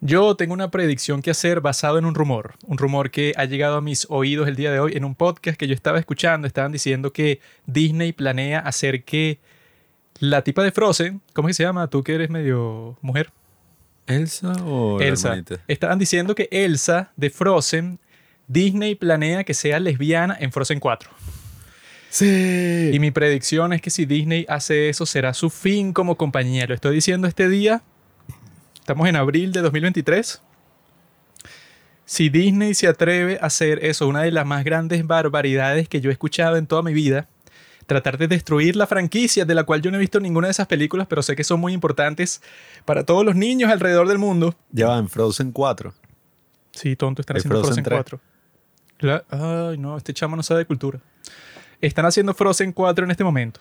Yo tengo una predicción que hacer basado en un rumor, un rumor que ha llegado a mis oídos el día de hoy en un podcast que yo estaba escuchando, estaban diciendo que Disney planea hacer que la tipa de Frozen, ¿cómo se llama? Tú que eres medio mujer. ¿Elsa o Elsa. Estaban diciendo que Elsa de Frozen, Disney planea que sea lesbiana en Frozen 4. Sí. Y mi predicción es que si Disney hace eso será su fin como compañía. Lo estoy diciendo este día. Estamos en abril de 2023. Si Disney se atreve a hacer eso, una de las más grandes barbaridades que yo he escuchado en toda mi vida, tratar de destruir la franquicia de la cual yo no he visto ninguna de esas películas, pero sé que son muy importantes para todos los niños alrededor del mundo. Ya va en Frozen 4. Sí, tonto, están ¿Y haciendo Frozen Frozen 4. La- Ay, no, este chamo no sabe de cultura. Están haciendo Frozen 4 en este momento.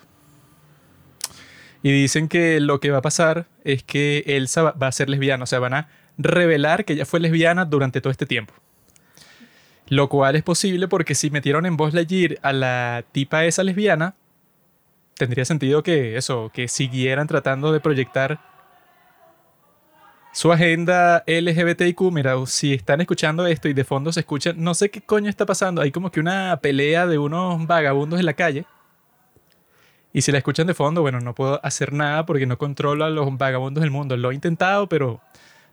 Y dicen que lo que va a pasar es que Elsa va a ser lesbiana. O sea, van a revelar que ella fue lesbiana durante todo este tiempo. Lo cual es posible porque si metieron en Buzz Lightyear a la tipa esa lesbiana, tendría sentido que eso, que siguieran tratando de proyectar su agenda LGBTIQ. Mira, si están escuchando esto y de fondo se escucha, no sé qué coño está pasando. Hay como que una pelea de unos vagabundos en la calle. Y si la escuchan de fondo, bueno, no puedo hacer nada porque no controlo a los vagabundos del mundo. Lo he intentado, pero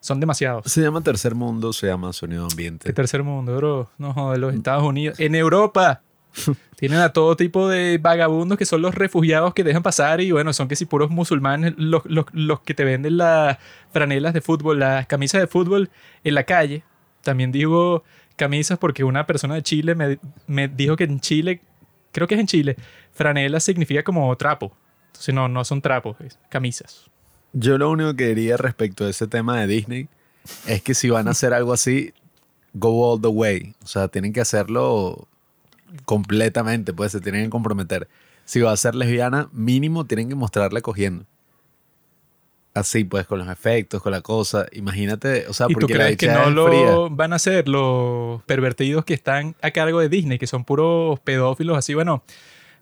son demasiados. Se llama Tercer Mundo, se llama Sonido Ambiente. ¿Qué tercer mundo, bro? No, joder, los Estados Unidos. En Europa. Tienen a todo tipo de vagabundos que son los refugiados que dejan pasar y bueno, son que si puros musulmanes los, los- los que te venden las franelas de fútbol, las camisas de fútbol en la calle. También digo camisas porque una persona de Chile me, me dijo que en Chile, creo que es en Chile, franela significa como trapo. Entonces no, no son trapos, es camisas. Yo lo único que diría respecto a ese tema de Disney es que si van a hacer algo así, go all the way. O sea, tienen que hacerlo completamente, pues se tienen que comprometer. Si va a ser lesbiana, mínimo tienen que mostrarla cogiendo. Así, pues, con los efectos, con la cosa. Imagínate, o sea, ¿Y tú la crees que no lo fría. van a hacer los pervertidos que están a cargo de Disney, que son puros pedófilos así? Bueno,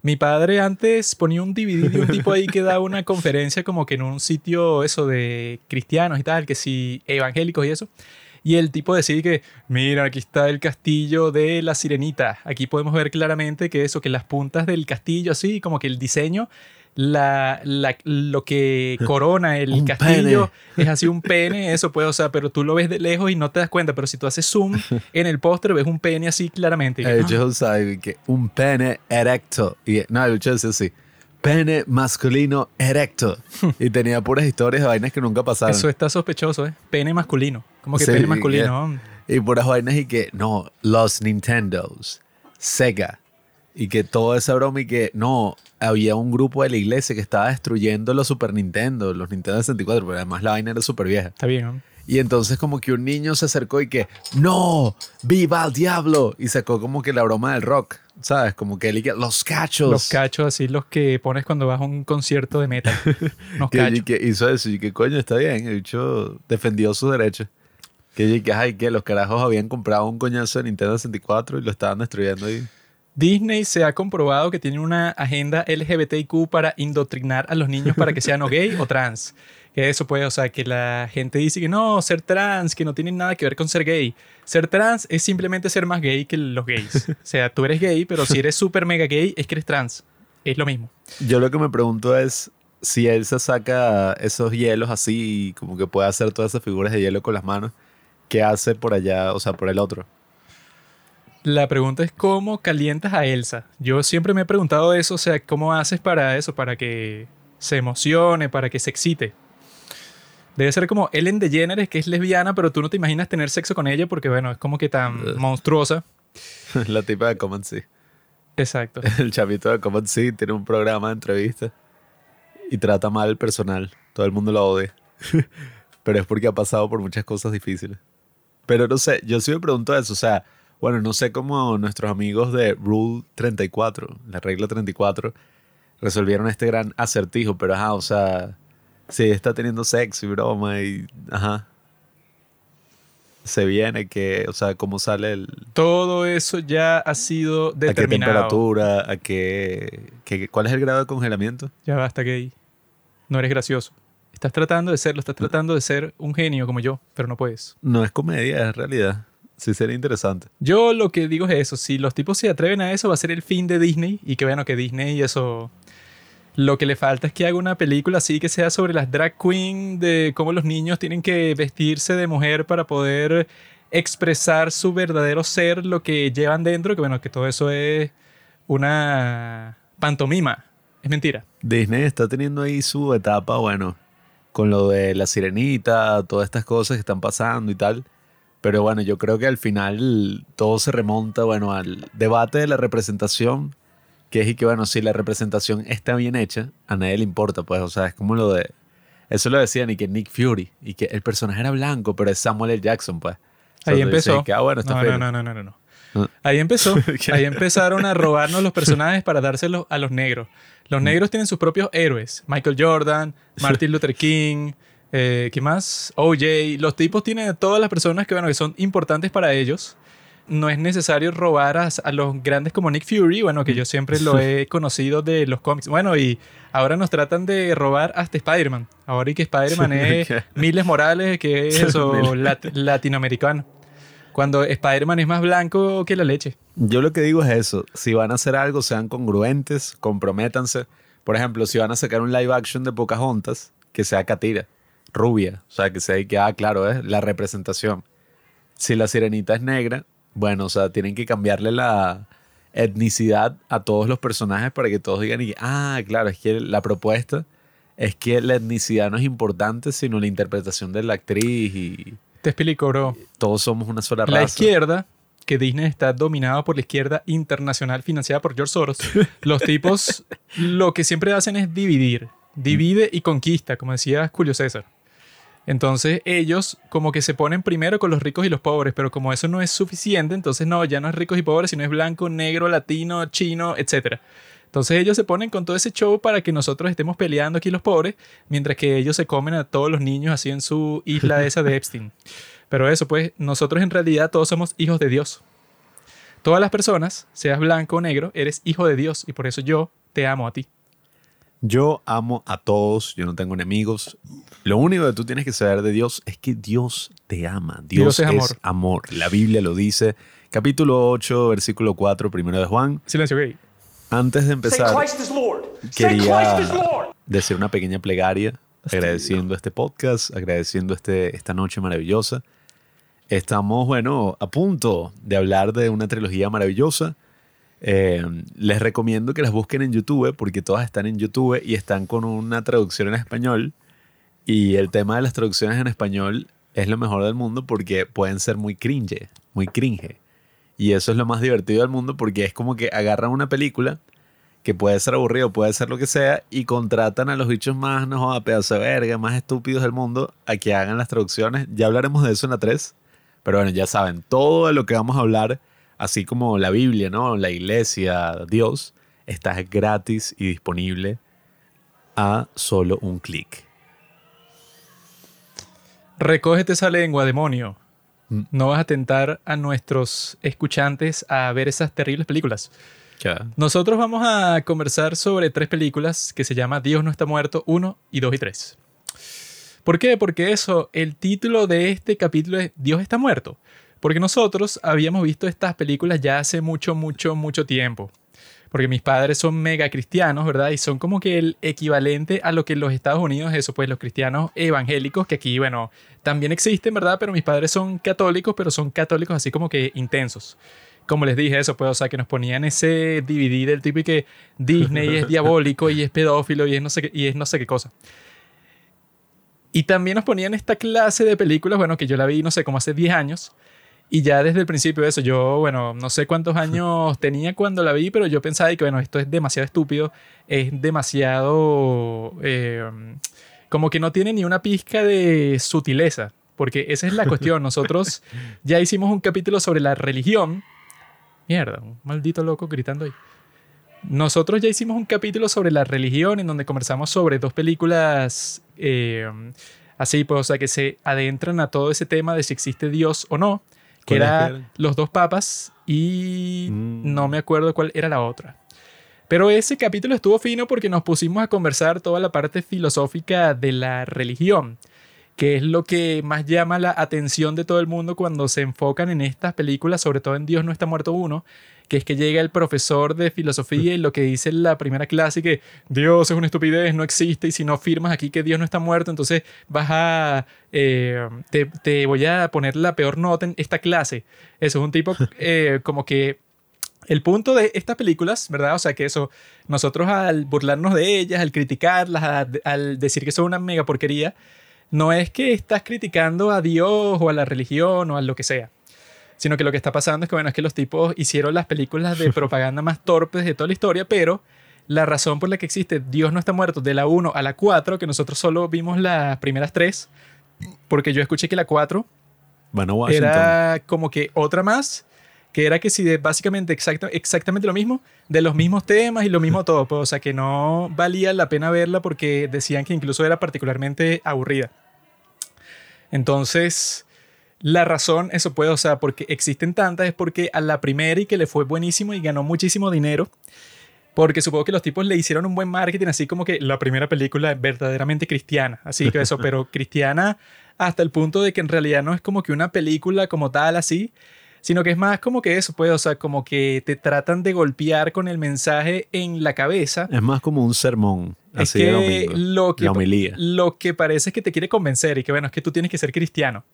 mi padre antes ponía un DVD de un tipo ahí que daba una conferencia como que en un sitio eso de cristianos y tal, que sí, evangélicos y eso. Y el tipo decía que, mira, aquí está el castillo de la sirenita. Aquí podemos ver claramente que eso, que las puntas del castillo, así, como que el diseño, la, la- lo que corona el castillo es así un pene, eso puede, o sea, pero tú lo ves de lejos y no te das cuenta, pero si tú haces zoom en el póster ves un pene así claramente. Y El "Ah, bicho sabe que un pene erecto. Y, no, el bicho decía así. Pene masculino erecto. y tenía puras historias de vainas que nunca pasaron. eso está sospechoso, ¿eh? Pene masculino. Como que Sí, pene y- masculino. Y puras vainas y que, no, los Nintendos, Sega. Y que toda esa broma y que, no, había un grupo de la iglesia que estaba destruyendo los Super Nintendo, los Nintendo 64, pero además la vaina era súper vieja. Está bien, ¿no? Y entonces como que un niño se acercó y que, no, viva el diablo. Y sacó como que la broma del rock, ¿sabes? Como que él y que, los cachos. Los cachos así, los que pones cuando vas a un concierto de metal. Los que, cachos. y que hizo eso y que coño está bien, el bicho defendió sus derechos. Que, y que, ay, que los carajos habían comprado un coñazo de Nintendo 64 y lo estaban destruyendo ahí. Disney se ha comprobado que tiene una agenda LGBTIQ para indoctrinar a los niños para que sean gay o trans. Que eso puede, o sea, que la gente dice que no, ser trans, que no tiene nada que ver con ser gay. Ser trans es simplemente ser más gay que los gays. O sea, tú eres gay, pero si eres súper mega gay, es que eres trans. Es lo mismo. Yo lo que me pregunto es si él se saca esos hielos así como que puede hacer todas esas figuras de hielo con las manos, ¿qué hace por allá, o sea, por el otro? La pregunta es cómo calientas a Elsa. Yo siempre me he preguntado eso, o sea, ¿cómo haces para eso? Para que se emocione, para que se excite. Debe ser como Ellen DeGeneres, que es lesbiana, pero tú no te imaginas tener sexo con ella porque, bueno, es como que tan Ugh. monstruosa. la tipa de Common Sea. Exacto. El chavito de Common Sea tiene un programa de entrevistas y trata mal al personal. Todo el mundo lo odia. Pero es porque ha pasado por muchas cosas difíciles. Pero no sé, yo sí me pregunto eso. O sea, bueno, no sé cómo nuestros amigos de Rule 34, la regla 34, resolvieron este gran acertijo. Pero ajá, o sea, si está teniendo sexo y broma y ajá. Se viene que, o sea, cómo sale el, Todo eso ya ha sido a qué determinado. temperatura, a qué, qué- ¿Cuál es el grado de congelamiento? Ya basta, gay. No eres gracioso. Estás tratando de serlo, estás tratando de ser un genio como yo, pero no puedes. No es comedia, es realidad. Sí sería interesante. Yo lo que digo es eso, si los tipos se atreven a eso va a ser el fin de Disney y que bueno, que Disney eso... Lo que le falta es que haga una película así que sea sobre las drag queen, de cómo los niños tienen que vestirse de mujer para poder expresar su verdadero ser, lo que llevan dentro, que bueno, que todo eso es una pantomima. Es mentira. Disney está teniendo ahí su etapa, bueno, con lo de la sirenita, todas estas cosas que están pasando y tal. Pero bueno, yo creo que al final todo se remonta, bueno, al debate de la representación, que es y que, bueno, si la representación está bien hecha, a nadie le importa, pues, o sea, es como lo de... Eso lo decían y que Nick Fury, y que el personaje era blanco, pero es Samuel L. Jackson, pues. Ahí empezó. Que, ah, bueno, está no, no, no, no, no, no. Ah. Ahí empezó. Ahí empezaron a robarnos los personajes para dárselos a los negros. Los mm. negros tienen sus propios héroes. Michael Jordan, Martin Luther King, eh, ¿qué más? OJ. Los tipos tienen todas las personas que, bueno, que son importantes para ellos. No es necesario robar a, los grandes como Nick Fury, bueno, que yo siempre lo he conocido de los cómics. Bueno, y ahora nos tratan de robar hasta Spider-Man. Ahora y que Spider-Man es Miles Morales, que es eso, latinoamericano. Cuando Spider-Man es más blanco que la leche. Yo lo que digo es eso. Si van a hacer algo, sean congruentes, comprométanse. Por ejemplo, si van a sacar un live action de Pocahontas, que sea Catira, rubia. O sea, que sea que, ah, claro, es la representación. Si la sirenita es negra, bueno, o sea, tienen que cambiarle la etnicidad a todos los personajes para que todos digan, y, ah, claro, es que la propuesta es que la etnicidad no es importante, sino la interpretación de la actriz y te explico, bro. Todos somos una sola raza. La izquierda, que Disney está dominada por la izquierda internacional financiada por George Soros, los tipos lo que siempre hacen es dividir. Divide y conquista, como decía Julio César. Entonces ellos como que se ponen primero con los ricos y los pobres, pero como eso no es suficiente, entonces no, ya no es ricos y pobres, sino es blanco, negro, latino, chino, etc. Entonces ellos se ponen con todo ese show para que nosotros estemos peleando aquí los pobres, mientras que ellos se comen a todos los niños así en su isla esa de Epstein. Pero eso, pues, nosotros en realidad todos somos hijos de Dios. Todas las personas, seas blanco o negro, eres hijo de Dios y por eso yo te amo a ti. Yo amo a todos, yo no tengo enemigos. Lo único que tú tienes que saber de Dios es que Dios te ama. Dios, es, amor. amor. La Biblia lo dice. Capítulo 8, versículo 4, primero de Juan. Silencio gay. Antes de empezar, quería decir una pequeña plegaria agradeciendo este podcast, agradeciendo este, esta noche maravillosa. Estamos, bueno, a punto de hablar de una trilogía maravillosa eh, les recomiendo que las busquen en YouTube porque todas están en YouTube y están con una traducción en español. Y el tema de las traducciones en español es lo mejor del mundo porque pueden ser muy cringe, muy cringe. Y eso es lo más divertido del mundo porque es como que agarran una película que puede ser aburrido, puede ser lo que sea, y contratan a los bichos más, no a pedazo de verga, más estúpidos del mundo a que hagan las traducciones. Ya hablaremos de eso en la 3. Pero bueno, ya saben, todo de lo que vamos a hablar así como la Biblia, ¿no? La iglesia, Dios, está gratis y disponible a solo un clic. Recógete esa lengua, demonio. Mm. No vas a tentar a nuestros escuchantes a ver esas terribles películas. Nosotros vamos a conversar sobre tres películas que se llama Dios no está muerto, 1 y 2 y 3. ¿Por qué? Porque eso, el título de este capítulo es Dios está muerto. Porque nosotros habíamos visto estas películas ya hace mucho, mucho, mucho tiempo. Porque mis padres son mega cristianos, ¿verdad? Y son como que el equivalente a lo que en los Estados Unidos, eso, pues los cristianos evangélicos, que aquí, bueno, también existen, ¿verdad? Pero mis padres son católicos, pero son católicos así como que intensos como les dije eso, pues, o sea, que nos ponían ese DVD del tipo y que Disney es diabólico y es pedófilo y es no sé qué, y es no sé qué cosa. Y también nos ponían esta clase de películas, bueno, que yo la vi, no sé, como hace 10 años, y ya desde el principio de eso, yo, bueno, no sé cuántos años tenía cuando la vi, pero yo pensaba que, bueno, esto es demasiado estúpido, es demasiado... Eh, como que no tiene ni una pizca de sutileza, porque esa es la cuestión. Nosotros ya hicimos un capítulo sobre la religión. Mierda, un maldito loco gritando ahí. Nosotros ya hicimos un capítulo sobre la religión en donde conversamos sobre dos películas eh, así, pues, o sea, que se adentran a todo ese tema de si existe Dios o no que era Los dos papas y mm. no me acuerdo cuál era la otra. Pero ese capítulo estuvo fino porque nos pusimos a conversar toda la parte filosófica de la religión, que es lo que más llama la atención de todo el mundo cuando se enfocan en estas películas, sobre todo en Dios no está muerto uno, que es que llega el profesor de filosofía y lo que dice en la primera clase que Dios es una estupidez, no existe y si no firmas aquí que Dios no está muerto, entonces vas a... Eh, te, te, voy a poner la peor nota en esta clase. Eso es un tipo eh, como que el punto de estas películas, ¿verdad? O sea, que eso, nosotros al burlarnos de ellas, al criticarlas, al decir que son una mega porquería, no es que estás criticando a Dios o a la religión o a lo que sea, sino que lo que está pasando es que, bueno, es que los tipos hicieron las películas de propaganda más torpes de toda la historia, pero la razón por la que existe Dios no está muerto de la 1 a la 4, que nosotros solo vimos las primeras tres, porque yo escuché que la 4 bueno, era como que otra más que era que si de básicamente exacto, exactamente lo mismo, de los mismos temas y lo mismo todo, pues, o sea que no valía la pena verla porque decían que incluso era particularmente aburrida. Entonces, la razón, eso puede, o sea, porque existen tantas, es porque a la primera y que le fue buenísimo y ganó muchísimo dinero, porque supongo que los tipos le hicieron un buen marketing, así como que la primera película verdaderamente cristiana, así que eso, pero cristiana hasta el punto de que en realidad no es como que una película como tal así, sino que es más como que eso, pues, o sea, como que te tratan de golpear con el mensaje en la cabeza. Es más como un sermón. Es así que, de lo que la homilía. lo que parece es que te quiere convencer y que bueno, es que tú tienes que ser cristiano.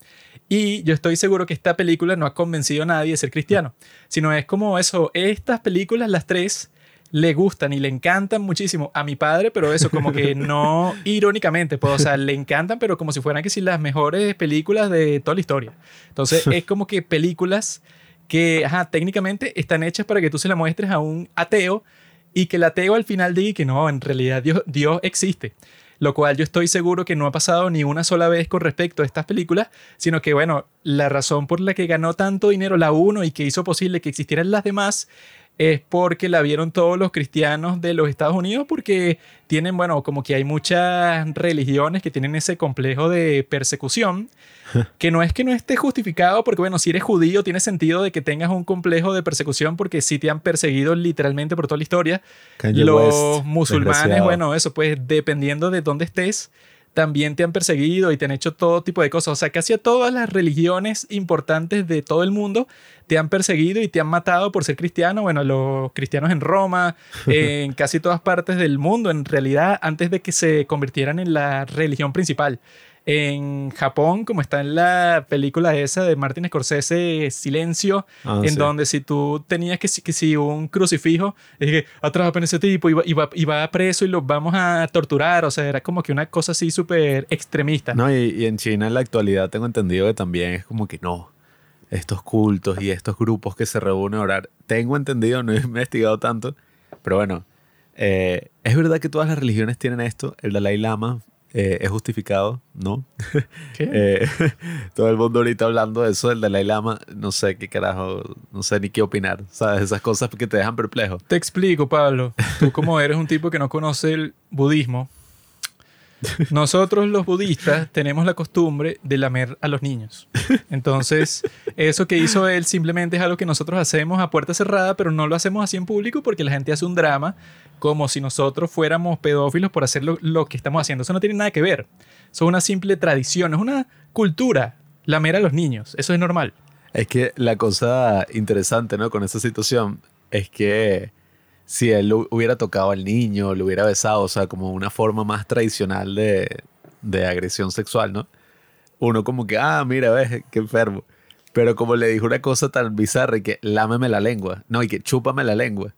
Y yo estoy seguro que esta película no ha convencido a nadie de ser cristiano, sino es como eso, estas películas, las tres, le gustan y le encantan muchísimo a mi padre, pero eso como que no irónicamente, pues, o sea, le encantan, pero como si fueran que sí las mejores películas de toda la historia. Entonces es como que películas que, ajá, técnicamente están hechas para que tú se las muestres a un ateo y que el ateo al final diga que no, en realidad Dios, Dios existe. Lo cual yo estoy seguro que no ha pasado ni una sola vez con respecto a estas películas, sino que, bueno, la razón por la que ganó tanto dinero la 1 y que hizo posible que existieran las demás es porque la vieron todos los cristianos de los Estados Unidos, porque tienen, bueno, como que hay muchas religiones que tienen ese complejo de persecución, que no es que no esté justificado, porque bueno, si eres judío tiene sentido de que tengas un complejo de persecución, porque sí te han perseguido literalmente por toda la historia. los musulmanes, bueno, eso pues dependiendo de dónde estés, también te han perseguido y te han hecho todo tipo de cosas. O sea, casi a todas las religiones importantes de todo el mundo te han perseguido y te han matado por ser cristiano. Bueno, los cristianos en Roma, en casi todas partes del mundo, en realidad, antes de que se convirtieran en la religión principal en Japón, como está en la película esa de Martin Scorsese, Silencio, Ah, en sí. donde si tú tenías que, que si un crucifijo, es que atrapan a ese tipo y va, y, va, y va preso y lo vamos a torturar, o sea, era como que una cosa así súper extremista. No, y, y en China en la actualidad tengo entendido que también es como que no. Estos cultos y estos grupos que se reúnen a orar. Tengo entendido, no he investigado tanto, pero bueno, eh, es verdad que todas las religiones tienen esto. El Dalai Lama eh, es justificado, ¿no? ¿Qué? Eh, todo el mundo ahorita hablando de eso del Dalai Lama, no sé qué carajo, no sé ni qué opinar, ¿sabes? Esas cosas que te dejan perplejo. Te explico, Pablo. Tú como eres un tipo que no conoce el budismo, nosotros los budistas tenemos la costumbre de lamer a los niños. Entonces, eso que hizo él simplemente es algo que nosotros hacemos a puerta cerrada, pero no lo hacemos así en público porque la gente hace un drama como si nosotros fuéramos pedófilos por hacer lo, lo que estamos haciendo. Eso no tiene nada que ver. Eso es una simple tradición, es una cultura. Lamer a los niños, eso es normal. Es que la cosa interesante, ¿no? Con esa situación es que si él hubiera tocado al niño, lo hubiera besado, o sea, como una forma más tradicional de, de agresión sexual, ¿no? Uno como que, ah, mira, ves, qué enfermo. Pero como le dijo una cosa tan bizarra y que lámeme la lengua, no, y que chúpame la lengua.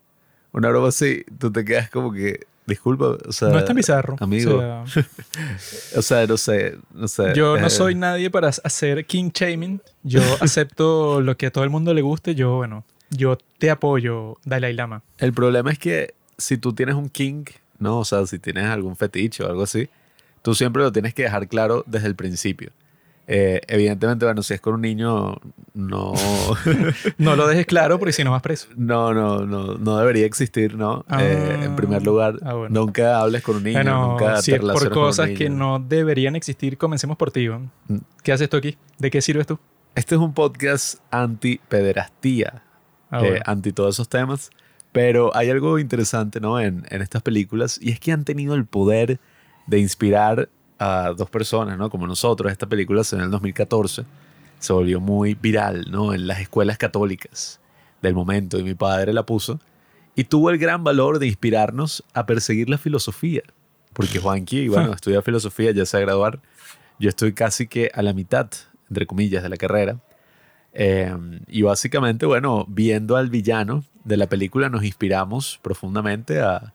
Una broma así, tú te quedas como que, disculpa, o sea, no es tan bizarro. amigo. O sea, o sea, no sé, no sé. Yo no eh, soy nadie para hacer king shaming. Yo acepto lo que a todo el mundo le guste. Yo, bueno, yo te apoyo, Dalai Lama. El problema es que si tú tienes un king, ¿no? O sea, si tienes algún fetiche o algo así, tú siempre lo tienes que dejar claro desde el principio. Eh, evidentemente, bueno, si es con un niño, no, No lo dejes claro porque si no vas preso. no, no, no, no debería existir, ¿no? Eh, en primer lugar, Ah, bueno. nunca hables con un niño, Bueno, nunca si te es por relaciones con un cosas niño. que no deberían existir, comencemos por ti. ¿no? Mm. ¿Qué haces tú aquí? ¿De qué sirves tú? Este es un podcast anti-pederastía, Ah, eh, anti todos esos temas, Pero hay algo interesante, ¿no? En, en estas películas, y es que han tenido el poder de inspirar a dos personas, ¿no? Como nosotros. Esta película se en el 2014, se volvió muy viral, ¿no? En las escuelas católicas del momento, y mi padre la puso, y tuvo el gran valor de inspirarnos a perseguir la filosofía. Porque Juanqui, bueno, estudia filosofía, ya se va a graduar. Yo estoy casi que a la mitad, entre comillas, de la carrera. Eh, y básicamente, bueno, viendo al villano de la película nos inspiramos profundamente a,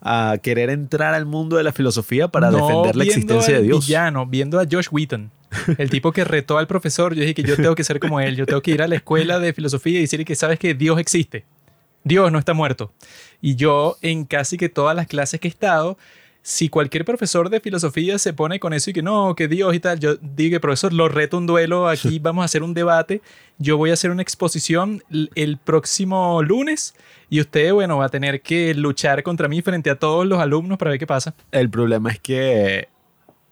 a querer entrar al mundo de la filosofía para No defender la existencia de Dios. Villano, viendo a Josh Wheaton, el tipo que retó al profesor. Yo dije que yo tengo que ser como él. Yo tengo que ir a la escuela de filosofía y decir que sabes que Dios existe. Dios no está muerto. Y yo, en casi que todas las clases que he estado, si cualquier profesor de filosofía se pone con eso y que no, que Dios y tal, yo digo, profesor, lo reto un duelo, aquí vamos a hacer un debate, yo voy a hacer una exposición el próximo lunes y usted, bueno, va a tener que luchar contra mí frente a todos los alumnos para ver qué pasa. El problema es que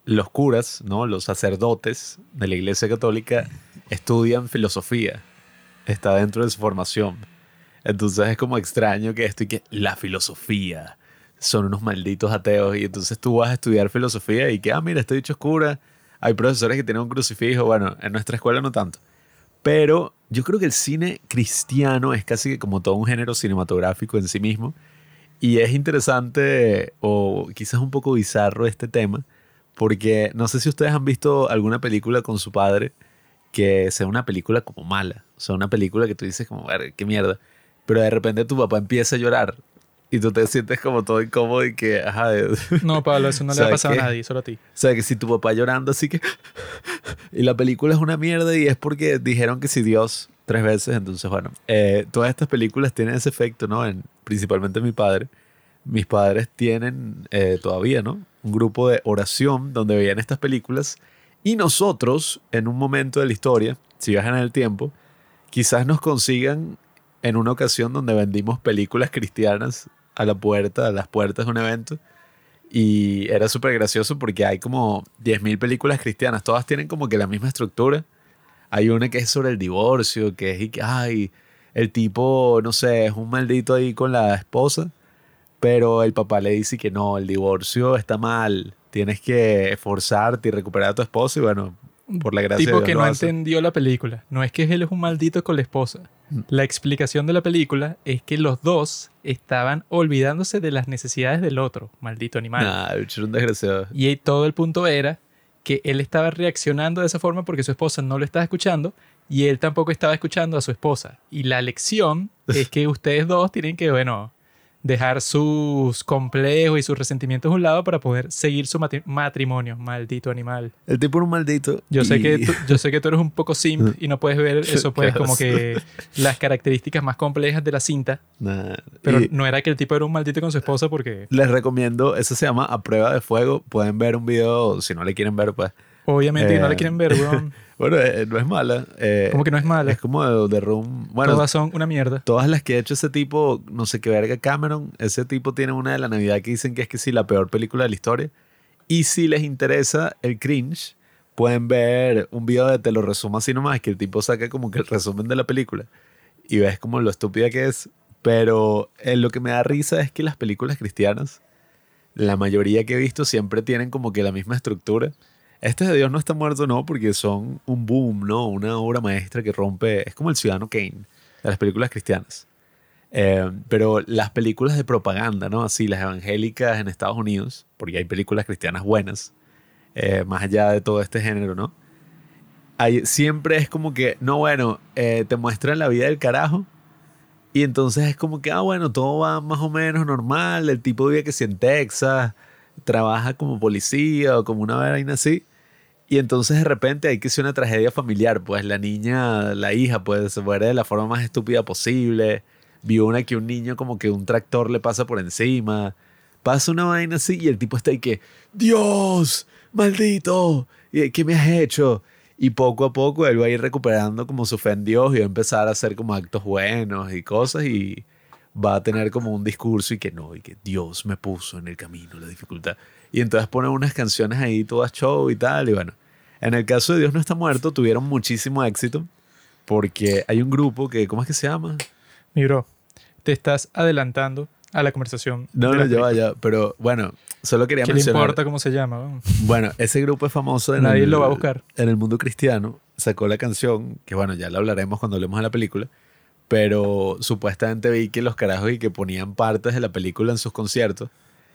los curas, ¿no? los sacerdotes de la Iglesia Católica estudian filosofía. Está dentro de su formación. Entonces es como extraño que esto y que la filosofía son unos malditos ateos. Y entonces tú vas a estudiar filosofía y que, ah, mira, este dicho es cura. Hay profesores que tienen un crucifijo. Bueno, en nuestra escuela no tanto. Pero yo creo que el cine cristiano es casi como todo un género cinematográfico en sí mismo. Y es interesante o quizás un poco bizarro este tema, porque no sé si ustedes han visto alguna película con su padre que sea una película como mala, o sea, una película que tú dices como, "Verga, qué mierda, pero de repente tu papá empieza a llorar y tú te sientes como todo incómodo y que, ajá, No, Pablo, eso no le va a ¿Sabe pasar a nadie, solo a ti. o sea, que si tu papá llorando así que... y la película es una mierda y es porque dijeron que si Dios tres veces, entonces bueno, eh, todas estas películas tienen ese efecto, ¿no? En, principalmente mi padre. Mis padres tienen eh, todavía, ¿no? Un grupo de oración donde veían estas películas y nosotros, en un momento de la historia, si viajan en el tiempo, quizás nos consigan en una ocasión donde vendimos películas cristianas a la puerta, a las puertas de un evento. Y era súper gracioso porque hay como 10.000 películas cristianas. Todas tienen como que la misma estructura. Hay una que es sobre el divorcio, que es y que, ay, el tipo, no sé, es un maldito ahí con la esposa, pero el papá le dice que no, el divorcio está mal, tienes que esforzarte y recuperar a tu esposa y bueno, por la gracia tipo de Dios que no hace. entendió la película. No es que él es un maldito con la esposa. Mm. La explicación de la película es que los dos estaban olvidándose de las necesidades del otro, maldito animal. Nah, un desgraciado. Y todo el punto era que él estaba reaccionando de esa forma porque su esposa no lo estaba escuchando y él tampoco estaba escuchando a su esposa. Y la lección es que ustedes dos tienen que, bueno, dejar sus complejos y sus resentimientos a un lado para poder seguir su matrimonio, maldito animal. El tipo era un maldito. Yo sé, que tú, yo sé que tú eres un poco simp y no puedes ver eso, pues, como que las características más complejas de la cinta. Nah, Pero y no era que el tipo era un maldito con su esposa porque, les recomiendo, eso se llama A Prueba de Fuego. Pueden ver un video, si no le quieren ver, pues. obviamente, que no Eh, le quieren ver, weón. Bueno, eh, no es mala. eh, Como que no es mala. Es como de, de Room. Bueno, Todas son una mierda. todas las que ha hecho ese tipo, no sé qué verga, Cameron, ese tipo tiene una de la Navidad que dicen que es que sí, la peor película de la historia. Y si les interesa el cringe, pueden ver un video de Te lo resumo así nomás, que el tipo saca como que el resumen de la película. Y ves como lo estúpida que es. Pero eh, lo que me da risa es que las películas cristianas, la mayoría que he visto siempre tienen como que la misma estructura. Este de Dios no está muerto, no, porque son un boom, ¿no? Una obra maestra que rompe. Es como el Ciudadano Kane de las películas cristianas. Eh, pero las películas de propaganda, ¿no? Así, las evangélicas en Estados Unidos, porque hay películas cristianas buenas, eh, más allá de todo este género, ¿no? Hay, siempre es como que, no, bueno, eh, te muestran la vida del carajo. Y entonces es como que, ah, bueno, todo va más o menos normal. El tipo vive que si en Texas, trabaja como policía o como una vaina así. Y entonces de repente hay que ser una tragedia familiar. Pues la niña, la hija, pues se muere de la forma más estúpida posible. Vio una que un niño como que un tractor le pasa por encima. Pasa una vaina así y el tipo está ahí que, Dios, maldito, ¿y ¿qué me has hecho? Y poco a poco él va a ir recuperando como su fe en Dios y va a empezar a hacer como actos buenos y cosas y va a tener como un discurso y que no, y que Dios me puso en el camino la dificultad. Y entonces ponen unas canciones ahí todas show y tal. Y bueno, en el caso de Dios no está muerto, tuvieron muchísimo éxito porque hay un grupo que, ¿cómo es que se llama? Mi bro, te estás adelantando a la conversación. No, no, ya vaya. Pero bueno, solo quería ¿Qué mencionar. importa cómo se llama? Bueno, ese grupo es famoso en Nadie el, lo va a buscar. en el mundo cristiano. Sacó la canción, que bueno, ya la hablaremos cuando hablemos de la película. Pero supuestamente vi que los carajos y que ponían partes de la película en sus conciertos.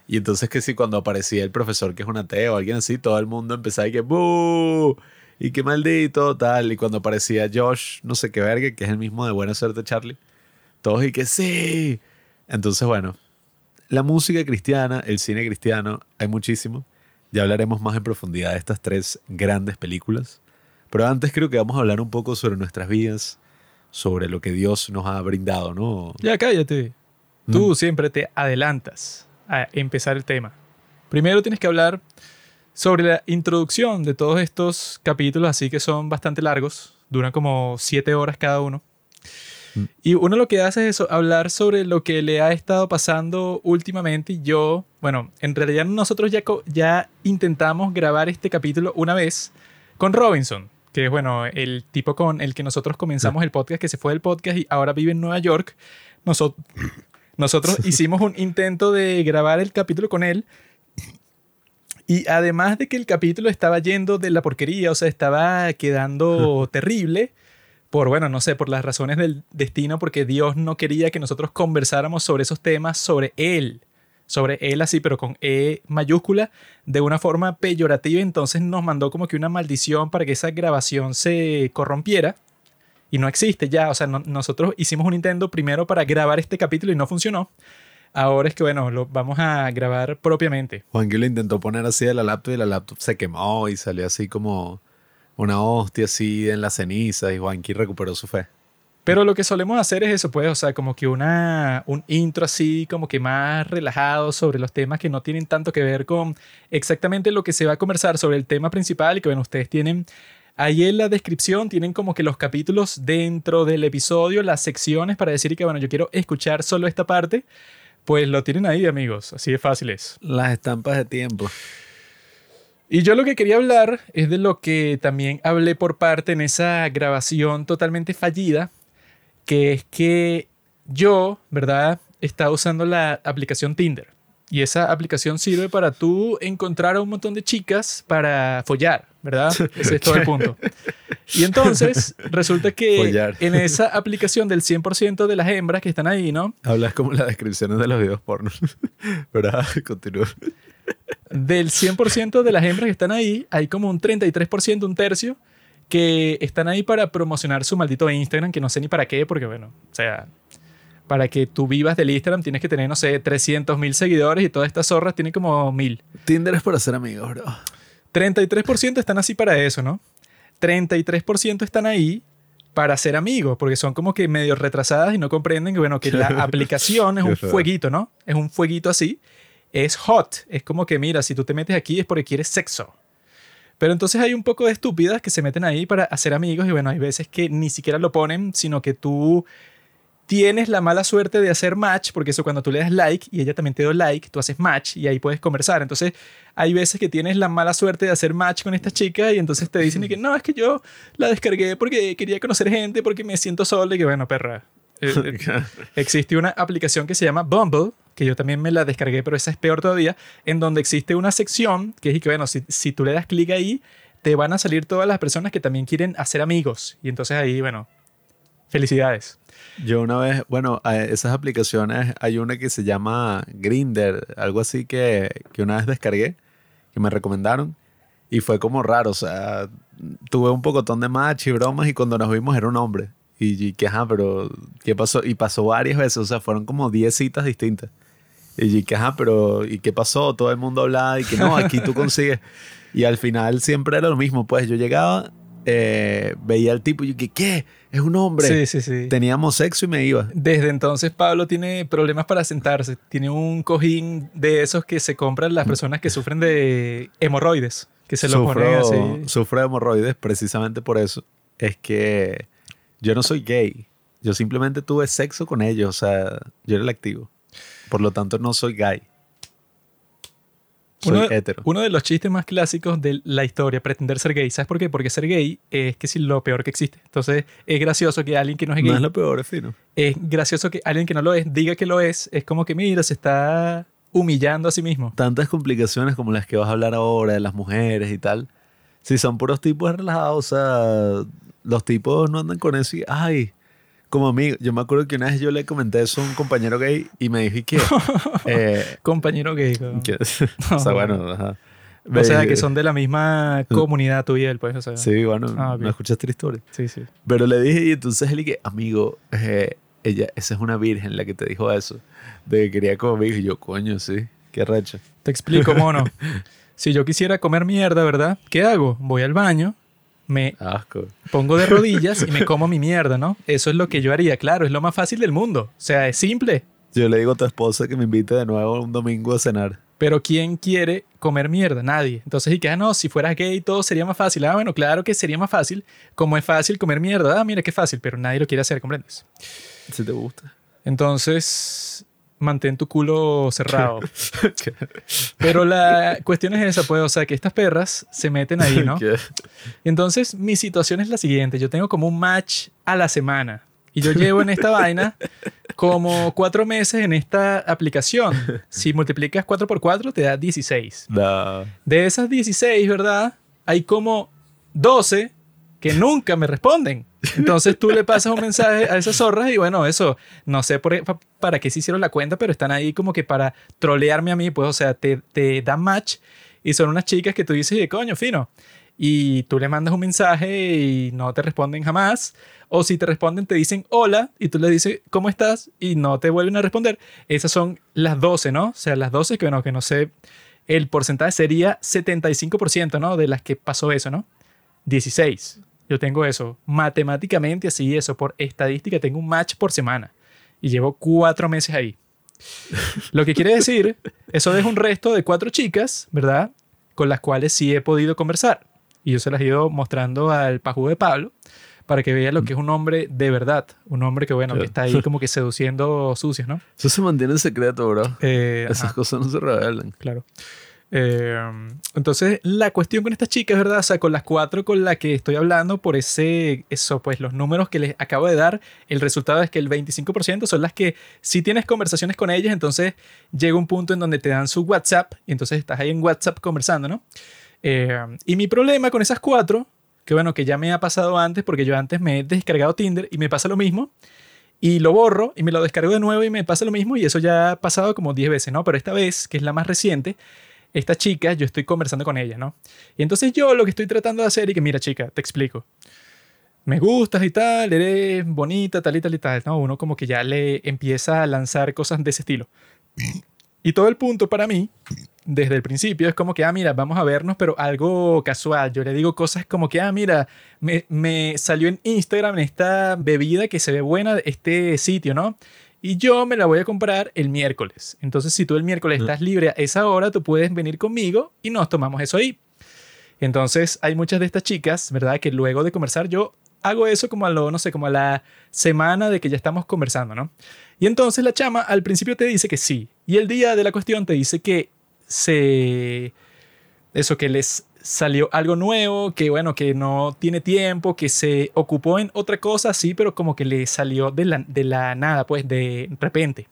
Y entonces que sí, cuando aparecía el profesor que es un ateo o alguien así, todo el mundo empezaba y que ¡Bú! Y qué maldito, tal. Y cuando aparecía Josh, no sé qué verga, que es el mismo de Buena Suerte Charlie, todos y que sí. Entonces, bueno, la música cristiana, el cine cristiano, hay muchísimo. Ya hablaremos más en profundidad de estas tres grandes películas. Pero antes creo que vamos a hablar un poco sobre nuestras vidas, sobre lo que Dios nos ha brindado, ¿no? Ya cállate. Mm. Tú siempre te adelantas a empezar el tema. Primero tienes que hablar sobre la introducción de todos estos capítulos, así que son bastante largos, duran como siete horas cada uno. Mm. Y uno lo que hace es eso, hablar sobre lo que le ha estado pasando últimamente. Y yo, bueno, en realidad nosotros ya, ya intentamos grabar este capítulo una vez con Robinson, que es, bueno, el tipo con el que nosotros comenzamos el podcast, que se fue del podcast y ahora vive en Nueva York. Nosotros, nosotros hicimos un intento de grabar el capítulo con él. Y además de que el capítulo estaba yendo de la porquería, o sea, estaba quedando terrible, por, bueno, no sé, por las razones del destino, porque Dios no quería que nosotros conversáramos sobre esos temas, sobre Él, sobre Él así, pero con E mayúscula, de una forma peyorativa, entonces nos mandó como que una maldición para que esa grabación se corrompiera. Y no existe ya, o sea, no- nosotros hicimos un intento primero para grabar este capítulo y no funcionó. Ahora es que, bueno, lo vamos a grabar propiamente. Juanqui lo intentó poner así de la laptop y la laptop se quemó y salió así como una hostia así en la ceniza y Juanqui recuperó su fe. Pero lo que solemos hacer es eso, pues, o sea, como que una, un intro así, como que más relajado sobre los temas que no tienen tanto que ver con exactamente lo que se va a conversar sobre el tema principal y que, bueno, ustedes tienen ahí en la descripción, tienen como que los capítulos dentro del episodio, las secciones para decir que, bueno, yo quiero escuchar solo esta parte, pues lo tienen ahí, amigos, así de fácil es. Las estampas de tiempo. Y yo lo que quería hablar es de lo que también hablé por parte en esa grabación totalmente fallida, que es que yo, ¿verdad? Estaba usando la aplicación Tinder. Y esa aplicación sirve para tú encontrar a un montón de chicas para follar, ¿verdad? Ese es todo el punto. Y entonces resulta que Follar. en esa aplicación del 100% de las hembras que están ahí, ¿no? Hablas como las descripciones de los videos porno. Pero ah, continúa. del 100% de las hembras que están ahí, hay como un 33%, un tercio, que están ahí para promocionar su maldito Instagram, que no sé ni para qué, porque bueno, o sea, para que tú vivas del Instagram tienes que tener, no sé, 300 mil seguidores y todas estas zorras tienen como mil. Tinder es para ser amigos, bro. 33% están así para eso, ¿no? 33% están ahí para ser amigos, porque son como que medio retrasadas y no comprenden que, bueno, que la aplicación es un fueguito, ¿no? Es un fueguito así. Es hot. Es como que, mira, si tú te metes aquí es porque quieres sexo. Pero entonces hay un poco de estúpidas que se meten ahí para hacer amigos y bueno, hay veces que ni siquiera lo ponen, sino que tú tienes la mala suerte de hacer match, porque eso cuando tú le das like y ella también te da like, tú haces match y ahí puedes conversar. Entonces hay veces que tienes la mala suerte de hacer match con esta chica y entonces te dicen y que no, es que yo la descargué porque quería conocer gente, porque me siento sola y que bueno, perra. eh, eh, existe una aplicación que se llama Bumble, que yo también me la descargué, pero esa es peor todavía, en donde existe una sección que es que, bueno, si, si tú le das clic ahí, te van a salir todas las personas que también quieren hacer amigos. Y entonces ahí, bueno, felicidades. Yo una vez, bueno, esas aplicaciones hay una que se llama Grinder, algo así que, que una vez descargué, que me recomendaron. Y fue como raro, o sea, tuve un pocotón de match y bromas y cuando nos vimos era un hombre. Y, y que, ajá, pero, ¿qué pasó? Y pasó varias veces, o sea, fueron como 10 citas distintas. Y que, ajá, pero, ¿y qué pasó? Todo el mundo hablaba y que no, aquí tú consigues. Y al final siempre era lo mismo, pues yo llegaba, eh, veía al tipo y yo, que, ¿qué? Es un hombre. Sí, sí, sí. Teníamos sexo y me iba. Desde entonces Pablo tiene problemas para sentarse. Tiene un cojín de esos que se compran las personas que sufren de hemorroides, que se lo ponen así. Sufro de hemorroides precisamente por eso. Es que yo no soy gay. Yo simplemente tuve sexo con ellos. O sea, yo era el activo. Por lo tanto, no soy gay. Soy Uno, hetero. uno de los chistes más clásicos de la historia, pretender ser gay. ¿Sabes por qué? Porque ser gay es que sí lo peor que existe. Entonces es gracioso que alguien que no es gay, No es lo peor, es fino. es gracioso que alguien que no lo es diga que lo es. Es como que mira, se está humillando a sí mismo. Tantas complicaciones como las que vas a hablar ahora de las mujeres y tal. Si son puros tipos relajados, o sea, los tipos no andan con eso y, ay, como amigo. Yo me acuerdo que una vez yo le comenté eso a un compañero gay y me dije que... eh, Compañero gay. que- o sea, bueno, ajá. O sea, que son de la misma comunidad tuya y él, pues. O sea, Sí, bueno, Ah, no escuchaste la historia. sí, sí. Pero le dije, y entonces él dije, amigo, eh, ella, esa es una virgen la que te dijo eso, de que quería conmigo. Y yo, coño, sí, qué recha. Te explico, mono. si yo quisiera comer mierda, ¿verdad? ¿Qué hago? Voy al baño, me Asco. pongo de rodillas y me como mi mierda, ¿no? Eso es lo que yo haría, claro, es lo más fácil del mundo. O sea, es simple. Yo le digo a tu esposa que me invite de nuevo un domingo a cenar. Pero ¿quién quiere comer mierda? Nadie. Entonces, y que, ah, no, si fueras gay todo sería más fácil. Ah, bueno, claro que sería más fácil. Como es fácil comer mierda. Ah, mira qué fácil, pero nadie lo quiere hacer, ¿comprendes? Si te gusta. Entonces, mantén tu culo cerrado. Pero la cuestión es esa, pues, o sea, que estas perras se meten ahí, ¿no? Entonces, mi situación es la siguiente. Yo tengo como un match a la semana. Y yo llevo en esta vaina como cuatro meses en esta aplicación. Si multiplicas 4 por 4, te da 16. No. De esas 16, ¿verdad? Hay como 12 que nunca me responden. Entonces tú le pasas un mensaje a esas zorras y bueno, eso, no sé por, pa- para qué se hicieron la cuenta, pero están ahí como que para trolearme a mí, pues, o sea, te, te dan match y son unas chicas que tú dices, de coño, fino. Y tú le mandas un mensaje y no te responden jamás. O si te responden, te dicen hola y tú le dices, ¿cómo estás? Y no te vuelven a responder. Esas son las 12, ¿no? O sea, las 12 que, bueno, que no sé, el porcentaje sería 75%, ¿no? De las que pasó eso, ¿no? 16. Yo tengo eso. Matemáticamente, así eso, por estadística, tengo un match por semana. Y llevo cuatro meses ahí. Lo que quiere decir, eso deja un resto de cuatro chicas, ¿verdad? Con las cuales sí he podido conversar. Y yo se las he ido mostrando al pajú de Pablo para que vea lo que es un hombre de verdad. Un hombre que, bueno, que está ahí como que seduciendo sucios, ¿no? Eso se mantiene en secreto, bro. Eh, Esas ajá. cosas no se revelan. Claro. Eh, entonces, la cuestión con estas chicas, ¿verdad? O sea, con las cuatro con las que estoy hablando, por ese, eso, pues los números que les acabo de dar, el resultado es que el 25% son las que si tienes conversaciones con ellas, entonces llega un punto en donde te dan su WhatsApp, y entonces estás ahí en WhatsApp conversando, ¿no? Eh, y mi problema con esas cuatro, que bueno, que ya me ha pasado antes, porque yo antes me he descargado Tinder y me pasa lo mismo, y lo borro y me lo descargo de nuevo y me pasa lo mismo y eso ya ha pasado como 10 veces, ¿no? Pero esta vez, que es la más reciente, esta chica, yo estoy conversando con ella, ¿no? Y entonces yo lo que estoy tratando de hacer y que, mira chica, te explico. Me gustas y tal, eres bonita, tal y tal y tal, ¿no? Uno como que ya le empieza a lanzar cosas de ese estilo. Y todo el punto para mí, desde el principio, es como que, ah, mira, vamos a vernos, pero algo casual. Yo le digo cosas como que, ah, mira, me, salió en Instagram esta bebida que se ve buena este sitio, ¿no? Y yo me la voy a comprar el miércoles. Entonces, si tú el miércoles estás libre a esa hora, tú puedes venir conmigo y nos tomamos eso ahí. Entonces, hay muchas de estas chicas, ¿verdad? Que luego de conversar, yo hago eso como a lo, no sé, como a la semana de que ya estamos conversando, ¿no? Y entonces la chama al principio te dice que sí. Y el día de la cuestión te dice que se... Eso, que les salió algo nuevo, que bueno, que no tiene tiempo, que se ocupó en otra cosa, sí, pero como que le salió de la, de la nada, pues de repente.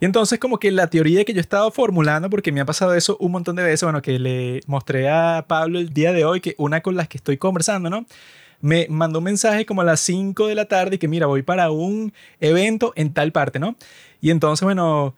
Y entonces como que la teoría que yo estaba formulando, porque me ha pasado eso un montón de veces, bueno, que le mostré a Pablo el día de hoy, que una con las que estoy conversando, ¿no? Me mandó un mensaje como a las 5 de la tarde y que mira, voy para un evento en tal parte, ¿no? Y entonces, bueno,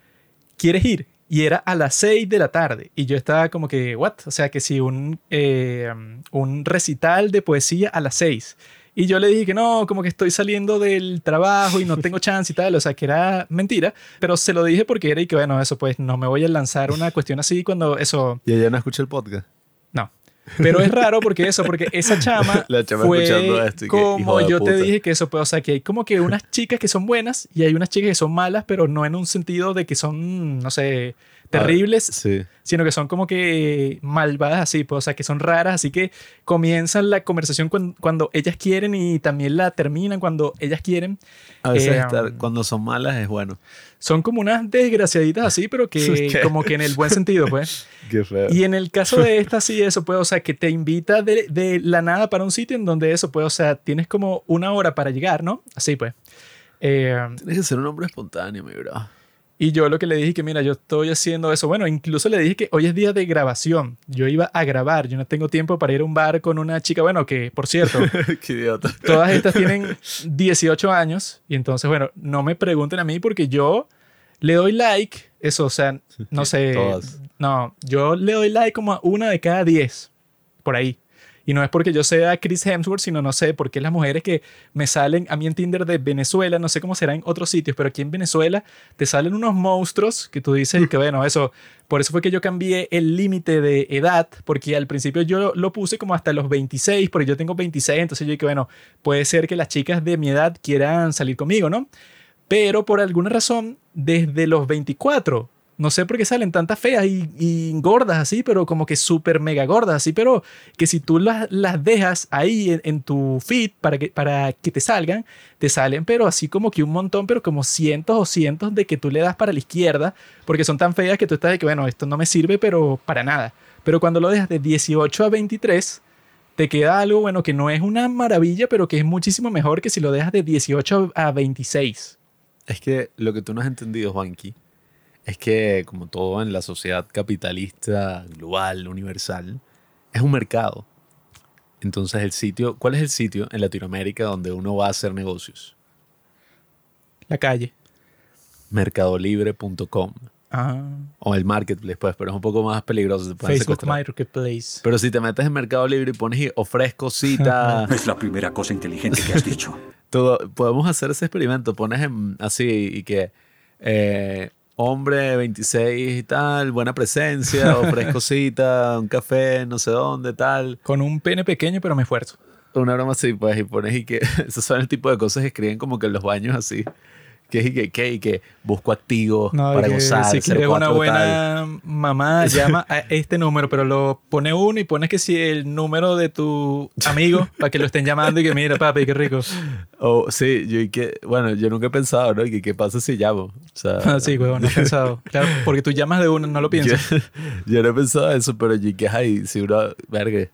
¿quieres ir? Y era a las 6 de la tarde. Y yo estaba como que, ¿what? O sea, que si un, eh, un recital de poesía a las 6. Y yo le dije que no, como que estoy saliendo del trabajo y no tengo chance y tal. O sea, que era mentira. Pero se lo dije porque era y que, bueno, eso pues no me voy a lanzar una cuestión así cuando eso... Y ella no escucha el podcast. No. Pero es raro porque eso, porque esa chama, La chama fue escuchando esto y que, como de yo te dije que eso, pues, o sea, que hay como que unas chicas que son buenas y hay unas chicas que son malas, pero no en un sentido de que son, no sé, terribles, Sí. sino que son como que malvadas así, pues, o sea, que son raras, así que comienzan la conversación cuan- cuando, ellas quieren y también la terminan cuando ellas quieren. A veces Eh, estar- um, cuando son malas es bueno. Son como unas desgraciaditas así, pero que ¿Qué? como que en el buen sentido, pues. Qué feo. Y en el caso de esta, sí, eso puede, o sea, que te invita de, de la nada para un sitio en donde eso puede, o sea, tienes como una hora para llegar, ¿no? Así pues. Eh, Tienes que ser un hombre espontáneo, mi bro. Y yo lo que le dije que, mira, yo estoy haciendo eso. Bueno, incluso le dije que hoy es día de grabación. Yo iba a grabar. Yo no tengo tiempo para ir a un bar con una chica. Bueno, que por cierto, Qué idiota. todas estas tienen 18 años. Y entonces, bueno, no me pregunten a mí porque yo le doy like. Eso, o sea, no sé. Todas. No, yo le doy like como a una de cada 10. Por ahí. Y no es porque yo sea Chris Hemsworth, sino no sé, porque las mujeres que me salen a mí en Tinder de Venezuela, no sé cómo será en otros sitios, pero aquí en Venezuela te salen unos monstruos que tú dices que bueno, eso, por eso fue que yo cambié el límite de edad, porque al principio yo lo, lo puse como hasta los 26, porque yo tengo 26, entonces yo dije, bueno, puede ser que las chicas de mi edad quieran salir conmigo, ¿no? Pero por alguna razón, desde los 24, no sé por qué salen tantas feas y, y gordas así, pero como que súper mega gordas así, pero que si tú las, dejas ahí en, en tu feed para que, para que te salgan, te salen, pero así como que un montón, pero como cientos o cientos de que tú le das para la izquierda, porque son tan feas que tú estás de que, bueno, esto no me sirve, pero para nada. Pero cuando lo dejas de 18 a 23, te queda algo, bueno, que no es una maravilla, pero que es muchísimo mejor que si lo dejas de 18 a 26. Es que lo que tú no has entendido, Juanqui, es que como todo en la sociedad capitalista, global, universal, es un mercado. Entonces el sitio, ¿cuál es el sitio en Latinoamérica donde uno va a hacer negocios? La calle. Mercadolibre.com Ah, o el marketplace, pues, pero es un poco más peligroso. Te Facebook secuestrar. Marketplace. Pero si te metes en Mercado Libre y pones y ofrezco cita, Es la primera cosa inteligente que has dicho. todo, podemos hacer ese experimento. Pones en- así y que eh, hombre 26 y tal, buena presencia, ofrezco cita, un café, no sé dónde, tal. Con un pene pequeño, pero me esfuerzo. Una broma así, pues, y pones y que esos son el tipo de cosas que escriben como que en los baños así. Que que, que, busco activos No, para gozar. si quieres 04 una tal. buena mamá, llama a este número, pero lo pone uno y pones que si el número de tu amigo para que lo estén llamando y que mira, papi, qué rico. O sí, yo y que, bueno, yo nunca he pensado, ¿no? Y que qué pasa si llamo. O sea, Ah, sí, huevón, no he pensado. Claro, porque tú llamas de uno, no lo piensas. yo no he pensado eso, pero yo que, ay, si uno, verga,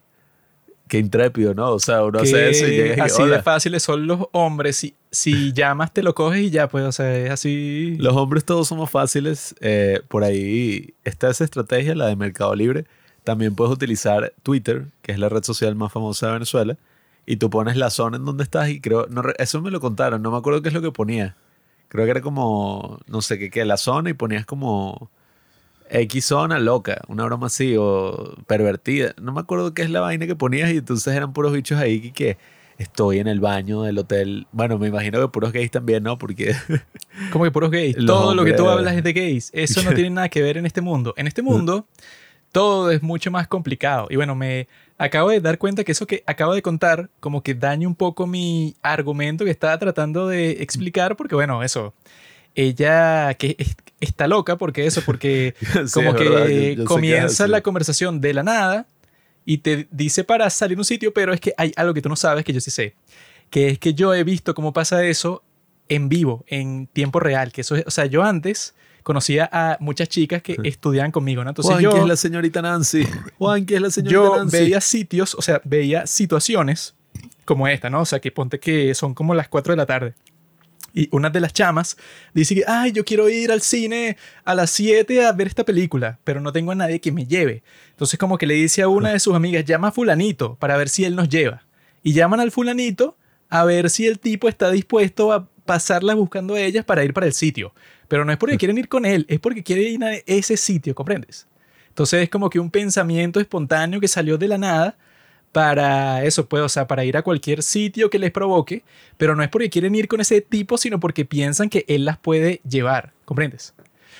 qué intrépido, ¿no? O sea, uno hace eso y llega y así de fáciles son los hombres. Si, si llamas, te lo coges y ya, pues, o sea, es así. Los hombres todos somos fáciles. eh, por ahí está esa estrategia, la de Mercado Libre. También puedes utilizar Twitter, que es la red social más famosa de Venezuela, y tú pones la zona en donde estás y creo, no, eso me lo contaron, no me acuerdo qué es lo que ponía. Creo que era como, no sé qué, qué, la zona y ponías como X zona loca, una broma así, o pervertida. No me acuerdo qué es la vaina que ponías y entonces eran puros bichos ahí que, que estoy en el baño del hotel. Bueno, me imagino que puros gays también, ¿no? Porque Como que puros gays. Todo lo que tú hombres- hablas es de gays. Eso no tiene nada que ver en este mundo. En este mundo, todo es mucho más complicado. Y bueno, me acabo de dar cuenta que eso que acabo de contar, como que daña un poco mi argumento que estaba tratando de explicar, porque bueno, eso. Ella que es- está loca porque eso, porque Sí, como es que verdad, yo- yo que comienza así. la conversación de la nada y te dice para salir a un sitio, pero es que hay algo que tú no sabes que yo sí sé, que es que yo he visto cómo pasa eso en vivo, en tiempo real, que eso es, o sea, yo antes conocía a muchas chicas que estudiaban conmigo, ¿no? Entonces Juan, yo, que es la señorita Nancy. Juan, que es la señorita yo Nancy. veía sitios, o sea, veía situaciones como esta, ¿no? O sea, que ponte que son como las 4 de la tarde. Y una de las chamas dice que, ay, yo quiero ir al cine a las 7 a ver esta película, pero no tengo a nadie que me lleve. Entonces como que le dice a una de sus amigas, llama a fulanito para ver si él nos lleva. Y llaman al fulanito a ver si el tipo está dispuesto a pasarlas buscando a ellas para ir para el sitio. Pero no es porque quieren ir con él, es porque quieren ir a ese sitio, ¿comprendes? Entonces es como que un pensamiento espontáneo que salió de la nada para eso, pues, o sea, para ir a cualquier sitio que les provoque, pero no es porque quieren ir con ese tipo, sino porque piensan que él las puede llevar, ¿comprendes?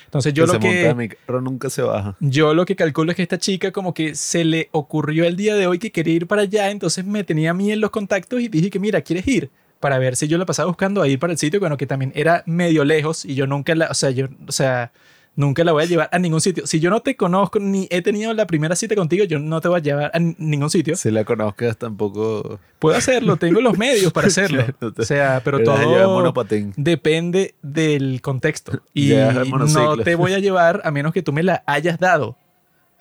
Entonces yo que lo que mi carro nunca se baja. yo lo que calculo es que esta chica como que se le ocurrió el día de hoy que quería ir para allá, entonces me tenía a mí en los contactos y dije que mira, ¿quieres ir? Para ver si yo la pasaba buscando a ir para el sitio, bueno, que también era medio lejos y yo nunca la, o sea, yo, o sea, Nunca la voy a llevar a ningún sitio. Si yo no te conozco ni he tenido la primera cita contigo, yo no te voy a llevar a ningún sitio. Si la conozcas tampoco... Puedo hacerlo, tengo los medios para hacerlo. Claro, te- O sea, pero en todo depende del contexto. Y no te voy a llevar a menos que tú me la hayas dado.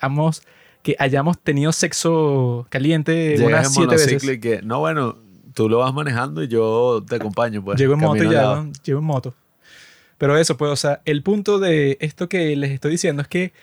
Vamos, que hayamos tenido sexo caliente Llegas unas siete veces. y que... No, bueno, tú lo vas manejando y yo te acompaño, pues. Llego en moto y ya. ¿no? Llego en moto. Pero eso, pues, o sea, el punto de esto que les estoy diciendo es que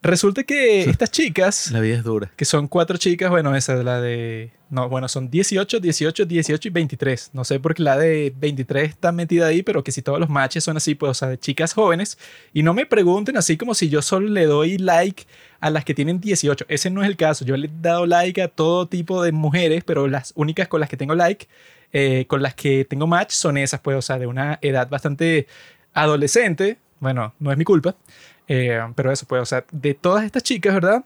resulta que estas chicas, La vida es dura. que son cuatro chicas, bueno, esa es la de... No, bueno, son 18, 18, 18 y 23. No sé por qué la de 23 está metida ahí, pero que si todos los matches son así, pues, o sea, de chicas jóvenes. Y no me pregunten así como si yo solo le doy like a las que tienen 18. Ese no es el caso. Yo le he dado like a todo tipo de mujeres, pero las únicas con las que tengo like, eh, con las que tengo match, son esas, pues, o sea, de una edad bastante adolescente. Bueno, no es mi culpa. eh, pero eso, pues, o sea, de todas estas chicas, ¿verdad?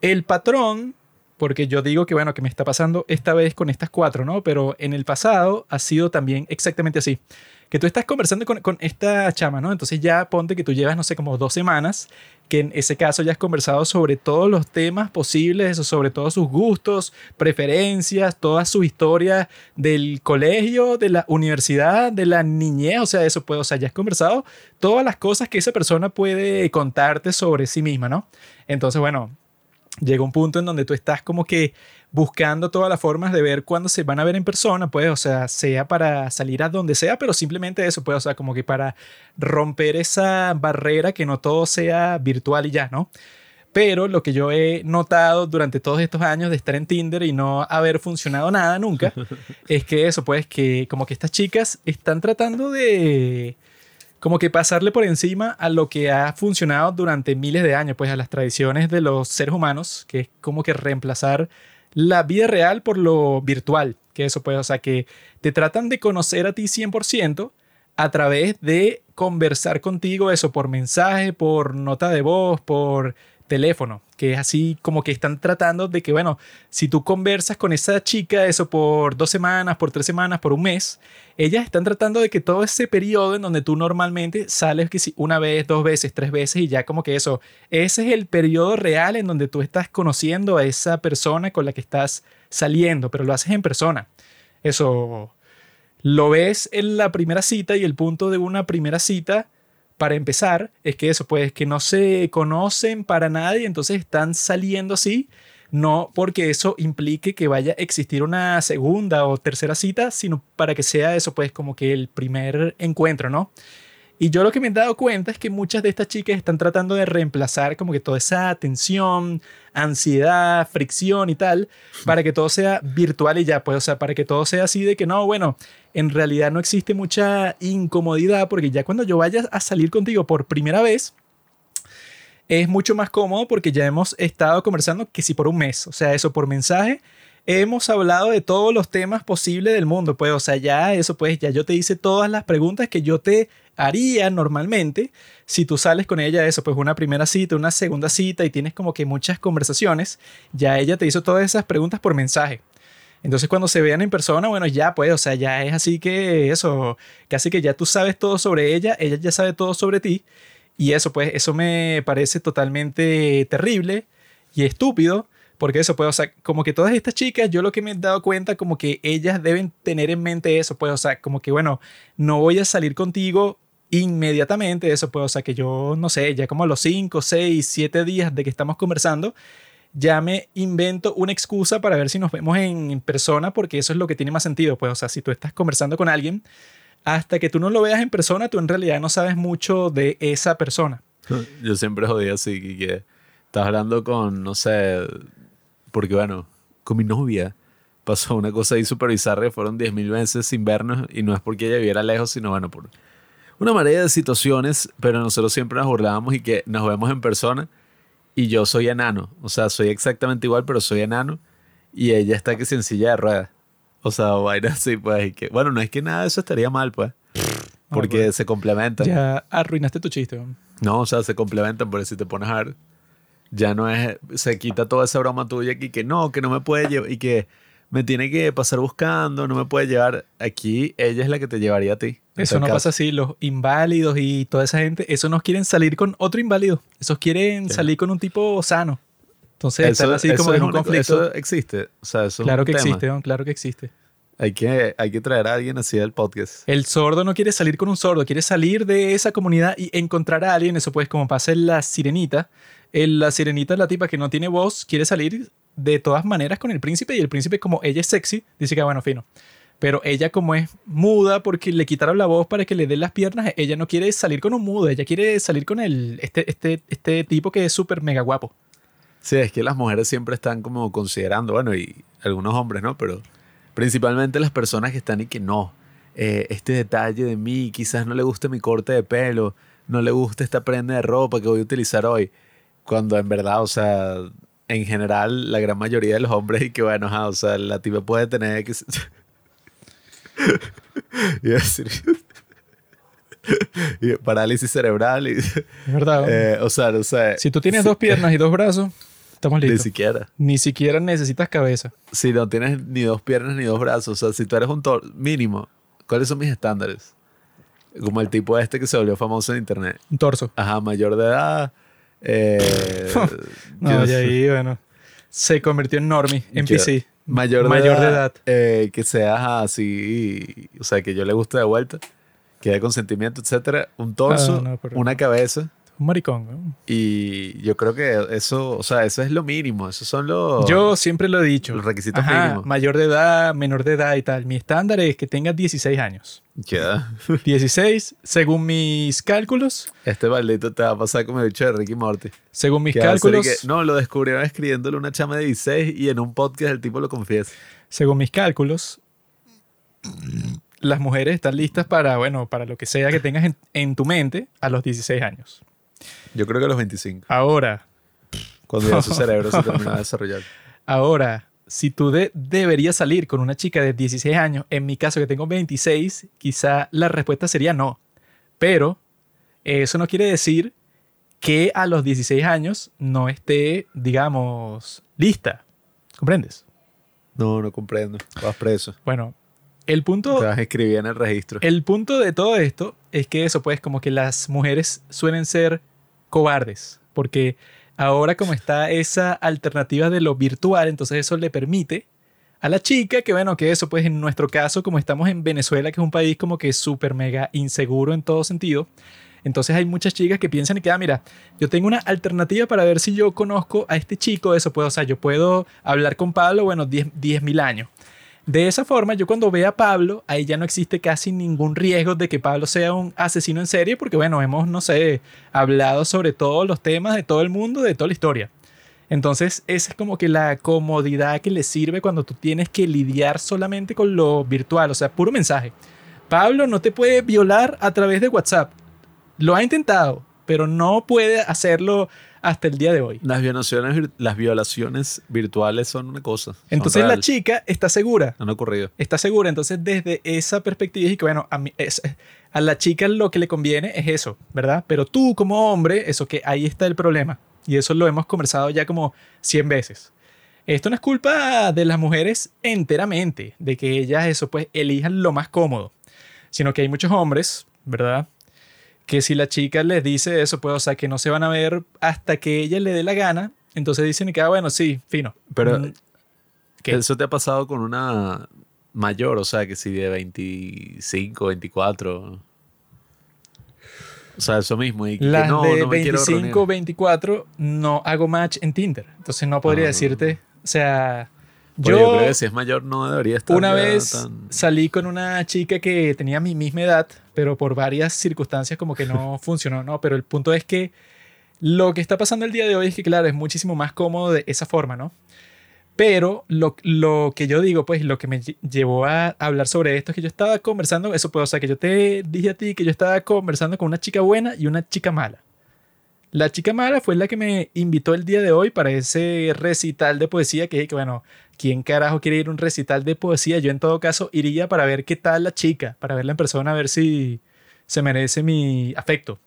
El patrón, porque yo digo que, bueno, que me está pasando esta vez con estas cuatro, ¿no? Pero en el pasado ha sido también exactamente así. Que tú estás conversando con, con esta chama, ¿no? Entonces ya ponte que tú llevas, no sé, como dos semanas, que en ese caso ya has conversado sobre todos los temas posibles, sobre todos sus gustos, preferencias, toda su historia del colegio, de la universidad, de la niñez, o sea, eso puede, o sea, ya has conversado todas las cosas que esa persona puede contarte sobre sí misma, ¿no? Entonces, bueno, llega un punto en donde tú estás como que buscando todas las formas de ver cuándo se van a ver en persona, pues, o sea, sea para salir a donde sea, pero simplemente eso, pues, o sea, como que para romper esa barrera que no todo sea virtual y ya, ¿no? Pero lo que yo he notado durante todos estos años de estar en Tinder y no haber funcionado nada nunca, es que eso, pues, que como que estas chicas están tratando de como que pasarle por encima a lo que ha funcionado durante miles de años, pues a las tradiciones de los seres humanos, que es como que reemplazar la vida real por lo virtual, que eso pues, o sea, que te tratan de conocer a ti 100% a través de conversar contigo, eso por mensaje, por nota de voz, por teléfono, que es así como que están tratando de que, bueno, si tú conversas con esa chica, eso por dos semanas, por tres semanas, por un mes, ellas están tratando de que todo ese periodo en donde tú normalmente sales que si una vez, dos veces, tres veces y ya como que eso, ese es el periodo real en donde tú estás conociendo a esa persona con la que estás saliendo, pero lo haces en persona. Eso lo ves en la primera cita y el punto de una primera cita para empezar es que eso, pues que no se conocen para nada y entonces están saliendo así, no porque eso implique que vaya a existir una segunda o tercera cita, sino para que sea eso, pues como que el primer encuentro, ¿no? Y yo lo que me he dado cuenta es que muchas de estas chicas están tratando de reemplazar como que toda esa tensión, ansiedad, fricción y tal, para que todo sea virtual y ya, pues, o sea, para que todo sea así de que no, bueno, en realidad no existe mucha incomodidad porque ya cuando yo vaya a salir contigo por primera vez, es mucho más cómodo porque ya hemos estado conversando que si por un mes, o sea, eso por mensaje. Hemos hablado de todos los temas posibles del mundo, pues, o sea, ya eso, pues, ya yo te hice todas las preguntas que yo te haría normalmente si tú sales con ella, eso, pues, una primera cita, una segunda cita y tienes como que muchas conversaciones, ya ella te hizo todas esas preguntas por mensaje. Entonces, cuando se vean en persona, bueno, ya, pues, o sea, ya es así que eso, casi que ya tú sabes todo sobre ella, ella ya sabe todo sobre ti. Y eso, pues, eso me parece totalmente terrible y estúpido, porque eso, pues, o sea, como que todas estas chicas, yo lo que me he dado cuenta, como que ellas deben tener en mente eso, pues, o sea, como que, bueno, no voy a salir contigo inmediatamente, eso, pues, o sea, que yo, no sé, ya como a los 5, 6, 7 días de que estamos conversando, ya me invento una excusa para ver si nos vemos en persona, porque eso es lo que tiene más sentido, pues, o sea, si tú estás conversando con alguien, hasta que tú no lo veas en persona, tú en realidad no sabes mucho de esa persona. Yo siempre jodía así, que, estás hablando con, no sé, porque bueno, con mi novia pasó una cosa ahí súper bizarra, fueron 10.000 veces sin vernos y no es porque ella viviera lejos, sino bueno, por una marea de situaciones, pero nosotros siempre nos burlábamos y que nos vemos en persona y yo soy enano, o sea, soy exactamente igual, pero soy enano y ella está que sencilla de ruedas. O sea, vaina así, pues, y que, bueno, no es que nada de eso estaría mal, pues, porque pues, se complementan. Ya arruinaste tu chiste. ¿no? No, o sea, se complementan, pero si te pones a ver, ya no es, se quita toda esa broma tuya y que no, que no me puede llevar, y que me tiene que pasar buscando, no me puede llevar. Aquí ella es la que te llevaría a ti. Eso no caso. pasa así. Los inválidos y toda esa gente, esos no quieren salir con otro inválido. Esos quieren salir con un tipo sano. Entonces, están Eso, así eso como es en un conflicto. eso existe. O sea, eso es Claro que existe, don, claro que existe. Hay que, hay que traer a alguien así al podcast. El sordo no quiere salir con un sordo, quiere salir de esa comunidad y encontrar a alguien. Eso pues como pasa en la sirenita. La sirenita, la tipa que no tiene voz, quiere salir de todas maneras con el príncipe y el príncipe como ella es sexy, dice que bueno, fino. Pero ella como es muda porque le quitaron la voz para que le den las piernas, ella no quiere salir con un mudo, ella quiere salir con el, este, este, este tipo que es súper mega guapo. Sí, es que las mujeres siempre están como considerando, bueno, y algunos hombres, ¿no? Pero principalmente las personas que están y que no. eh, este detalle de mí, quizás no le guste mi corte de pelo, no le gusta esta prenda de ropa que voy a utilizar hoy. Cuando en verdad, o sea, en general, la gran mayoría de los hombres y que bueno, ajá, o sea, la tipa puede tener que... Y parálisis cerebral y... Es verdad. eh, o sea, no sé. si tú tienes dos piernas y dos brazos, estamos Ni listos. siquiera. Ni siquiera necesitas cabeza. si no tienes ni dos piernas ni dos brazos, o sea, si tú eres un tor mínimo, ¿cuáles son mis estándares? Como el tipo este que se volvió famoso en internet. Un torso. Ajá, mayor de edad. Eh, No, y ahí, bueno. Se convirtió en normie, en Yo- PC. mayor de mayor de edad. edad. eh, que sea así, o sea, que yo le guste de vuelta, que haya consentimiento, etcétera. Un torso, Ah, no, pero- una cabeza. Un maricón. ¿no? Y yo creo que eso, o sea, eso es lo mínimo. Esos son los. Yo siempre lo he dicho. Los requisitos Ajá, mínimos. Mayor de edad, menor de edad y tal. Mi estándar es que tengas 16 años. Queda. 16, según mis cálculos, Este maldito te va a pasar como el bicho de Ricky Morty. según mis cálculos, que, no, lo descubrieron escribiéndole una chama de 16 y en un podcast el tipo lo confiesa. según mis cálculos, las mujeres están listas para, bueno, para lo que sea que tengas en, en tu mente a los 16 años. Yo creo que a los 25, Ahora, cuando ya su cerebro se termina de desarrollar. Ahora, si tú de- deberías salir con una chica de 16 años, en mi caso que tengo 26, quizá la respuesta sería no. Pero eso no quiere decir que a los 16 años no esté, digamos, lista. ¿Comprendes? No, no comprendo. Vas preso. Bueno, el punto, Te vas a escribir en el registro. el punto de todo esto es que eso, pues, como que las mujeres suelen ser cobardes. Porque ahora como está esa alternativa de lo virtual, entonces eso le permite a la chica que, bueno, que eso, pues en nuestro caso, como estamos en Venezuela, que es un país como que súper mega inseguro en todo sentido, entonces hay muchas chicas que piensan que, ah, mira, yo tengo una alternativa para ver si yo conozco a este chico, eso puedo, o sea, yo puedo hablar con Pablo, bueno, 10 mil años. De esa forma, yo cuando vea a Pablo, ahí ya no existe casi ningún riesgo de que Pablo sea un asesino en serie, porque bueno, hemos, no sé, hablado sobre todos los temas de todo el mundo, de toda la historia. Entonces, esa es como que la comodidad que le sirve cuando tú tienes que lidiar solamente con lo virtual, o sea, puro mensaje. Pablo no te puede violar a través de WhatsApp. Lo ha intentado, pero no puede hacerlo hasta el día de hoy. Las violaciones, las violaciones virtuales son una cosa. son Entonces la chica está segura Han ocurrido. está segura. Entonces, desde esa perspectiva, y que bueno, a, mí, es- a la chica lo que le conviene es eso, ¿verdad? Pero tú, como hombre, eso que ahí está el problema. Y eso lo hemos conversado ya como 100 veces. Esto no es culpa de las mujeres enteramente, de que ellas, eso, pues, elijan lo más cómodo, sino que hay muchos hombres, ¿verdad? Que si la chica les dice eso, pues, o sea, que no se van a ver hasta que ella le dé la gana, entonces dicen que, ah, bueno, sí, fino. Pero Mm, ¿Qué? eso te ha pasado con una mayor, o sea, que si de 25, 24. O sea, eso mismo. Y que Las no, de no me quiero 25, reunir. 24 no hago match en Tinder. Entonces no podría Ah. decirte, o sea, Oye, yo, yo creo que si es mayor no debería estar una vez tan- salí con una chica que tenía mi misma edad, pero por varias circunstancias como que no funcionó, ¿no? Pero el punto es que lo que está pasando el día de hoy es que, claro, es muchísimo más cómodo de esa forma, ¿no? Pero lo, lo que yo digo, pues lo que me lle- llevó a hablar sobre esto es que yo estaba conversando, eso puede, o sea, que yo te dije a ti que yo estaba conversando con una chica buena y una chica mala. La chica mala fue la que me invitó el día de hoy para ese recital de poesía que, que bueno, ¿quién carajo quiere ir a un recital de poesía? Yo en todo caso iría para ver qué tal la chica, para verla en persona, a ver si se merece mi afecto.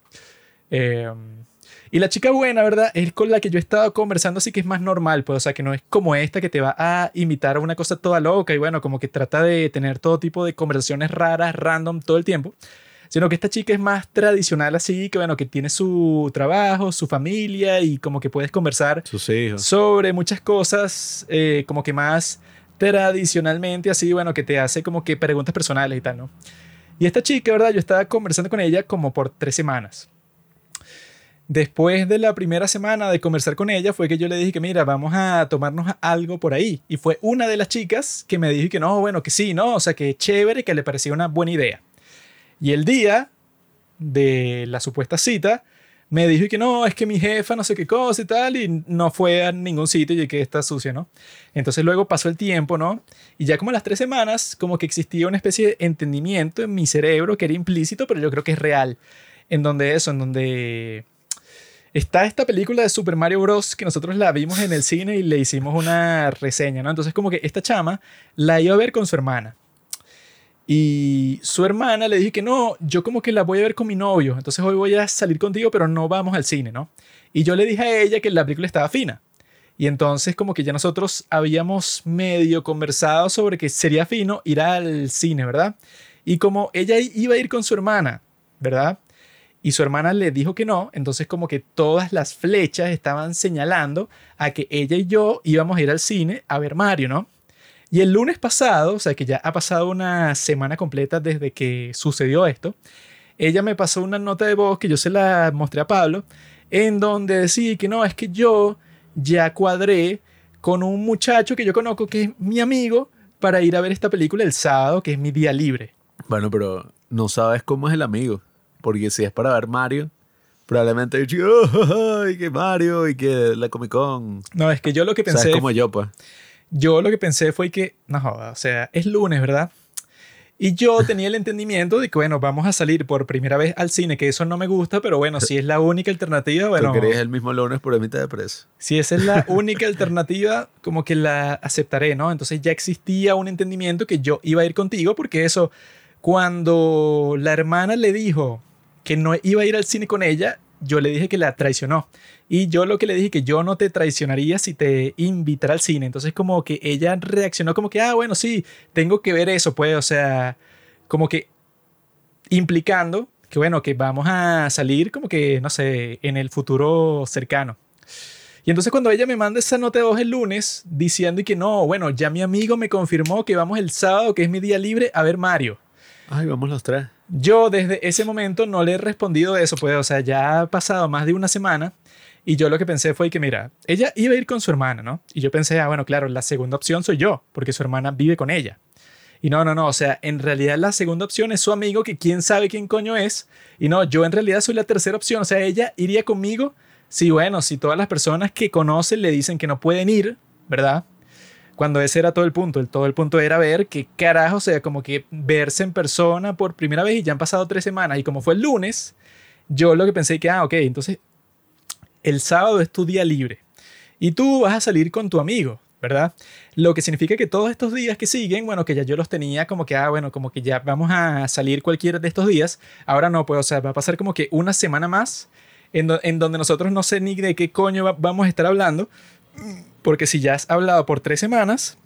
Eh, Y la chica buena, ¿verdad? Es con la que yo he estado conversando, así que es más normal, pues, o sea, que no es como esta que te va a invitar a una cosa toda loca y bueno, como que trata de tener todo tipo de conversaciones raras, random, todo el tiempo. Sino que esta chica es más tradicional así, que bueno, que tiene su trabajo, su familia y como que puedes conversar Sus hijos. sobre muchas cosas, eh, como que más tradicionalmente así, bueno, que te hace como que preguntas personales y tal, ¿no? Y esta chica, ¿verdad? Yo estaba conversando con ella como por tres semanas. Después de la primera semana de conversar con ella fue que yo le dije que mira, vamos a tomarnos algo por ahí. Y fue una de las chicas que me dijo que no, bueno, que sí, ¿no? O sea, que chévere, que le parecía una buena idea. Y el día de la supuesta cita, me dijo que no, es que mi jefa no sé qué cosa y tal, y no fue a ningún sitio y que está sucia, ¿no? Entonces luego pasó el tiempo, ¿no? Y ya como las tres semanas, como que existía una especie de entendimiento en mi cerebro que era implícito, pero yo creo que es real. En donde eso, en donde está esta película de Super Mario Bros. que nosotros la vimos en el cine y le hicimos una reseña, ¿no? Entonces como que esta chama la iba a ver con su hermana. Y su hermana le dije que no, yo como que la voy a ver con mi novio, entonces hoy voy a salir contigo, pero no vamos al cine, ¿no? Y yo le dije a ella que la película estaba fina. Y entonces como que ya nosotros habíamos medio conversado sobre que sería fino ir al cine, ¿verdad? Y como ella iba a ir con su hermana, ¿verdad? Y su hermana le dijo que no, entonces como que todas las flechas estaban señalando a que ella y yo íbamos a ir al cine a ver Mario, ¿no? Y el lunes pasado, o sea que ya ha pasado una semana completa desde que sucedió esto, ella me pasó una nota de voz que yo se la mostré a Pablo, en donde decía que no, es que yo ya cuadré con un muchacho que yo conozco que es mi amigo para ir a ver esta película el sábado, que es mi día libre. Bueno, pero no sabes cómo es el amigo. Porque si es para ver Mario, probablemente dicho, oh, ay, que Mario y que la Comic Con. No, es que yo lo que O sea, pensé, es como yo, pues. Yo lo que pensé fue que, no joda, o sea, es lunes, ¿verdad? Y yo tenía el entendimiento de que, bueno, vamos a salir por primera vez al cine, que eso no me gusta, pero bueno, si es la única alternativa, bueno, Tú querías el mismo lunes por mitad de precio. si esa es la única alternativa, como que la aceptaré, ¿no? Entonces ya existía un entendimiento que yo iba a ir contigo, porque eso, cuando la hermana le dijo que no iba a ir al cine con ella, yo le dije que la traicionó. Y yo lo que le dije que yo no te traicionaría si te invitara al cine. Entonces como que ella reaccionó como que, ah, bueno, sí, tengo que ver eso, pues, o sea, como que implicando que, bueno, que vamos a salir como que, no sé, en el futuro cercano. Y entonces cuando ella me manda esa nota de voz el lunes diciendo y que no, bueno, ya mi amigo me confirmó que vamos el sábado, que es mi día libre, a ver Mario. Ay, vamos los tres. Yo desde ese momento no le he respondido eso, pues, o sea, ya ha pasado más de una semana y yo lo que pensé fue que, mira, ella iba a ir con su hermana, ¿no? Y yo pensé, ah, bueno, claro, la segunda opción soy yo, porque su hermana vive con ella. Y no, no, no, o sea, en realidad la segunda opción es su amigo, que quién sabe quién coño es. Y no, yo en realidad soy la tercera opción, o sea, ella iría conmigo. Sí, bueno, si todas las personas que conocen le dicen que no pueden ir, ¿verdad? Cuando ese era todo el punto, el, todo el punto era ver qué carajo, o sea, como que verse en persona por primera vez y ya han pasado tres semanas. Y como fue el lunes, yo lo que pensé que, ah, ok, entonces el sábado es tu día libre y tú vas a salir con tu amigo, ¿verdad? Lo que significa que todos estos días que siguen, bueno, que ya yo los tenía como que, ah, bueno, como que ya vamos a salir cualquiera de estos días. Ahora no, pues, o sea, va a pasar como que una semana más en, do- en donde nosotros no sé ni de qué coño va- vamos a estar hablando, porque si ya has hablado por tres semanas,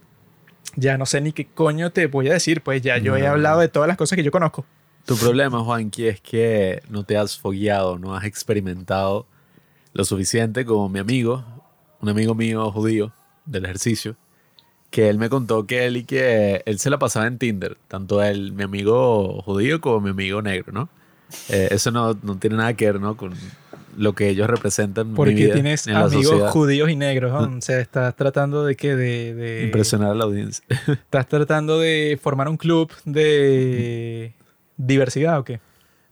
ya no sé ni qué coño te voy a decir, pues ya yo he No. hablado de todas las cosas que yo conozco. Tu problema, Juanqui, es que no te has fogueado, no has experimentado lo suficiente como mi amigo, un amigo mío judío del ejercicio, que él me contó que él y que él se la pasaba en Tinder, tanto él, mi amigo judío, como mi amigo negro, ¿no? Eh, eso no, no tiene nada que ver, ¿no? Con lo que ellos representan mi Porque vida, tienes en amigos judíos y negros, ¿no? O sea, estás tratando de que de, de Impresionar a la audiencia. estás tratando de formar un club de diversidad o qué?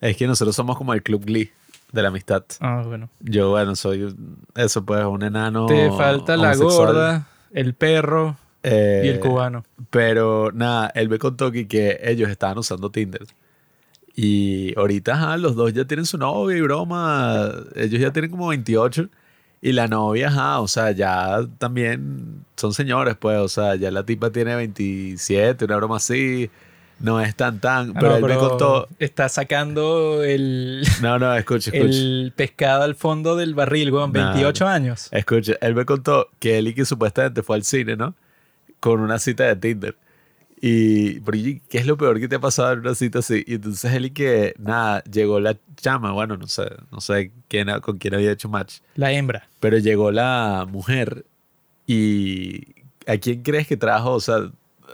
Es que nosotros somos como el Club Glee de la amistad. Ah, bueno. Yo, bueno, soy eso, pues, un enano. Te falta la gorda, el perro Eh, y el cubano. Pero nada, él me contó que, que ellos estaban usando Tinder. Y ahorita, ajá, los dos ya tienen su novia y broma. Ellos ya tienen como 28. Y la novia, ajá, o sea, ya también son señores, pues. O sea, ya la tipa tiene 27, una broma así. no es tan tan. Ah, Pero no, él me contó. Está sacando el, No, no, escucha, escucha. el pescado al fondo del barril, weón. Nah, 28 años. Escucha, él me contó que él y que supuestamente fue al cine, ¿no? Con una cita de Tinder. Y, pero, ¿y ¿qué es lo peor que te ha pasado en una cita así? Y entonces él y que, nada, llegó la chama, bueno, no sé, no sé quién, con quién había hecho match, La hembra. pero llegó la mujer y ¿a quién crees que trajo, o sea,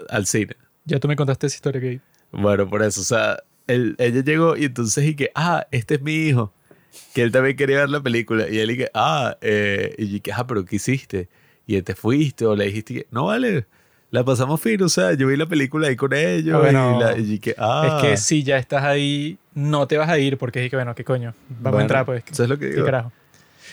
al cine? Ya tú me contaste esa historia que Bueno, por eso, o sea, él- ella llegó y entonces y que, ah, este es mi hijo, que él también quería ver la película. Y él y que, ah, eh, y que, ah, pero ¿qué hiciste? Y te fuiste o le dijiste que, no vale, la pasamos fino, o sea, yo vi la película ahí con ellos bueno, y, la, y que, ah. Es que si ya estás ahí, no te vas a ir porque es que, bueno, ¿qué coño? Vamos Bueno, a entrar, pues. eso es lo que ¿Qué digo. carajo?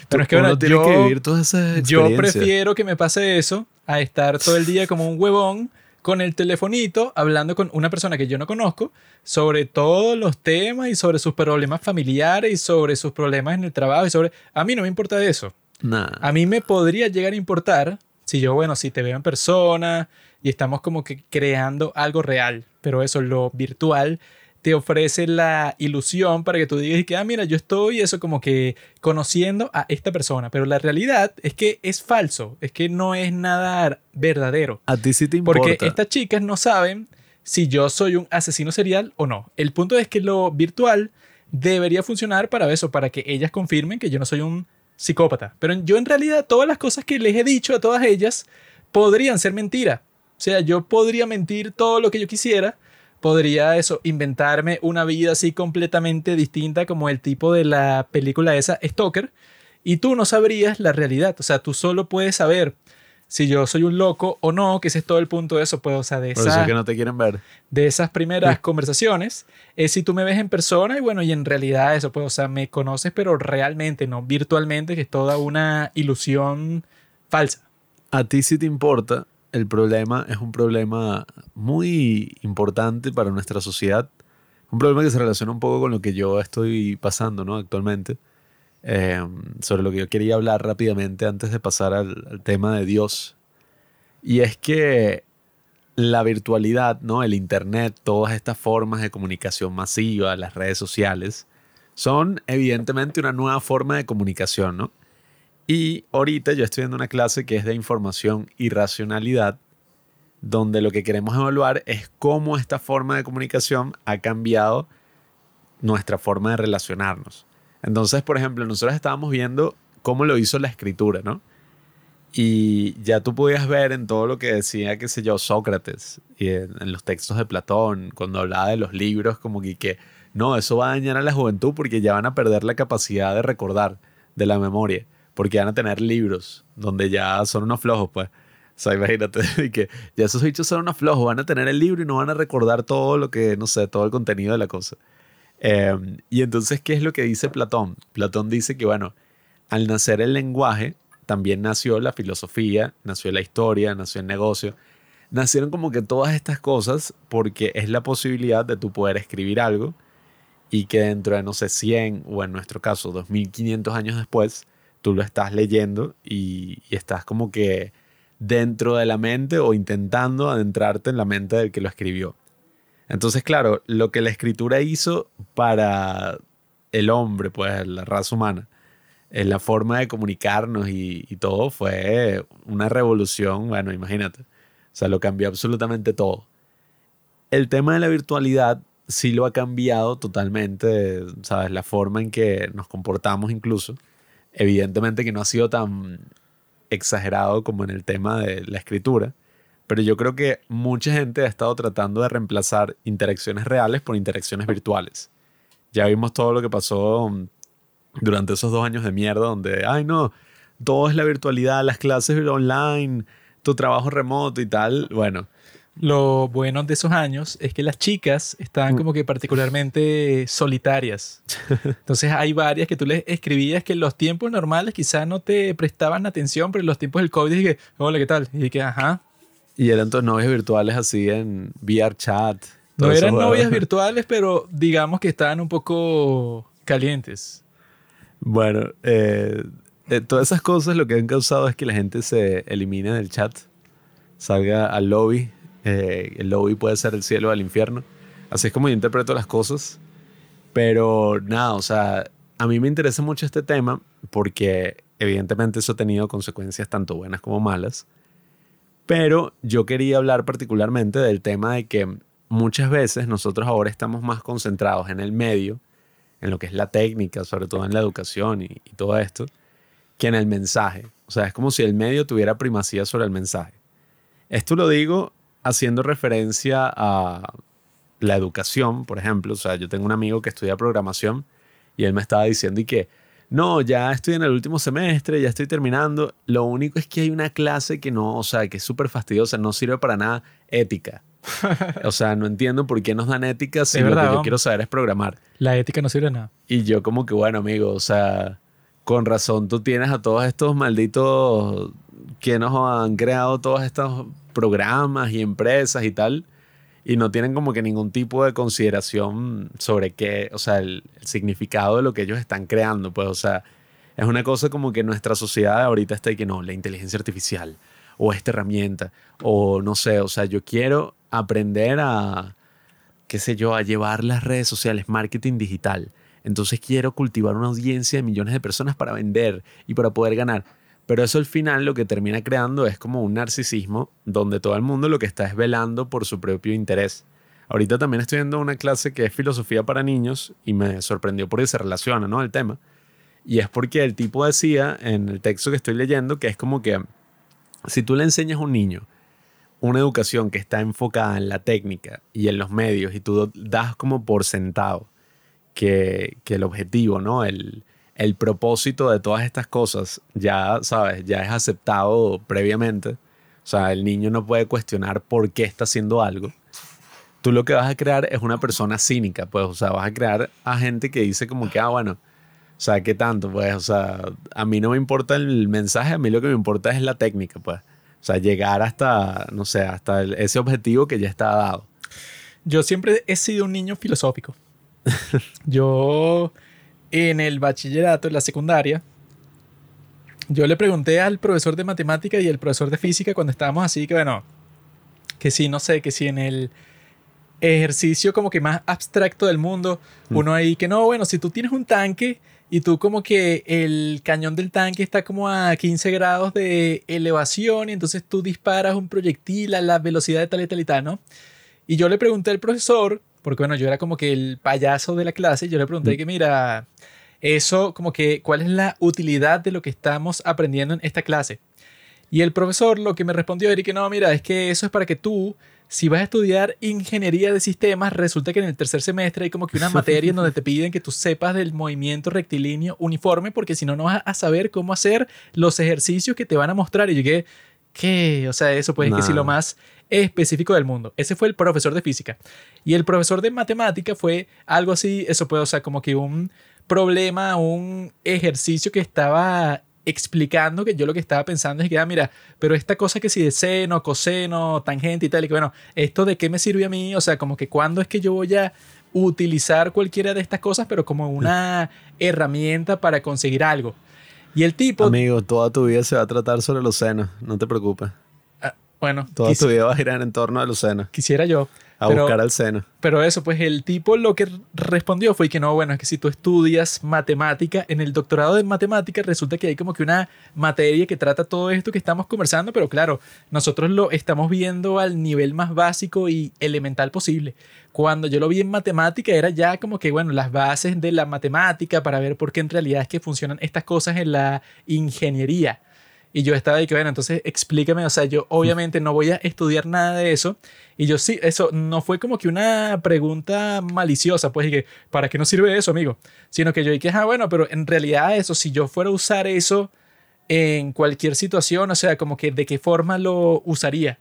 Pero es que, bueno, yo, que vivir todas esas yo prefiero que me pase eso a estar todo el día como un huevón con el telefonito hablando con una persona que yo no conozco sobre todos los temas y sobre sus problemas familiares y sobre sus problemas en el trabajo y sobre... A mí no me importa eso. Nah. A mí me podría llegar a importar si yo, bueno, si te veo en persona y estamos como que creando algo real, pero eso, lo virtual, te ofrece la ilusión para que tú digas y que, ah, mira, yo estoy eso como que conociendo a esta persona, pero la realidad es que es falso, es que no es nada verdadero. A ti sí te importa. Porque estas chicas no saben si yo soy un asesino serial o no. El punto es que lo virtual debería funcionar para eso, para que ellas confirmen que yo no soy un psicópata. Pero yo en realidad todas las cosas que les he dicho a todas ellas podrían ser mentira. O sea, yo podría mentir todo lo que yo quisiera. Podría eso, inventarme una vida así completamente distinta como el tipo de la película esa, Stalker. Y tú no sabrías la realidad. O sea, tú solo puedes saber si yo soy un loco o no, que ese es todo el punto de eso, pues, o sea, de, Por eso esa- es que no te quieren ver. de esas primeras conversaciones, es si tú me ves en persona y bueno, y en realidad eso, pues, o sea, me conoces, pero realmente, no virtualmente, que es toda una ilusión falsa. a ti sí te importa, el problema es un problema muy importante para nuestra sociedad. Un problema que se relaciona un poco con lo que yo estoy pasando ¿no? actualmente. Eh, sobre lo que yo quería hablar rápidamente antes de pasar al, tema de Dios. Y es que la virtualidad, ¿no? el Internet, todas estas formas de comunicación masiva, las redes sociales, son evidentemente una nueva forma de comunicación, ¿no? Y ahorita yo estoy viendo una clase que es de información y racionalidad, donde lo que queremos evaluar es cómo esta forma de comunicación ha cambiado nuestra forma de relacionarnos. Entonces, por ejemplo, nosotros estábamos viendo cómo lo hizo la escritura, ¿no? Y ya tú podías ver en todo lo que decía, qué sé yo, Sócrates, y en, los textos de Platón, cuando hablaba de los libros, como que, no, eso va a dañar a la juventud porque ya van a perder la capacidad de recordar, de la memoria, porque van a tener libros donde ya son unos flojos, pues. O sea, imagínate que ya esos bichos son unos flojos, van a tener el libro y no van a recordar todo lo que, no sé, todo el contenido de la cosa. Eh, y entonces, ¿qué es lo que dice Platón? Platón dice que, bueno, al nacer el lenguaje, también nació la filosofía, nació la historia, nació el negocio. Nacieron como que todas estas cosas porque es la posibilidad de tú poder escribir algo y que dentro de, no sé, 100 o en nuestro caso 2500 años después, tú lo estás leyendo y estás como que dentro de la mente o intentando adentrarte en la mente del que lo escribió. Entonces, claro, lo que la escritura hizo para el hombre, pues la raza humana, en la forma de comunicarnos y, y todo fue una revolución, bueno, imagínate. O sea, lo cambió absolutamente todo. El tema de la virtualidad sí lo ha cambiado totalmente, ¿sabes? La forma en que nos comportamos incluso. Evidentemente que no ha sido tan exagerado como en el tema de la escritura, pero yo creo que mucha gente ha estado tratando de reemplazar interacciones reales por interacciones virtuales. Ya vimos todo lo que pasó mm, durante esos dos años de mierda donde, ay no, todo es la virtualidad, las clases online, tu trabajo remoto y tal. Bueno, Lo bueno de esos años es que las chicas estaban como que particularmente solitarias. Entonces hay varias que tú les escribías que en los tiempos normales quizás no te prestaban atención, pero en los tiempos del COVID dije, hola, ¿qué tal? Y dije, ajá. Y eran tus novias virtuales así en VR chat. No eran novias virtuales, pero digamos que estaban un poco calientes. Bueno, eh, eh, todas esas cosas lo que han causado es que la gente se elimine del chat, salga al lobby. eh, el lobby puede ser el cielo o el infierno. Así es como yo interpreto las cosas. Pero nada, o sea, a mí me interesa mucho este tema porque evidentemente eso ha tenido consecuencias tanto buenas como malas. Pero yo quería hablar particularmente del tema de que muchas veces nosotros ahora estamos más concentrados en el medio, en lo que es la técnica, sobre todo en la educación y, todo esto, que en el mensaje. O sea, es como si el medio tuviera primacía sobre el mensaje. Esto lo digo haciendo referencia a la educación, por ejemplo. O sea, yo tengo un amigo que estudia programación y él me estaba diciendo y que, no, ya estoy en el último semestre, ya estoy terminando. Lo único es que hay una clase que no, o sea, que es súper fastidiosa, no sirve para nada, ética. o sea, no entiendo por qué nos dan ética si Es lo verdad, que yo quiero saber es programar. La ética no sirve de nada. Y yo como que, bueno, amigo, o sea, con razón tú tienes a todos estos malditos que nos han creado todos estos programas y empresas y tal, y no tienen como que ningún tipo de consideración sobre qué, o sea, el, significado de lo que ellos están creando, pues, o sea, es una cosa como que nuestra sociedad ahorita está y que no, la inteligencia artificial, o esta herramienta, o no sé, o sea, yo quiero aprender a, qué sé yo, a llevar las redes sociales, marketing digital. Entonces quiero cultivar una audiencia de millones de personas para vender y para poder ganar. Pero eso al final lo que termina creando es como un narcisismo donde todo el mundo lo que está es velando por su propio interés. Ahorita también estoy viendo una clase que es filosofía para niños y me sorprendió porque se relaciona, ¿no? El tema. Y es porque el tipo decía en el texto que estoy leyendo que es como que si tú le enseñas a un niño una educación que está enfocada en la técnica y en los medios y tú das como por sentado que, que el objetivo, ¿no? El, el propósito de todas estas cosas ya, ¿sabes? Ya es aceptado previamente. O sea, el niño no puede cuestionar por qué está haciendo algo. Tú lo que vas a crear es una persona cínica, pues, o sea, vas a crear a gente que dice como que, ah, bueno, o sea, ¿qué tanto? Pues, o sea, a mí no me importa el mensaje, a mí lo que me importa es la técnica, pues. O sea, llegar hasta, no sé, hasta ese objetivo que ya está dado. Yo siempre he sido un niño filosófico. yo en el bachillerato, en la secundaria, yo le pregunté al profesor de matemática y al profesor de física cuando estábamos así, que bueno, que sí, no sé, que sí en el ejercicio como que más abstracto del mundo, Mm. uno ahí que no, bueno, si tú tienes un tanque y tú como que el cañón del tanque está como a 15 grados de elevación y entonces tú disparas un proyectil a la velocidad de tal y tal y tal, ¿no? Y yo le pregunté al profesor, porque bueno, yo era como que el payaso de la clase, yo le pregunté que mira, eso como que, ¿cuál es la utilidad de lo que estamos aprendiendo en esta clase? Y el profesor lo que me respondió era que no, mira, es que eso es para que tú, si vas a estudiar ingeniería de sistemas, resulta que en el tercer semestre hay como que una materia en donde te piden que tú sepas del movimiento rectilíneo uniforme, porque si no, no vas a saber cómo hacer los ejercicios que te van a mostrar. Y yo que, ¿qué? O sea, eso pues es que si Nah. lo más específico del mundo. Ese fue el profesor de física. Y el profesor de matemática fue algo así, eso puede, o como que un problema, un ejercicio que estaba explicando que yo lo que estaba pensando es que, ah, mira, pero esta cosa que si de seno, coseno, tangente y tal, y que bueno, ¿esto de qué me sirve a mí? O sea, como que cuándo es que yo voy a utilizar cualquiera de estas cosas, pero como una herramienta para conseguir algo. Y el tipo, Amigo, toda tu vida se va a tratar sobre los senos, no te preocupes. Bueno, Toda tu vida va a girar en torno a senos, quisiera yo. a pero- buscar al seno. Pero eso, pues el tipo lo que respondió fue que no, bueno, es que si tú estudias matemática, en el doctorado de matemática resulta que hay como que una materia que trata todo esto que estamos conversando, pero claro, nosotros lo estamos viendo al nivel más básico y elemental posible. Cuando yo lo vi en matemática era ya como que, bueno, las bases de la matemática para ver por qué en realidad es que funcionan estas cosas en la ingeniería. Y yo estaba ahí que, bueno, entonces explícame, o sea, yo obviamente no voy a estudiar nada de eso. Y yo sí, eso no fue como que una pregunta maliciosa, pues, y que, ¿para qué nos sirve eso, amigo? Sino que yo dije, ah, bueno, pero en realidad eso, si yo fuera a usar eso en cualquier situación, o sea, como que de qué forma lo usaría.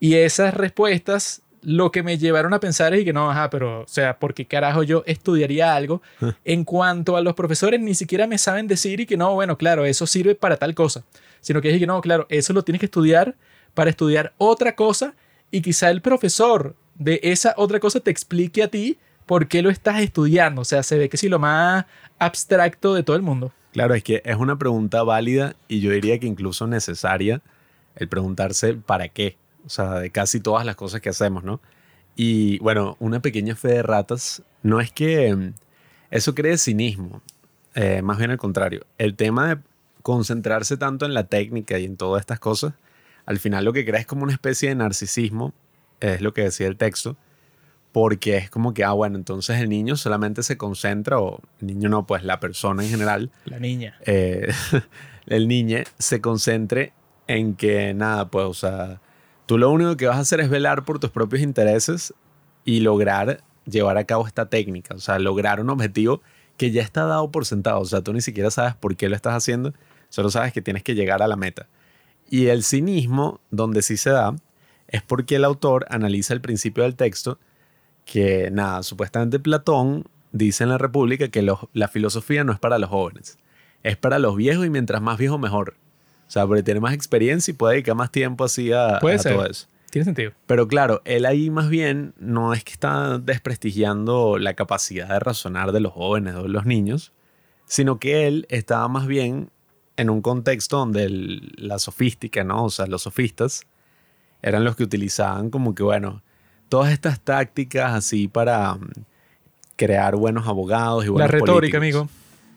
Y esas respuestas lo que me llevaron a pensar es que no, ajá, pero, o sea, ¿por qué carajo yo estudiaría algo? En cuanto a los profesores, ni siquiera me saben decir y que no, bueno, claro, eso sirve para tal cosa. Sino que dije que no, claro, eso lo tienes que estudiar para estudiar otra cosa y quizá el profesor de esa otra cosa te explique a ti por qué lo estás estudiando. O sea, se ve que sí, lo más abstracto de todo el mundo. Claro, es que es una pregunta válida y yo diría que incluso necesaria el preguntarse para qué, o sea, de casi todas las cosas que hacemos, ¿no? Y bueno, una pequeña fe de ratas, no es que mm, eso cree cinismo, eh, más bien al contrario. El tema de concentrarse tanto en la técnica y en todas estas cosas, al final lo que crea es como una especie de narcisismo, es lo que decía el texto, porque es como que, ah, bueno, entonces el niño solamente se concentra, o el niño no, pues la persona en general, La niña. eh, el niño se concentre en que nada, pues, o sea, tú lo único que vas a hacer es velar por tus propios intereses y lograr llevar a cabo esta técnica, o sea, lograr un objetivo que ya está dado por sentado, o sea, tú ni siquiera sabes por qué lo estás haciendo, solo sabes que tienes que llegar a la meta. Y el cinismo, donde sí se da, es porque el autor analiza el principio del texto que, nada, supuestamente Platón dice en la República que los- la filosofía no es para los jóvenes, es para los viejos y mientras más viejo mejor. O sea, porque tiene más experiencia y puede dedicar más tiempo así a, Puede a ser. todo eso. Tiene sentido. Pero claro, él ahí más bien no es que está desprestigiando la capacidad de razonar de los jóvenes o de los niños, sino que él estaba más bien en un contexto donde el- la sofística, ¿no? O sea, los sofistas eran los que utilizaban como que, bueno, todas estas tácticas así para mm, crear buenos abogados y La buenos retórica, políticos. amigo.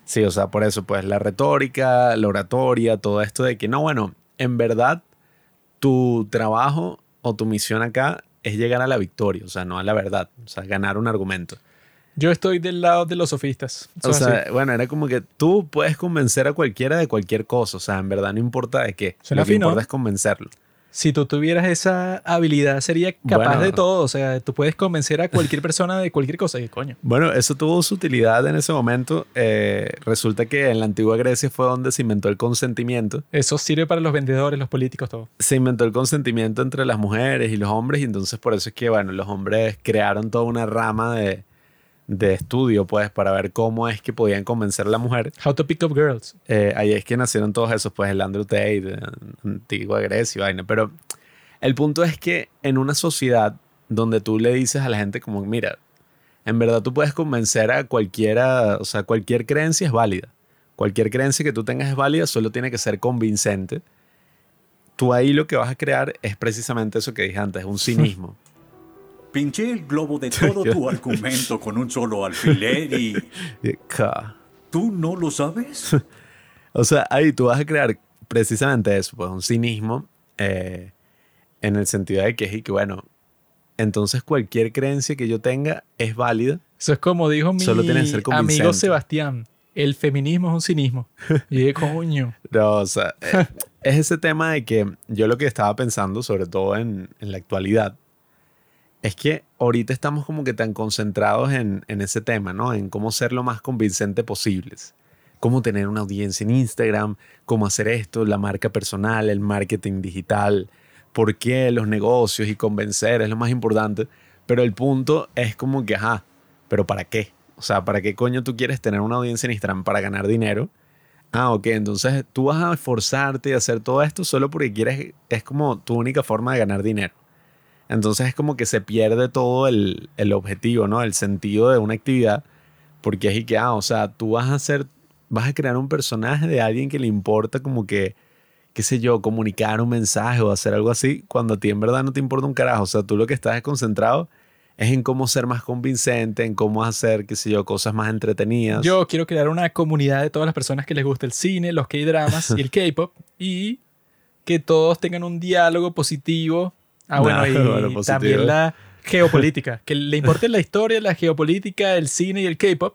Sí, o sea, por eso, pues la retórica, la oratoria, todo esto de que no, bueno, en verdad tu trabajo o tu misión acá es llegar a la victoria, o sea, no a la verdad, o sea, ganar un argumento. Yo estoy del lado de los sofistas. Son O sea, así. bueno, era como que tú puedes convencer a cualquiera de cualquier cosa, o sea, en verdad no importa de qué, Suena lo que fino. importa es convencerlo. si tú tuvieras esa habilidad, sería capaz Bueno. de todo. O sea, tú puedes convencer a cualquier persona de cualquier cosa. ¿Qué coño? Bueno, eso tuvo su utilidad en ese momento. Eh, resulta que en la antigua Grecia fue donde se inventó el consentimiento. Eso sirve para los vendedores, los políticos, todo. se inventó el consentimiento entre las mujeres y los hombres y entonces por eso es que, bueno, los hombres crearon toda una rama de, de estudio, pues, para ver cómo es que podían convencer a la mujer. How to pick up girls. Eh, ahí es que nacieron todos esos, pues, el Andrew Tate, eh, antigua Grecia y vaina. Pero el punto es que en una sociedad donde tú le dices a la gente como, mira, en verdad tú puedes convencer a cualquiera, o sea, cualquier creencia es válida. Cualquier creencia que tú tengas es válida, solo tiene que ser convincente. Tú ahí lo que vas a crear es precisamente eso que dije antes, un cinismo. Pinché el globo de todo tu argumento con un solo alfiler y... ¿Tú no lo sabes? O sea, ahí tú vas a crear precisamente eso, pues un cinismo eh, en el sentido de que es y que, bueno, entonces cualquier creencia que yo tenga es válida. Eso es como dijo mi Solo tiene que ser amigo. Sebastián. El feminismo es un cinismo. Y dije, coño. No, o sea, eh, es ese tema de que yo lo que estaba pensando, sobre todo en, en la actualidad, es que ahorita estamos como que tan concentrados en, ese tema, ¿no? En cómo ser lo más convincente posibles. Cómo tener una audiencia en Instagram, cómo hacer esto, la marca personal, el marketing digital, por qué los negocios y convencer es lo más importante. Pero el punto es como que, ajá, ¿pero para qué? O sea, ¿para qué coño tú quieres tener una audiencia en Instagram? ¿Para ganar dinero? Ah, ok, entonces tú vas a esforzarte y hacer todo esto solo porque quieres, es como tu única forma de ganar dinero. Entonces es como que se pierde todo el, el objetivo, ¿no? El sentido de una actividad, porque es y que, ah, o sea, tú vas a hacer, vas a crear un personaje de alguien que le importa como que, qué sé yo, comunicar un mensaje o hacer algo así, cuando a ti en verdad no te importa un carajo. O sea, tú lo que estás es concentrado es en cómo ser más convincente, en cómo hacer, qué sé yo, cosas más entretenidas. Yo quiero crear una comunidad de todas las personas que les gusta el cine, los K-dramas y el K-pop y que todos tengan un diálogo positivo. Ah, bueno, Nah, y bueno, también la geopolítica. Que le importe la historia, la geopolítica, el cine y el K-pop.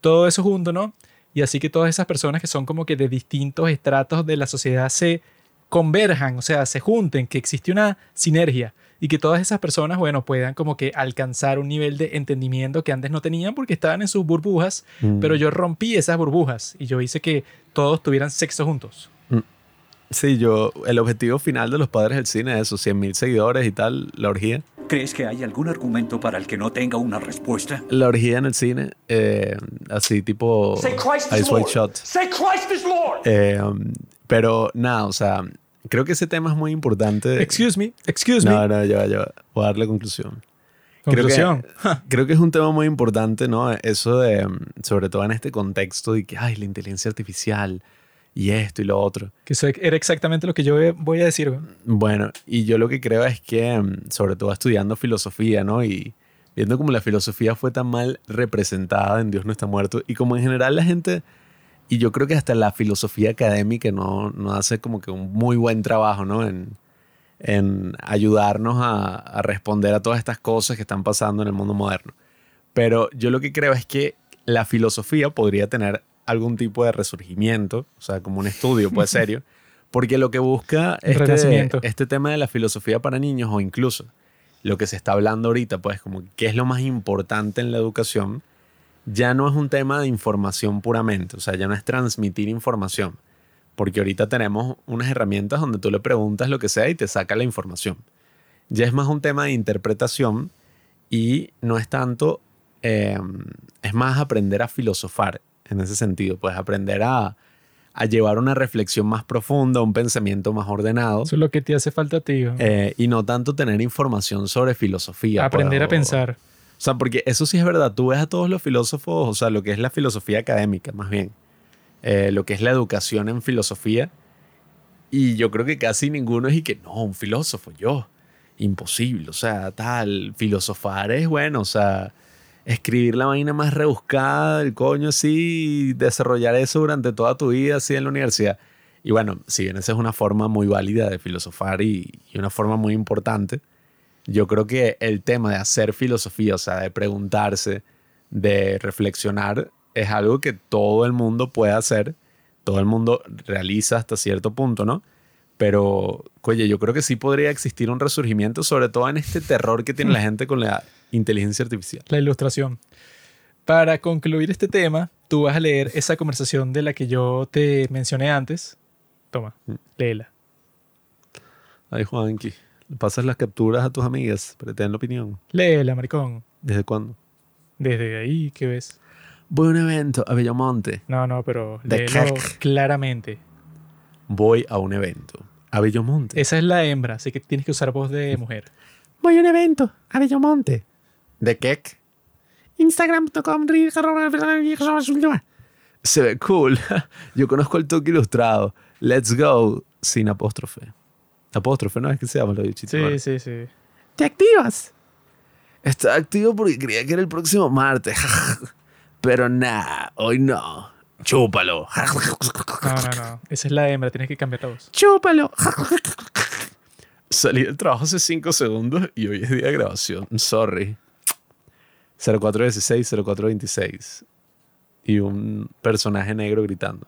Todo eso junto, ¿no? Y así que todas esas personas que son como que de distintos estratos de la sociedad se converjan, o sea, se junten, que existe una sinergia y que todas esas personas, bueno, puedan como que alcanzar un nivel de entendimiento que antes no tenían porque estaban en sus burbujas, Mm. pero yo rompí esas burbujas y yo hice que todos tuvieran sexo juntos. Sí, yo, el objetivo final de los padres del cine es eso, 100 mil seguidores y tal, la orgía. ¿Crees que hay algún argumento para el que no tenga una respuesta? La orgía en el cine, eh, así tipo Say Christ Ice is White Lord. Shot. Say Christ is Lord. Eh, pero nada, o sea, creo que ese tema es muy importante. Excuse me, excuse No, me. no, ya va, ya va. Voy a dar la conclusión. Conclusión. Creo que, creo que es un tema muy importante, ¿no? Eso de, mm, sobre todo en este contexto de que, ay, la inteligencia artificial y esto y lo otro. Que eso era exactamente lo que yo voy a decir. Bueno, y yo lo que creo es que, mm, sobre todo estudiando filosofía, ¿no? Y viendo como la filosofía fue tan mal representada en Dios no está muerto, y como en general la gente, y yo creo que hasta la filosofía académica no, no hace como que un muy buen trabajo, ¿no? En, en ayudarnos a, a responder a todas estas cosas que están pasando en el mundo moderno. Pero yo lo que creo es que la filosofía podría tener algún tipo de resurgimiento, o sea, como un estudio pues serio, porque lo que busca este, este tema de la filosofía para niños o incluso lo que se está hablando ahorita, pues como qué es lo más importante en la educación, ya no es un tema de información puramente, o sea, ya no es transmitir información, porque ahorita tenemos unas herramientas donde tú le preguntas lo que sea y te saca la información. Ya es más un tema de interpretación y no es tanto, eh, es más aprender a filosofar en ese sentido, pues aprender a, a llevar una reflexión más profunda, un pensamiento más ordenado. Eso es lo que te hace falta a ti. eh, y no tanto tener información sobre filosofía. Aprender pues, a o- pensar. O sea, porque eso sí es verdad. Tú ves a todos los filósofos, o sea, lo que es la filosofía académica, más bien, eh, lo que es la educación en filosofía, y yo creo que casi ninguno es y que no, un filósofo, yo, imposible, o sea, tal, filosofar es bueno, o sea, escribir la vaina más rebuscada del coño así, y desarrollar eso durante toda tu vida así en la universidad. Y bueno, si bien esa es una forma muy válida de filosofar y, y una forma muy importante, yo creo que el tema de hacer filosofía, o sea, de preguntarse, de reflexionar, es algo que todo el mundo puede hacer, todo el mundo realiza hasta cierto punto, ¿no? Pero, oye, yo creo que sí podría existir un resurgimiento, sobre todo en este terror que tiene la gente con la inteligencia artificial. La ilustración. Para concluir este tema, tú vas a leer esa conversación de la que yo te mencioné antes. Toma, Mm. léela. Ay, Juanqui, pasas las capturas a tus amigas que te den la opinión. Léela, maricón. ¿Desde cuándo? Desde ahí, ¿qué ves? Voy a un evento a Bellamonte. No, no, pero léelo claramente. Voy a un evento a Bellamonte. Esa es la hembra, así que tienes que usar voz de mujer. Voy a un evento a Bellamonte. ¿De qué? Instagram.com. Se ve cool. Yo conozco el toque ilustrado. Let's go. Sin apóstrofe. Apóstrofe, ¿no? Es que se llama lo dicho. Sí, sí, sí. ¿Te activas? Está activo porque creía que era el próximo martes. Pero nada, hoy no. Chúpalo. No, no, no. Esa es la hembra, tienes que cambiar la voz. Chúpalo. Salí del trabajo hace 5 segundos y hoy es día de grabación. Sorry. 0416, 0426. Y un personaje negro gritando.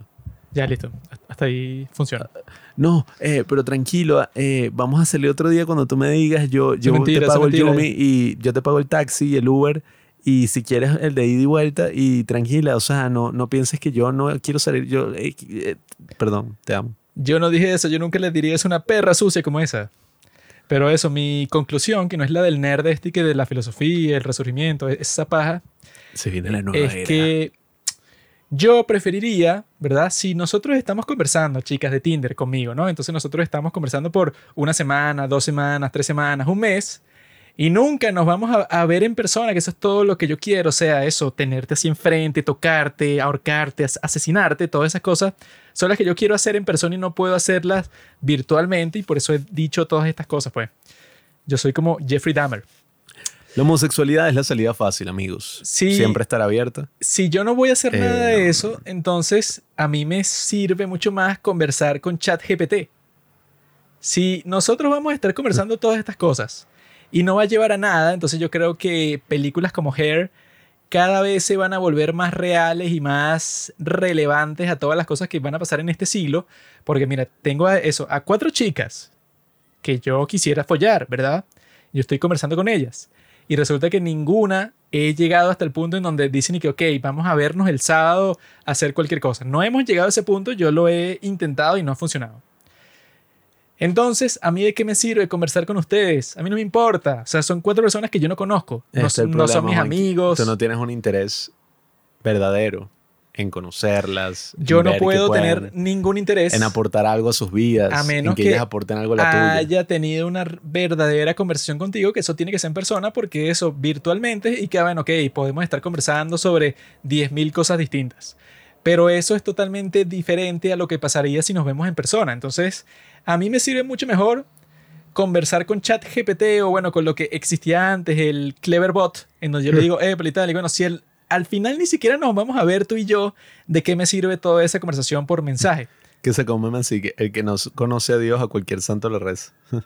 Ya, listo. Hasta ahí funciona. No, eh, pero tranquilo, eh, vamos a salir otro día cuando tú me digas, yo, yo mentira, te pago el mentira. Yumi y yo te pago el taxi y el Uber y si quieres el de ida y vuelta y tranquila, o sea, no, no pienses que yo no quiero salir, yo, eh, eh, perdón, te amo. Yo no dije eso, yo nunca le diría eso a una perra sucia como esa. Pero eso, mi conclusión, que no es la del nerd este que de la filosofía, el resurgimiento, esa paja, Se viene la nueva es era. que yo preferiría, ¿verdad? Si nosotros estamos conversando, chicas de Tinder conmigo, ¿no? Entonces nosotros estamos conversando por una semana, dos semanas, tres semanas, un mes, y nunca nos vamos a, a ver en persona, que eso es todo lo que yo quiero, o sea, eso, tenerte así enfrente, tocarte, ahorcarte, as- asesinarte, todas esas cosas, son las que yo quiero hacer en persona y no puedo hacerlas virtualmente, y por eso he dicho todas estas cosas, pues. Yo soy como Jeffrey Dahmer. La homosexualidad es la salida fácil, amigos. Sí. Siempre estar abierta. si yo no voy a hacer Eh, nada de eso, entonces a mí me sirve mucho más conversar con ChatGPT. Si nosotros vamos a estar conversando todas estas cosas y no va a llevar a nada, entonces yo creo que películas como Hair cada vez se van a volver más reales y más relevantes a todas las cosas que van a pasar en este siglo, porque mira, tengo a eso, a cuatro chicas que yo quisiera follar, ¿verdad? Yo estoy conversando con ellas y resulta que ninguna he llegado hasta el punto en donde dicen que, ok, vamos a vernos el sábado a hacer cualquier cosa. No hemos llegado a ese punto, yo lo he intentado y no ha funcionado. Entonces, ¿a mí de qué me sirve conversar con ustedes? A mí no me importa. O sea, son cuatro personas que yo no conozco. No, Este no son mis amigos. Tú no tienes un interés verdadero en conocerlas. en Yo no ver qué puedo tener ningún interés en aportar algo a sus vidas, A menos en que, que ellas aporten algo a la tuya. haya tenido una verdadera conversación contigo, que eso tiene que ser en persona, porque eso virtualmente y que, bueno, ok, podemos estar conversando sobre 10.000 cosas distintas. Pero eso es totalmente diferente a lo que pasaría si nos vemos en persona. Entonces, a mí me sirve mucho mejor conversar con ChatGPT o bueno, con lo que existía antes, el Cleverbot, en donde yo le digo, eh, y tal, y bueno, si el, al final ni siquiera nos vamos a ver tú y yo, ¿de qué me sirve toda esa conversación por mensaje? Que se come así, que el que no conoce a Dios a cualquier santo le reza.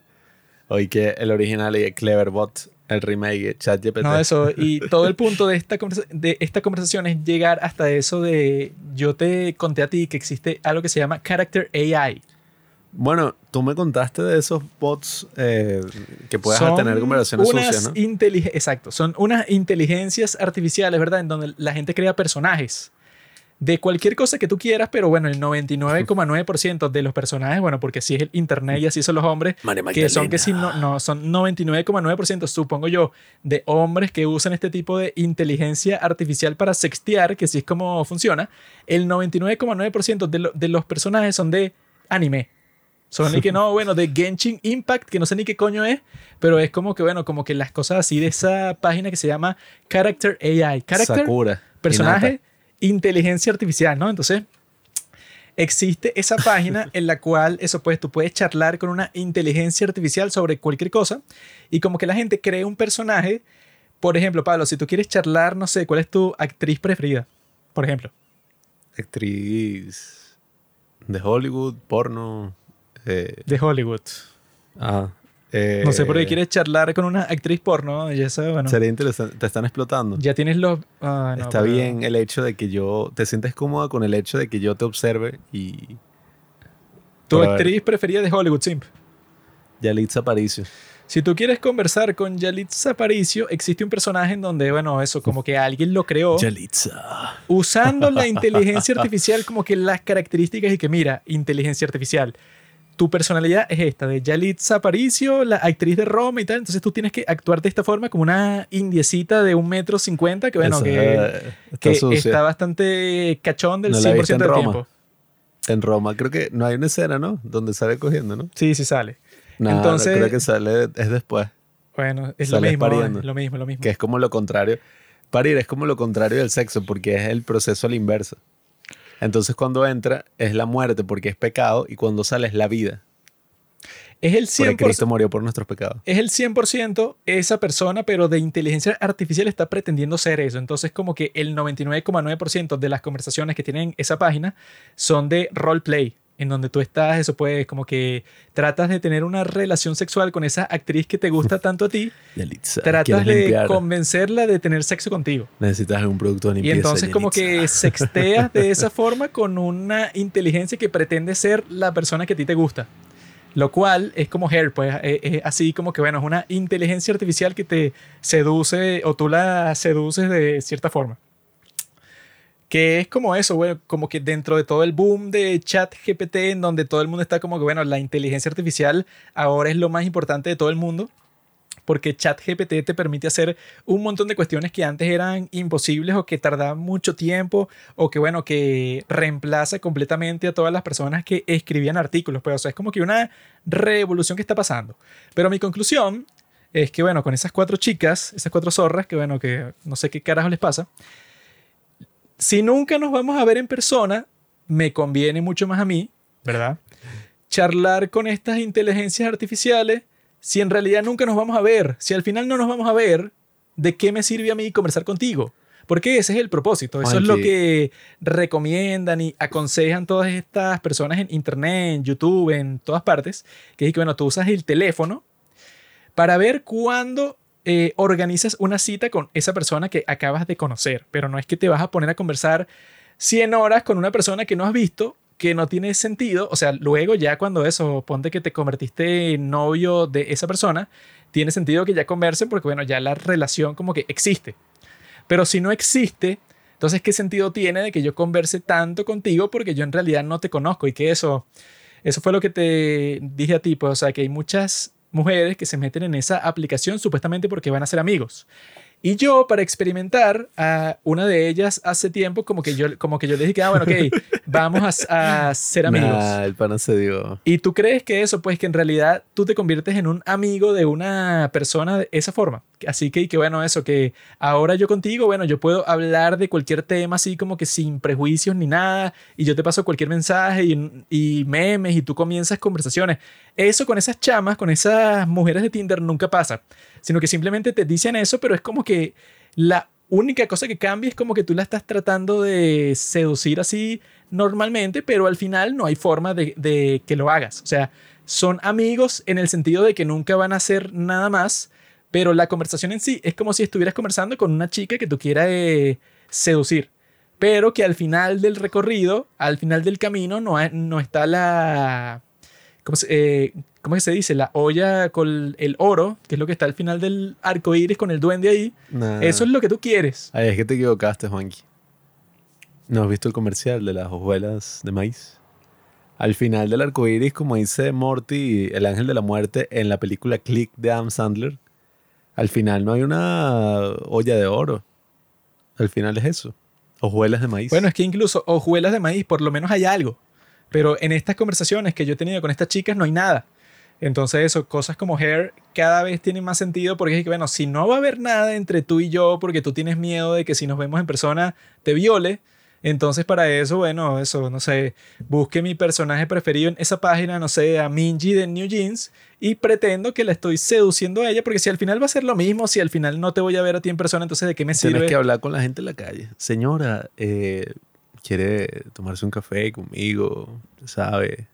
Hoy que el original y el Cleverbot, el remake, ChatGPT. No, eso. Y todo el punto de esta, de esta conversación es llegar hasta eso de. Yo te conté a ti que existe algo que se llama Character AI. Bueno, tú me contaste de esos bots eh, que puedes tener conversaciones sucias, ¿no? Exacto, son unas inteligencias artificiales, ¿verdad? En donde la gente crea personajes de cualquier cosa que tú quieras, pero bueno, el 99,9% de los personajes, bueno, porque así es el internet y así son los hombres, que son que si no, no, son 99,9%, supongo yo, de hombres que usan este tipo de inteligencia artificial para sextear, que así es como funciona, el 99,9% de, de los personajes son de anime. Son ni que no, bueno, de Genshin Impact, que no sé ni qué coño es, pero es como que, bueno, como que las cosas así de esa página que se llama Character AI. Character, Sakura, personaje, inteligencia artificial, ¿no? Entonces, existe esa página en la cual, eso pues, tú puedes charlar con una inteligencia artificial sobre cualquier cosa y como que la gente cree un personaje. Por ejemplo, Pablo, si tú quieres charlar, no sé, ¿cuál es tu actriz preferida? Por ejemplo. Actriz de Hollywood, porno. Eh, de Hollywood. Ah. no sé por qué eh, quieres charlar con una actriz porno. Ya bueno. Sería interesante. Te están explotando. Ya tienes los. Ah, Está bien el hecho de que yo. Te sientes cómoda con el hecho de que yo te observe y. Tu actriz preferida de Hollywood, Simp. Yalitza Aparicio. Si tú quieres conversar con Yalitza Aparicio, existe un personaje en donde, bueno, eso, como que alguien lo creó. Yalitza. Usando la inteligencia artificial, como que las características y que, mira, inteligencia artificial tu personalidad es esta, de Yalitza Aparicio, la actriz de Roma y tal. Entonces tú tienes que actuar de esta forma como una indiecita de un metro cincuenta, que bueno, que, está, bastante cachón del 100% del tiempo. En Roma, creo que no hay una escena, ¿no? Donde sale cogiendo, ¿no? Sí, sí sale. No, Entonces, creo que sale, es después. Bueno, es lo mismo, lo mismo, lo mismo. Que es como lo contrario. Parir es como lo contrario del sexo, porque es el proceso al inverso. Entonces cuando entra es la muerte porque es pecado y cuando sale es la vida. Es el 100%. Porque Cristo murió por nuestros pecados. Es el 100% esa persona, pero de inteligencia artificial está pretendiendo ser eso. Entonces, como que el 99,9% de las conversaciones que tienen esa página son de roleplay en donde tú estás, eso puede, como que tratas de tener una relación sexual con esa actriz que te gusta tanto a ti, tratas de convencerla de tener sexo contigo. Necesitas un producto de limpieza. Y entonces como que sexteas de esa forma con una inteligencia que pretende ser la persona que a ti te gusta. Lo cual es como Hair, pues es así como que, bueno, es una inteligencia artificial que te seduce o tú la seduces de cierta forma que es como eso, güey, como que dentro de todo el boom de chat GPT, en donde todo el mundo está como que, bueno, la inteligencia artificial ahora es lo más importante de todo el mundo, porque chat GPT te permite hacer un montón de cuestiones que antes eran imposibles o que tardaban mucho tiempo, o que, bueno, que reemplaza completamente a todas las personas que escribían artículos, pues, o sea, es como que una revolución que está pasando. Pero mi conclusión es que, bueno, con esas cuatro chicas, esas cuatro zorras, que, bueno, que no sé qué carajo les pasa, si nunca nos vamos a ver en persona, me conviene mucho más a mí, ¿verdad? Charlar con estas inteligencias artificiales si en realidad nunca nos vamos a ver. Si al final no nos vamos a ver, ¿de qué me sirve a mí conversar contigo? Porque ese es el propósito. Eso es lo que recomiendan y aconsejan todas estas personas en Internet, en YouTube, en todas partes. Que es que, bueno, tú usas el teléfono para ver cuándo eh, organizas una cita con esa persona que acabas de conocer, pero no es que te vas a poner a conversar 100 horas con una persona que no has visto, que no tiene sentido, o sea, luego ya cuando eso, ponte que te convertiste en novio de esa persona, tiene sentido que ya conversen porque bueno, ya la relación como que existe. Pero si no existe, entonces ¿qué sentido tiene de que yo converse tanto contigo porque yo en realidad no te conozco y que eso, eso fue lo que te dije a ti, pues, o sea, que hay muchas mujeres que se meten en esa aplicación supuestamente porque van a ser amigos. Y yo, para experimentar, a una de ellas hace tiempo, como que yo, como que yo le dije que, ah, bueno, ok, vamos a, a ser amigos. Nah, el pana se dio. Y tú crees que eso, pues que en realidad tú te conviertes en un amigo de una persona de esa forma. Así que, y que bueno, eso, que ahora yo contigo, bueno, yo puedo hablar de cualquier tema así como que sin prejuicios ni nada, y yo te paso cualquier mensaje y, y memes y tú comienzas conversaciones. Eso con esas chamas, con esas mujeres de Tinder nunca pasa, sino que simplemente te dicen eso, pero es como que la única cosa que cambia es como que tú la estás tratando de seducir así normalmente, pero al final no hay forma de, que lo hagas. O sea, son amigos en el sentido de que nunca van a hacer nada más, pero la conversación en sí es como si estuvieras conversando con una chica que tú quieras eh, seducir, pero que al final del recorrido, al final del camino, no, no está la... ¿Cómo se, eh, ¿Cómo es que se dice? La olla con el oro, que es lo que está al final del arco iris con el duende ahí. Nah. Eso es lo que tú quieres. Ay, es que te equivocaste, Juanqui. ¿No has visto el comercial de las hojuelas de maíz? Al final del arco iris, como dice Morty, el ángel de la muerte, en la película Click de Adam Sandler, al final no hay una olla de oro. Al final es eso. Hojuelas de maíz. Bueno, es que incluso hojuelas de maíz, por lo menos hay algo. Pero en estas conversaciones que yo he tenido con estas chicas no hay nada. Entonces eso, cosas como hair cada vez tienen más sentido porque es que, bueno, si no va a haber nada entre tú y yo porque tú tienes miedo de que si nos vemos en persona te viole, entonces para eso, bueno, eso, no sé, busque mi personaje preferido en esa página, no sé, a Minji de New Jeans y pretendo que la estoy seduciendo a ella porque si al final va a ser lo mismo, si al final no te voy a ver a ti en persona, entonces ¿de qué me Tienes sirve? que hablar con la gente en la calle. Señora, eh, ¿quiere tomarse un café conmigo? ¿Sabe?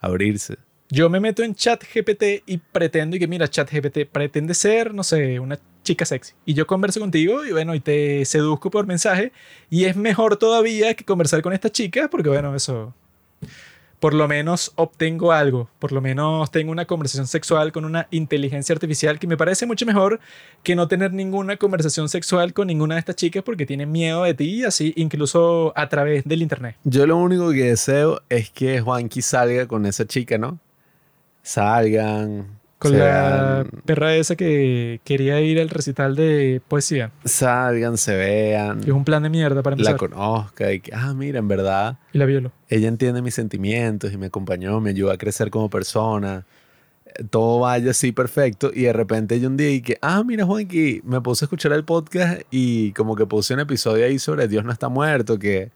Abrirse. Yo me meto en chat GPT y pretendo y que mira, chat GPT pretende ser, no sé, una chica sexy. Y yo converso contigo y bueno, y te seduzco por mensaje. Y es mejor todavía que conversar con esta chica porque bueno, eso... Por lo menos obtengo algo, por lo menos tengo una conversación sexual con una inteligencia artificial que me parece mucho mejor que no tener ninguna conversación sexual con ninguna de estas chicas porque tienen miedo de ti, así incluso a través del internet. Yo lo único que deseo es que Juanqui salga con esa chica, ¿no? Salgan. Con la sean- perra esa que quería ir al recital de poesía. Salgan, se vean. Que es un plan de mierda para La empezar. conozca y que, ah, mira, en verdad, y la violo. ella entiende mis sentimientos y me acompañó, me ayudó a crecer como persona. Eh, Todo vaya así perfecto y de repente yo un día y que, ah, mira Juanqui, me puse a escuchar el podcast y como que puse un episodio ahí sobre Dios no está muerto, que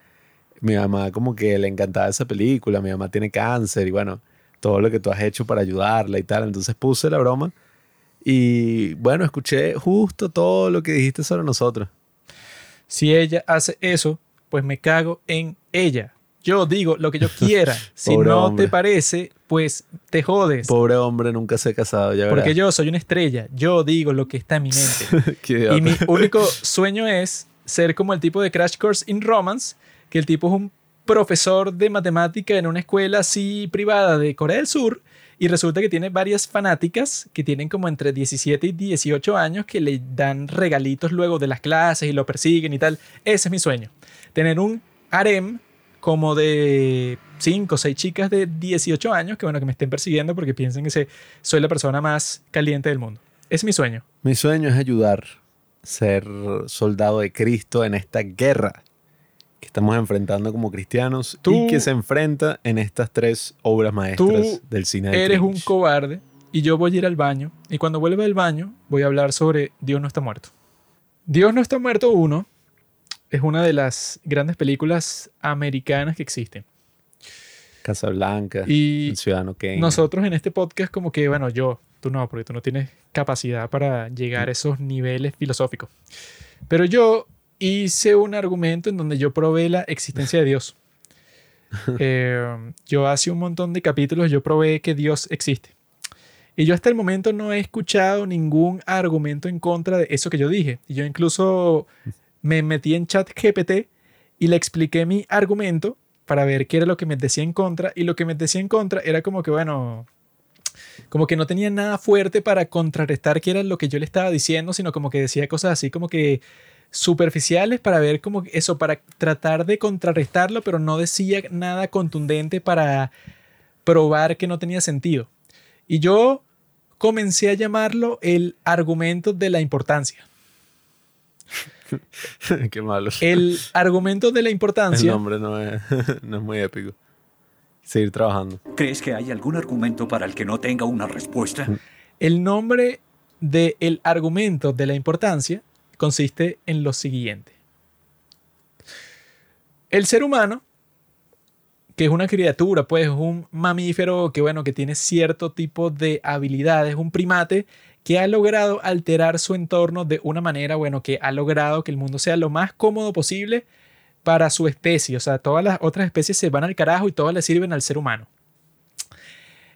mi mamá como que le encantaba esa película, mi mamá tiene cáncer y bueno, todo lo que tú has hecho para ayudarla y tal. Entonces puse la broma y bueno, escuché justo todo lo que dijiste sobre nosotros. Si ella hace eso, pues me cago en ella. Yo digo lo que yo quiera. si no hombre. te parece, pues te jodes. Pobre hombre, nunca se ha casado, ya Porque verás. yo soy una estrella. Yo digo lo que está en mi mente. Y mi único sueño es ser como el tipo de Crash Course in Romance, que el tipo es un profesor de matemática en una escuela así privada de Corea del Sur y resulta que tiene varias fanáticas que tienen como entre 17 y 18 años que le dan regalitos luego de las clases y lo persiguen y tal. Ese es mi sueño. Tener un harem como de 5 o 6 chicas de 18 años que bueno que me estén persiguiendo porque piensen que soy la persona más caliente del mundo. Es mi sueño. Mi sueño es ayudar, ser soldado de Cristo en esta guerra que estamos enfrentando como cristianos Tú- y que se enfrenta en estas tres obras maestras del cine. del Eres un cobarde y yo voy a ir al baño y cuando vuelva del baño voy a hablar sobre Dios no está muerto. Dios no está muerto 1 es una de las grandes películas americanas que existen. Casablanca, Y El Ciudadano Kane. nosotros en este podcast como que, bueno, yo, tú no, porque tú no tienes capacidad para llegar a esos niveles filosóficos. Pero yo hice un argumento en donde yo probé la existencia de Dios. Eh, yo hace un montón de capítulos yo probé que Dios existe. Y yo hasta el momento no he escuchado ningún argumento en contra de eso que yo dije. Y yo incluso me metí en chat GPT y le expliqué mi argumento para ver qué era lo que me decía en contra. Y lo que me decía en contra era como que, bueno, como que no tenía nada fuerte para contrarrestar qué era lo que yo le estaba diciendo, sino como que decía cosas así como que superficiales para ver como eso, para tratar de contrarrestarlo, pero no decía nada contundente para probar que no tenía sentido. Y yo comencé a llamarlo el argumento de la importancia. Qué malo. El argumento de la El importancia. nombre no es, no es muy épico. Seguir trabajando. ¿Crees que hay algún argumento para el que no tenga una respuesta? El nombre del argumento de la importancia consiste en lo siguiente. El ser humano, que es una criatura, pues es un mamífero que, bueno, que tiene cierto tipo de habilidades, un primate que ha logrado alterar su entorno de una manera, bueno, que ha logrado que el mundo sea lo más cómodo posible para su especie. O sea, todas las otras especies se van al carajo y todas le sirven al ser humano.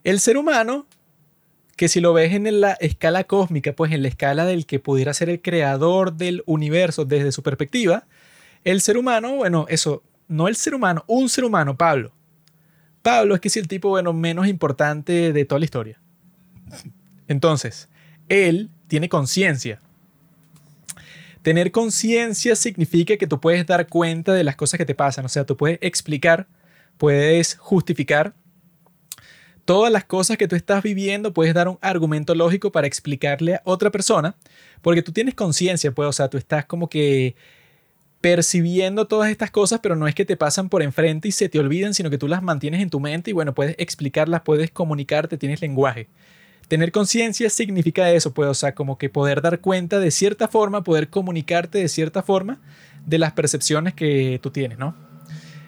El ser humano que si lo ves en la escala cósmica, pues en la escala del que pudiera ser el creador del universo desde su perspectiva, el ser humano, bueno, eso, no el ser humano, un ser humano, Pablo. Pablo es que es el tipo, bueno, menos importante de toda la historia. Entonces, él tiene conciencia. Tener conciencia significa que tú puedes dar cuenta de las cosas que te pasan, o sea, tú puedes explicar, puedes justificar todas las cosas que tú estás viviendo, puedes dar un argumento lógico para explicarle a otra persona, porque tú tienes conciencia, pues, o sea, tú estás como que percibiendo todas estas cosas, pero no es que te pasan por enfrente y se te olviden, sino que tú las mantienes en tu mente y bueno, puedes explicarlas, puedes comunicarte, tienes lenguaje. Tener conciencia significa eso, pues, o sea, como que poder dar cuenta de cierta forma, poder comunicarte de cierta forma de las percepciones que tú tienes, ¿no?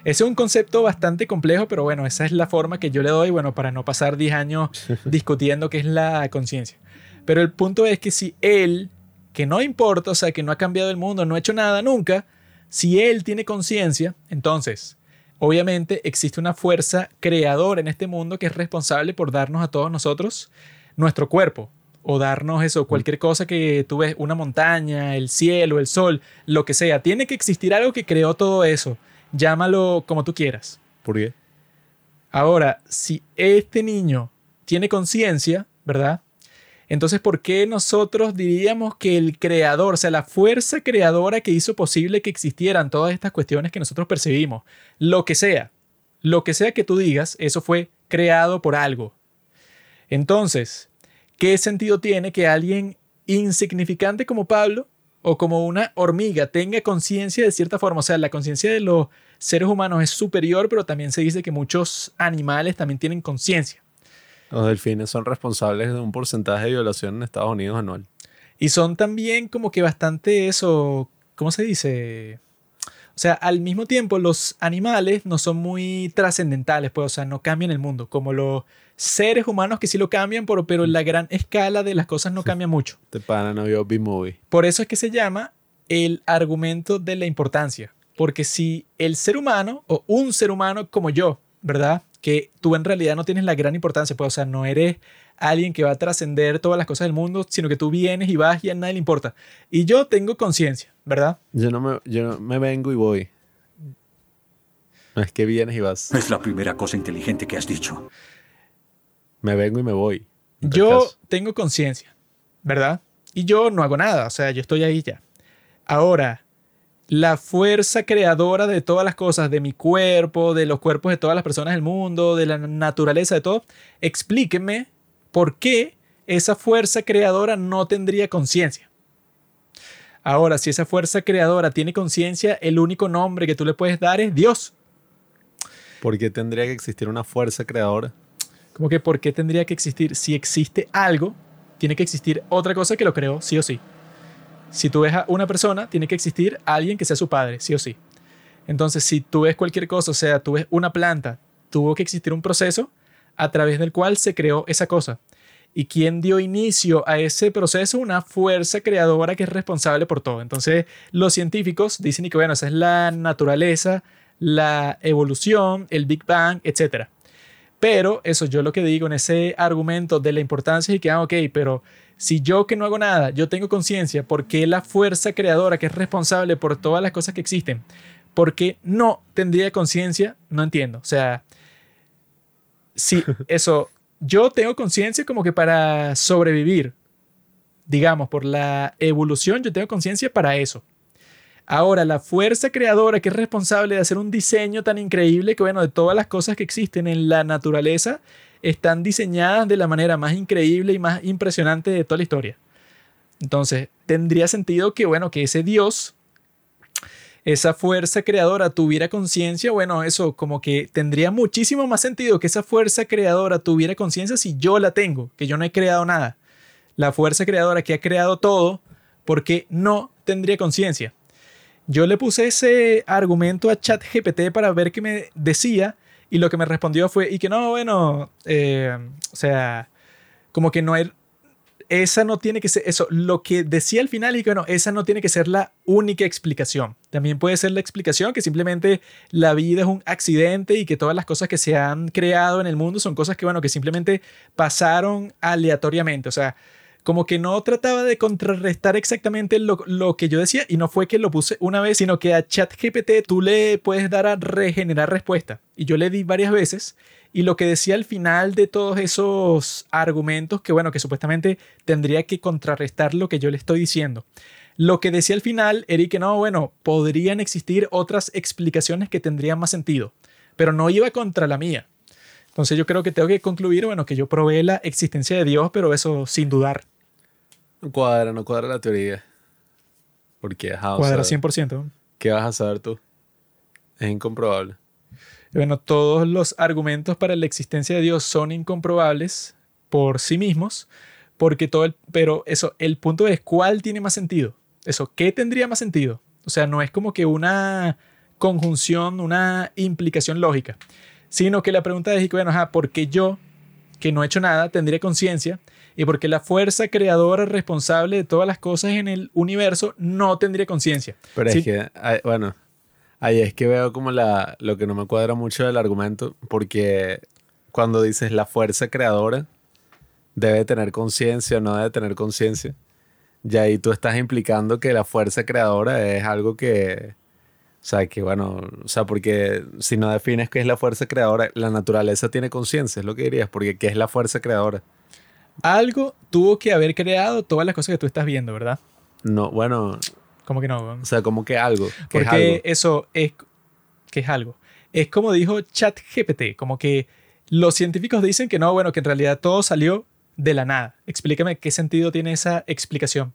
Ese es un concepto bastante complejo, pero bueno, esa es la forma que yo le doy, bueno, para no pasar 10 años discutiendo qué es la conciencia. Pero el punto es que si él, que no importa, o sea, que no ha cambiado el mundo, no ha hecho nada nunca, si él tiene conciencia, entonces, obviamente existe una fuerza creadora en este mundo que es responsable por darnos a todos nosotros nuestro cuerpo, o darnos eso, cualquier cosa que tú ves, una montaña, el cielo, el sol, lo que sea. Tiene que existir algo que creó todo eso llámalo como tú quieras. ¿Por qué? Ahora, si este niño tiene conciencia, ¿verdad? Entonces, ¿por qué nosotros diríamos que el creador, o sea, la fuerza creadora que hizo posible que existieran todas estas cuestiones que nosotros percibimos, lo que sea, lo que sea que tú digas, eso fue creado por algo. Entonces, ¿qué sentido tiene que alguien insignificante como Pablo o como una hormiga tenga conciencia de cierta forma. O sea, la conciencia de los seres humanos es superior, pero también se dice que muchos animales también tienen conciencia. Los delfines son responsables de un porcentaje de violación en Estados Unidos anual. Y son también como que bastante eso, ¿cómo se dice? O sea, al mismo tiempo los animales no son muy trascendentales, pues, o sea, no cambian el mundo, como los seres humanos que sí lo cambian, pero, pero en la gran escala de las cosas no cambia mucho. Te pana no vio B-Movie. Por eso es que se llama el argumento de la importancia. Porque si el ser humano o un ser humano como yo, ¿verdad? Que tú en realidad no tienes la gran importancia, pues, o sea, no eres alguien que va a trascender todas las cosas del mundo, sino que tú vienes y vas y a nadie le importa. Y yo tengo conciencia, ¿verdad? Yo no, me, yo no me vengo y voy. No es que vienes y vas. Es la primera cosa inteligente que has dicho. Me vengo y me voy. Yo caso. tengo conciencia, ¿verdad? Y yo no hago nada, o sea, yo estoy ahí ya. Ahora, la fuerza creadora de todas las cosas, de mi cuerpo, de los cuerpos de todas las personas del mundo, de la naturaleza, de todo, explíquenme por qué esa fuerza creadora no tendría conciencia. Ahora, si esa fuerza creadora tiene conciencia, el único nombre que tú le puedes dar es Dios. ¿Por qué tendría que existir una fuerza creadora? Como que ¿por qué tendría que existir? Si existe algo, tiene que existir otra cosa que lo creó, sí o sí. Si tú ves a una persona, tiene que existir alguien que sea su padre, sí o sí. Entonces, si tú ves cualquier cosa, o sea, tú ves una planta, tuvo que existir un proceso a través del cual se creó esa cosa. ¿Y quién dio inicio a ese proceso? Una fuerza creadora que es responsable por todo. Entonces, los científicos dicen y que, bueno, esa es la naturaleza, la evolución, el Big Bang, etc. Pero eso yo lo que digo en ese argumento de la importancia es que, ah, ok, pero si yo que no hago nada, yo tengo conciencia, ¿por qué la fuerza creadora que es responsable por todas las cosas que existen, por qué no tendría conciencia? No entiendo. O sea, si eso, yo tengo conciencia como que para sobrevivir, digamos, por la evolución, yo tengo conciencia para eso. Ahora, la fuerza creadora que es responsable de hacer un diseño tan increíble que, bueno, de todas las cosas que existen en la naturaleza, están diseñadas de la manera más increíble y más impresionante de toda la historia. Entonces, tendría sentido que, bueno, que ese Dios, esa fuerza creadora tuviera conciencia, bueno, eso como que tendría muchísimo más sentido que esa fuerza creadora tuviera conciencia si yo la tengo, que yo no he creado nada. La fuerza creadora que ha creado todo, porque no tendría conciencia. Yo le puse ese argumento a ChatGPT para ver qué me decía y lo que me respondió fue, y que no, bueno, eh, o sea, como que no hay, esa no tiene que ser, eso, lo que decía al final y que bueno, esa no tiene que ser la única explicación. También puede ser la explicación que simplemente la vida es un accidente y que todas las cosas que se han creado en el mundo son cosas que, bueno, que simplemente pasaron aleatoriamente. O sea, como que no trataba de contrarrestar exactamente lo, lo, que yo decía y no fue que lo puse una vez, sino que a ChatGPT tú le puedes dar a regenerar respuesta. Y yo le di varias veces y lo que decía al final de todos esos argumentos, que bueno, que supuestamente tendría que contrarrestar lo que yo le estoy diciendo. Lo que decía al final era que no, bueno, podrían existir otras explicaciones que tendrían más sentido, pero no iba contra la mía. Entonces yo creo que tengo que concluir, bueno, que yo probé la existencia de Dios, pero eso sin dudar. No cuadra, no cuadra la teoría. Porque, ajá, Cuadra 100%. ¿Qué vas a saber tú? Es incomprobable. Bueno, todos los argumentos para la existencia de Dios son incomprobables por sí mismos, porque todo el, pero eso, el punto es cuál tiene más sentido. Eso, ¿qué tendría más sentido? O sea, no es como que una conjunción, una implicación lógica, sino que la pregunta es, bueno, ajá, ¿por qué yo, que no he hecho nada, tendría conciencia? Y porque la fuerza creadora responsable de todas las cosas en el universo no tendría conciencia. Pero es que, bueno, Ahí es que veo como la, lo que no me cuadra mucho del argumento, porque cuando dices la fuerza creadora debe tener conciencia o no debe tener conciencia, y ahí tú estás implicando que la fuerza creadora es algo que, o sea, que bueno, o sea, porque si no defines qué es la fuerza creadora, la naturaleza tiene conciencia, es lo que dirías, porque ¿qué es la fuerza creadora? Algo tuvo que haber creado todas las cosas que tú estás viendo, ¿verdad? No, bueno, como que no. O sea, como que algo. Porque eso es. que es algo? Es como dijo ChatGPT, como que los científicos dicen que no, bueno, que en realidad todo salió de la nada. Explícame qué sentido tiene esa explicación.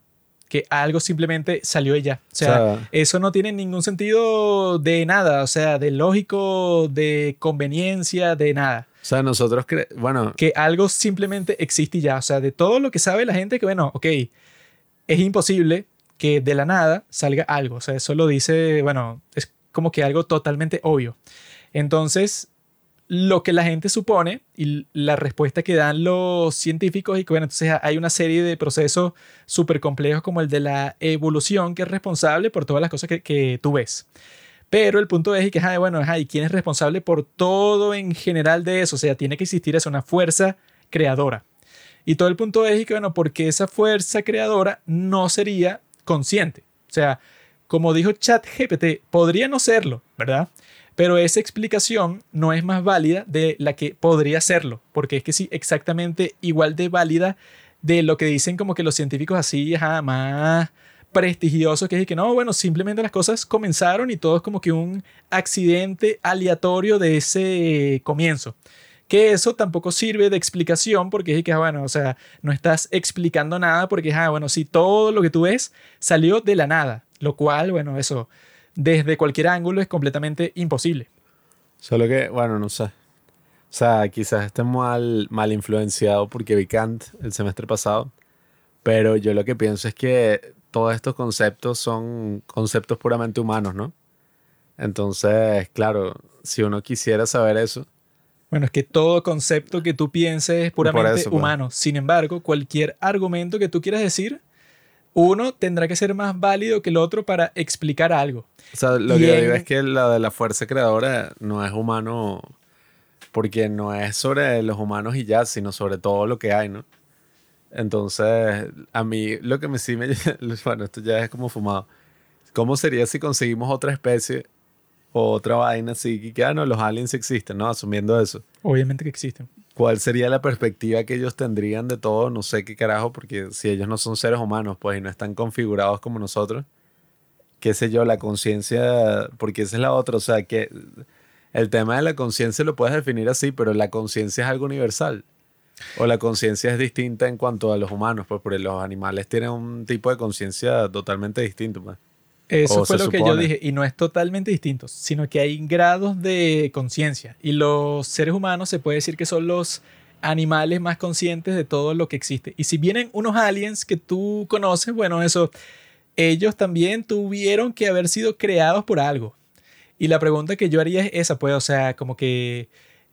Que algo simplemente salió de ya. O sea, eso no tiene ningún sentido de nada. O sea, de lógico, de conveniencia, de nada. O sea, nosotros, bueno. Que algo simplemente existe ya. O sea, de todo lo que sabe la gente, que bueno, ok, es imposible que de la nada salga algo. O sea, eso lo dice, bueno, es como que algo totalmente obvio. Entonces, lo que la gente supone y la respuesta que dan los científicos y que, bueno, entonces hay una serie de procesos súper complejos como el de la evolución que es responsable por todas las cosas que, tú ves. Pero el punto es que, bueno, ¿y quién es responsable por todo en general de eso? O sea, tiene que existir eso, una fuerza creadora. Y todo el punto es que, bueno, porque esa fuerza creadora no sería consciente. O sea, como dijo ChatGPT, podría no serlo, ¿verdad? Pero esa explicación no es más válida de la que podría serlo, porque es que sí, exactamente igual de válida de lo que dicen como que los científicos así, ajá, más prestigiosos, que es que no, bueno, simplemente las cosas comenzaron y todo es como que un accidente aleatorio de ese comienzo. Que eso tampoco sirve de explicación porque es que, ah, bueno, o sea, no estás explicando nada porque, ah, bueno, si todo lo que tú ves salió de la nada, lo cual, bueno, eso desde cualquier ángulo es completamente imposible. Solo que, bueno, no sé. O sea, quizás esté mal, mal influenciado porque vi Kant el semestre pasado, pero yo lo que pienso es que todos estos conceptos son conceptos puramente humanos, ¿no? Entonces, claro, si uno quisiera saber eso, bueno, es que todo concepto que tú pienses es puramente pues. humano. Sin embargo, cualquier argumento que tú quieras decir, uno tendrá que ser más válido que el otro para explicar algo. O sea, lo que digo es que la de la fuerza creadora no es humano porque no es sobre los humanos y ya, sino sobre todo lo que hay, ¿no? Entonces, a mí lo que me sí me... Bueno, esto ya es como fumado. ¿Cómo sería si conseguimos otra especie otra vaina así, que ah, no, los aliens existen, ¿no? Asumiendo eso. Obviamente que existen. ¿Cuál sería la perspectiva que ellos tendrían de todo? No sé qué carajo, porque si ellos no son seres humanos, pues, y no están configurados como nosotros, qué sé yo, la conciencia, porque esa es la otra, o sea, que el tema de la conciencia lo puedes definir así, pero la conciencia es algo universal. O la conciencia es distinta en cuanto a los humanos, pues porque los animales tienen un tipo de conciencia totalmente distinto. Pues. Eso O fue lo que yo dije, y no es totalmente distinto, sino que hay grados de conciencia. Y los seres humanos se puede decir que son los animales más conscientes de todo lo que existe. Y si vienen unos aliens que tú conoces, bueno, eso, ellos también tuvieron que haber sido creados por algo. Y la pregunta que yo haría es esa, pues, o sea, como que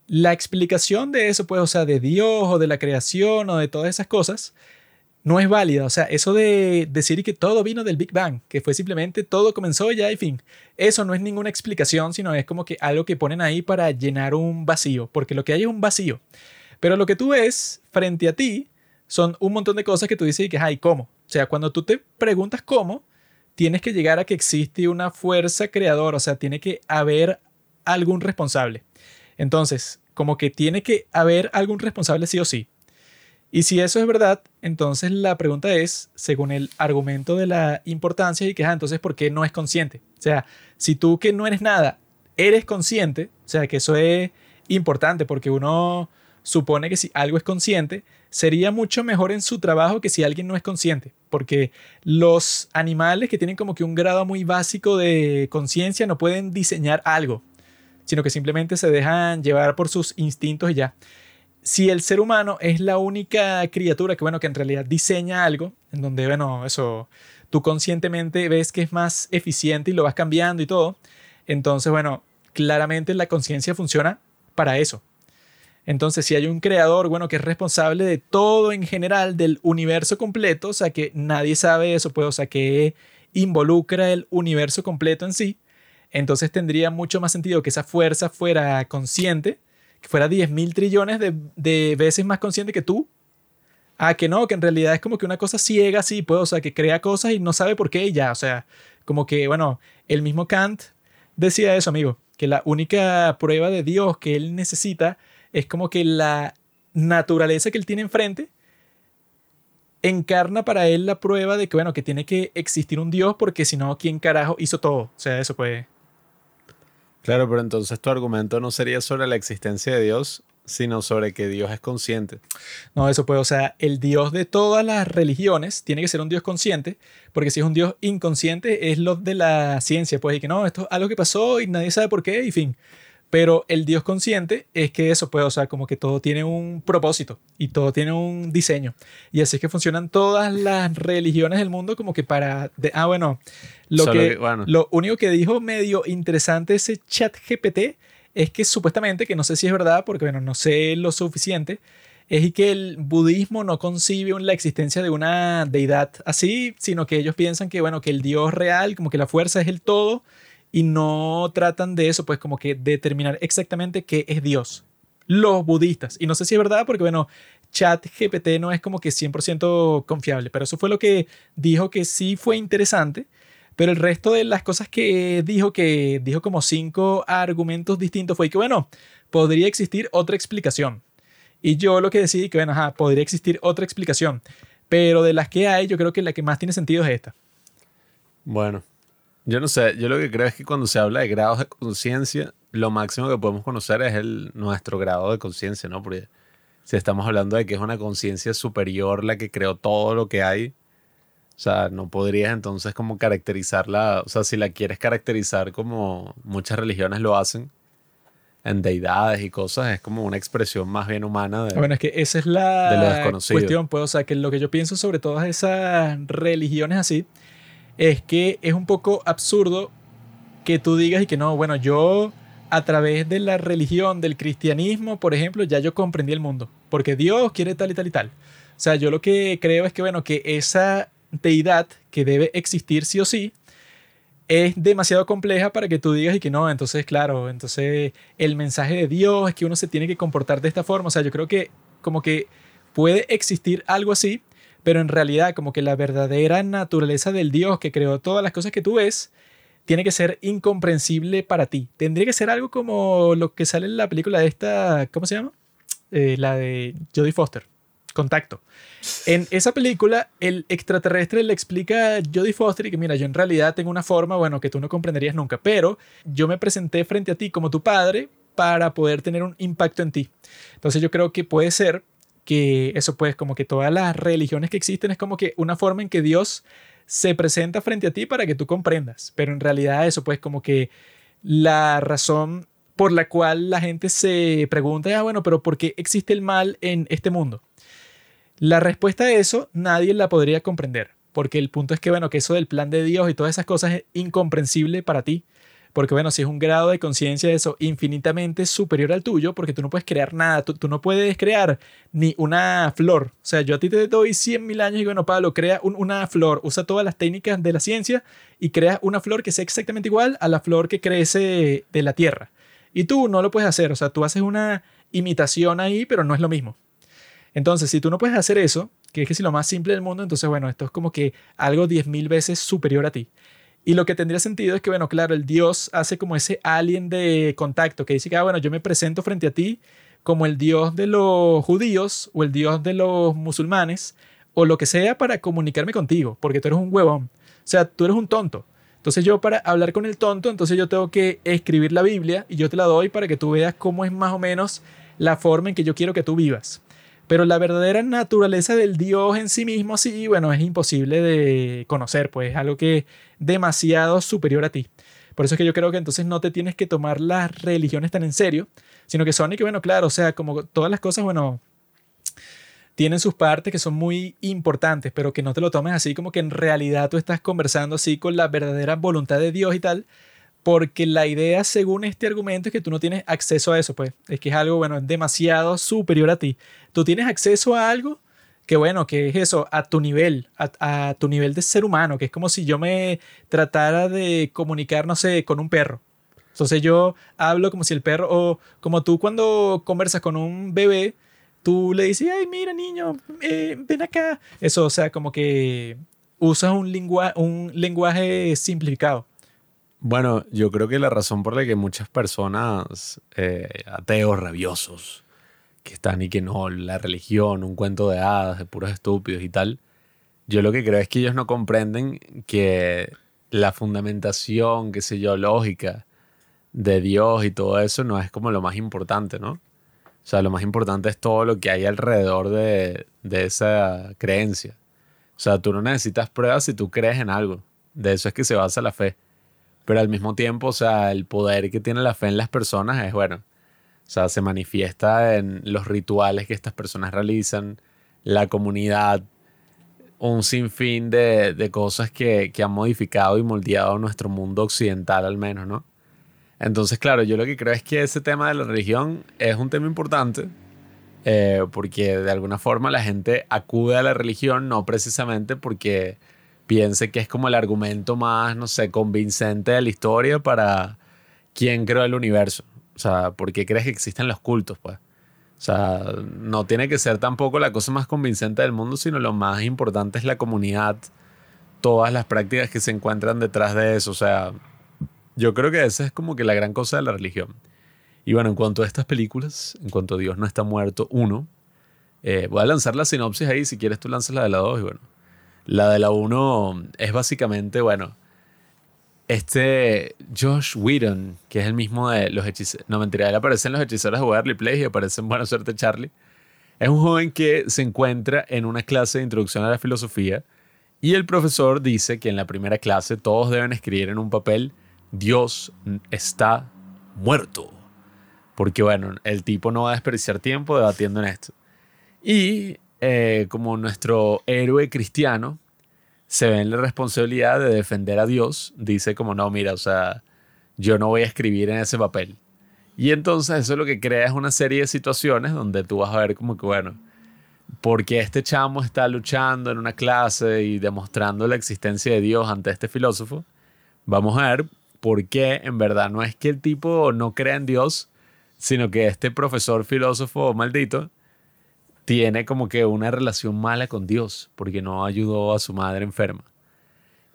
la explicación de eso, pues, o sea, de Dios o de la creación o de todas esas cosas, no es válida. O sea, eso de decir que todo vino del Big Bang, que fue simplemente todo comenzó ya y fin. Eso no es ninguna explicación, sino es como que algo que ponen ahí para llenar un vacío, porque lo que hay es un vacío. Pero lo que tú ves frente a ti son un montón de cosas que tú dices y que, ay, ¿cómo? O sea, cuando tú te preguntas cómo, tienes que llegar a que existe una fuerza creadora, o sea, tiene que haber algún responsable. Entonces, como que tiene que haber algún responsable sí o sí. Y si eso es verdad, entonces la pregunta es, según el argumento de la importancia y que, ah, entonces, ¿por qué no es consciente? O sea, si tú que no eres nada, eres consciente, o sea, que eso es importante porque uno supone que si algo es consciente, sería mucho mejor en su trabajo que si alguien no es consciente, porque los animales que tienen como que un grado muy básico de conciencia no pueden diseñar algo, sino que simplemente se dejan llevar por sus instintos y ya si el ser humano es la única criatura que, bueno, que en realidad diseña algo, en donde, bueno, eso, tú conscientemente ves que es más eficiente y lo vas cambiando y todo, entonces, bueno, claramente la conciencia funciona para eso. Entonces, si hay un creador, bueno, que es responsable de todo en general, del universo completo, o sea, que nadie sabe eso, pues, o sea, que involucra el universo completo en sí, entonces tendría mucho más sentido que esa fuerza fuera consciente, fuera 10 mil trillones de, de veces más consciente que tú. Ah, que no, que en realidad es como que una cosa ciega, sí, pues, o sea, que crea cosas y no sabe por qué y ya, o sea, como que, bueno, el mismo Kant decía eso, amigo, que la única prueba de Dios que él necesita es como que la naturaleza que él tiene enfrente encarna para él la prueba de que, bueno, que tiene que existir un Dios porque si no, ¿quién carajo hizo todo? O sea, eso pues... Claro, pero entonces tu argumento no sería sobre la existencia de Dios, sino sobre que Dios es consciente. No, eso puede, o sea, el Dios de todas las religiones tiene que ser un Dios consciente, porque si es un Dios inconsciente es lo de la ciencia, pues, y que no, esto es algo que pasó y nadie sabe por qué, y fin. Pero el Dios consciente es que eso puede, o sea, como que todo tiene un propósito y todo tiene un diseño. Y así es que funcionan todas las religiones del mundo como que para... de- ah, bueno, lo, Solo que, que, bueno. lo único que dijo medio interesante ese chat GPT es que supuestamente, que no sé si es verdad, porque bueno, no sé lo suficiente, es que el budismo no concibe la existencia de una deidad así, sino que ellos piensan que, bueno, que el Dios real, como que la fuerza es el todo, y no tratan de eso, pues como que determinar exactamente qué es Dios. Los budistas. Y no sé si es verdad, porque bueno, chat GPT no es como que 100% confiable, pero eso fue lo que dijo que sí fue interesante. Pero el resto de las cosas que dijo, que dijo como cinco argumentos distintos, fue que, bueno, podría existir otra explicación. Y yo lo que decidí que, bueno, ajá, podría existir otra explicación. Pero de las que hay, yo creo que la que más tiene sentido es esta. Bueno, yo no sé, yo lo que creo es que cuando se habla de grados de conciencia, lo máximo que podemos conocer es el, nuestro grado de conciencia, ¿no? Porque si estamos hablando de que es una conciencia superior la que creó todo lo que hay, o sea, no podrías entonces como caracterizarla, o sea, si la quieres caracterizar como muchas religiones lo hacen, en deidades y cosas, es como una expresión más bien humana de... Bueno, es que esa es de lo la desconocido. cuestión, pues, o sea, que lo que yo pienso sobre todas esas religiones así es que es un poco absurdo que tú digas y que no, bueno, yo a través de la religión, del cristianismo, por ejemplo, ya yo comprendí el mundo, porque Dios quiere tal y tal y tal. O sea, yo lo que creo es que, bueno, que esa deidad que debe existir sí o sí, es demasiado compleja para que tú digas y que no, entonces claro, entonces el mensaje de Dios es que uno se tiene que comportar de esta forma, o sea, yo creo que como que puede existir algo así, pero en realidad como que la verdadera naturaleza del Dios que creó todas las cosas que tú ves tiene que ser incomprensible para ti. Tendría que ser algo como lo que sale en la película de esta, ¿cómo se llama? Eh, la de Jodie Foster, Contacto. En esa película, el extraterrestre le explica a Jodie Foster y que, mira, yo en realidad tengo una forma, bueno, que tú no comprenderías nunca, pero yo me presenté frente a ti como tu padre para poder tener un impacto en ti. Entonces yo creo que puede ser que eso pues como que todas las religiones que existen es como que una forma en que Dios se presenta frente a ti para que tú comprendas, pero en realidad eso pues como que la razón por la cual la gente se pregunta, ah, bueno, pero ¿por qué existe el mal en este mundo? La respuesta a eso nadie la podría comprender, porque el punto es que, bueno, que eso del plan de Dios y todas esas cosas es incomprensible para ti, porque, bueno, si es un grado de conciencia de eso infinitamente superior al tuyo, porque tú no puedes crear nada, tú, no puedes crear ni una flor. O sea, yo a ti te doy 100 mil años y bueno, Pablo, crea una flor, usa todas las técnicas de la ciencia y crea una flor que sea exactamente igual a la flor que crece de la tierra. Y tú no lo puedes hacer, o sea, tú haces una imitación ahí, pero no es lo mismo. Entonces, si tú no puedes hacer eso, que es que lo más simple del mundo, entonces, bueno, esto es como que algo 10.000 veces superior a ti. Y lo que tendría sentido es que, bueno, claro, el Dios hace como ese alien de contacto que dice que, ah, bueno, yo me presento frente a ti como el Dios de los judíos o el Dios de los musulmanes o lo que sea para comunicarme contigo, porque tú eres un huevón. O sea, tú eres un tonto. Entonces yo para hablar con el tonto, entonces yo tengo que escribir la Biblia y yo te la doy para que tú veas cómo es más o menos la forma en que yo quiero que tú vivas. Pero la verdadera naturaleza del Dios en sí mismo, sí, bueno, es imposible de conocer, pues es algo que es demasiado superior a ti. Por eso es que yo creo que entonces no te tienes que tomar las religiones tan en serio, sino que son y que, bueno, claro, o sea, como todas las cosas, bueno, tienen sus partes que son muy importantes, pero que no te lo tomes así como que en realidad tú estás conversando así con la verdadera voluntad de Dios y tal, porque la idea según este argumento es que tú no tienes acceso a eso, pues es que es algo, bueno, demasiado superior a ti. Tú tienes acceso a algo que, bueno, que es eso, a tu nivel, a, tu nivel de ser humano, que es como si yo me tratara de comunicar, no sé, con un perro. Entonces yo hablo como si el perro, o como tú cuando conversas con un bebé, tú le dices, ay, mira niño, eh, ven acá. Eso, o sea, como que usas un lenguaje simplificado. Bueno, yo creo que la razón por la que muchas personas, eh, ateos rabiosos, que están y que no, la religión, un cuento de hadas, de puros estúpidos y tal, yo lo que creo es que ellos no comprenden que la fundamentación, qué sé yo, lógica de Dios y todo eso no es como lo más importante, ¿no? O sea, lo más importante es todo lo que hay alrededor de, esa creencia. O sea, tú no necesitas pruebas si tú crees en algo. De eso es que se basa la fe. Pero al mismo tiempo, o sea, el poder que tiene la fe en las personas es bueno. O sea, se manifiesta en los rituales que estas personas realizan, la comunidad, un sinfín de, de cosas que, que han modificado y moldeado nuestro mundo occidental al menos, ¿no? Entonces, claro, yo lo que creo es que ese tema de la religión es un tema importante eh, porque de alguna forma la gente acude a la religión no precisamente porque piense que es como el argumento más, no sé, convincente de la historia para quién creó el universo. O sea, ¿por qué crees que existen los cultos, pues? O sea, no tiene que ser tampoco la cosa más convincente del mundo, sino lo más importante es la comunidad, todas las prácticas que se encuentran detrás de eso. O sea, yo creo que esa es como que la gran cosa de la religión. Y bueno, en cuanto a estas películas, en cuanto a Dios no está muerto, uno, eh, voy a lanzar la sinopsis ahí, si quieres tú lanzas la de la dos y bueno. La de la uno es básicamente, bueno, este Josh Whedon, que es el mismo de los hechiceros, no mentira, él aparece en los hechiceros de Waverly Place y aparece en Buena Suerte Charlie. Es un joven que se encuentra en una clase de introducción a la filosofía y el profesor dice que en la primera clase todos deben escribir en un papel Dios está muerto. Porque bueno, el tipo no va a desperdiciar tiempo debatiendo en esto. Y eh, como nuestro héroe cristiano se ve en la responsabilidad de defender a Dios, dice como no, mira, o sea, yo no voy a escribir en ese papel. Y entonces eso lo que crea es una serie de situaciones donde tú vas a ver como que, bueno, porque este chamo está luchando en una clase y demostrando la existencia de Dios ante este filósofo, vamos a ver porque en verdad no es que el tipo no crea en Dios, sino que este profesor filósofo maldito tiene como que una relación mala con Dios, porque no ayudó a su madre enferma.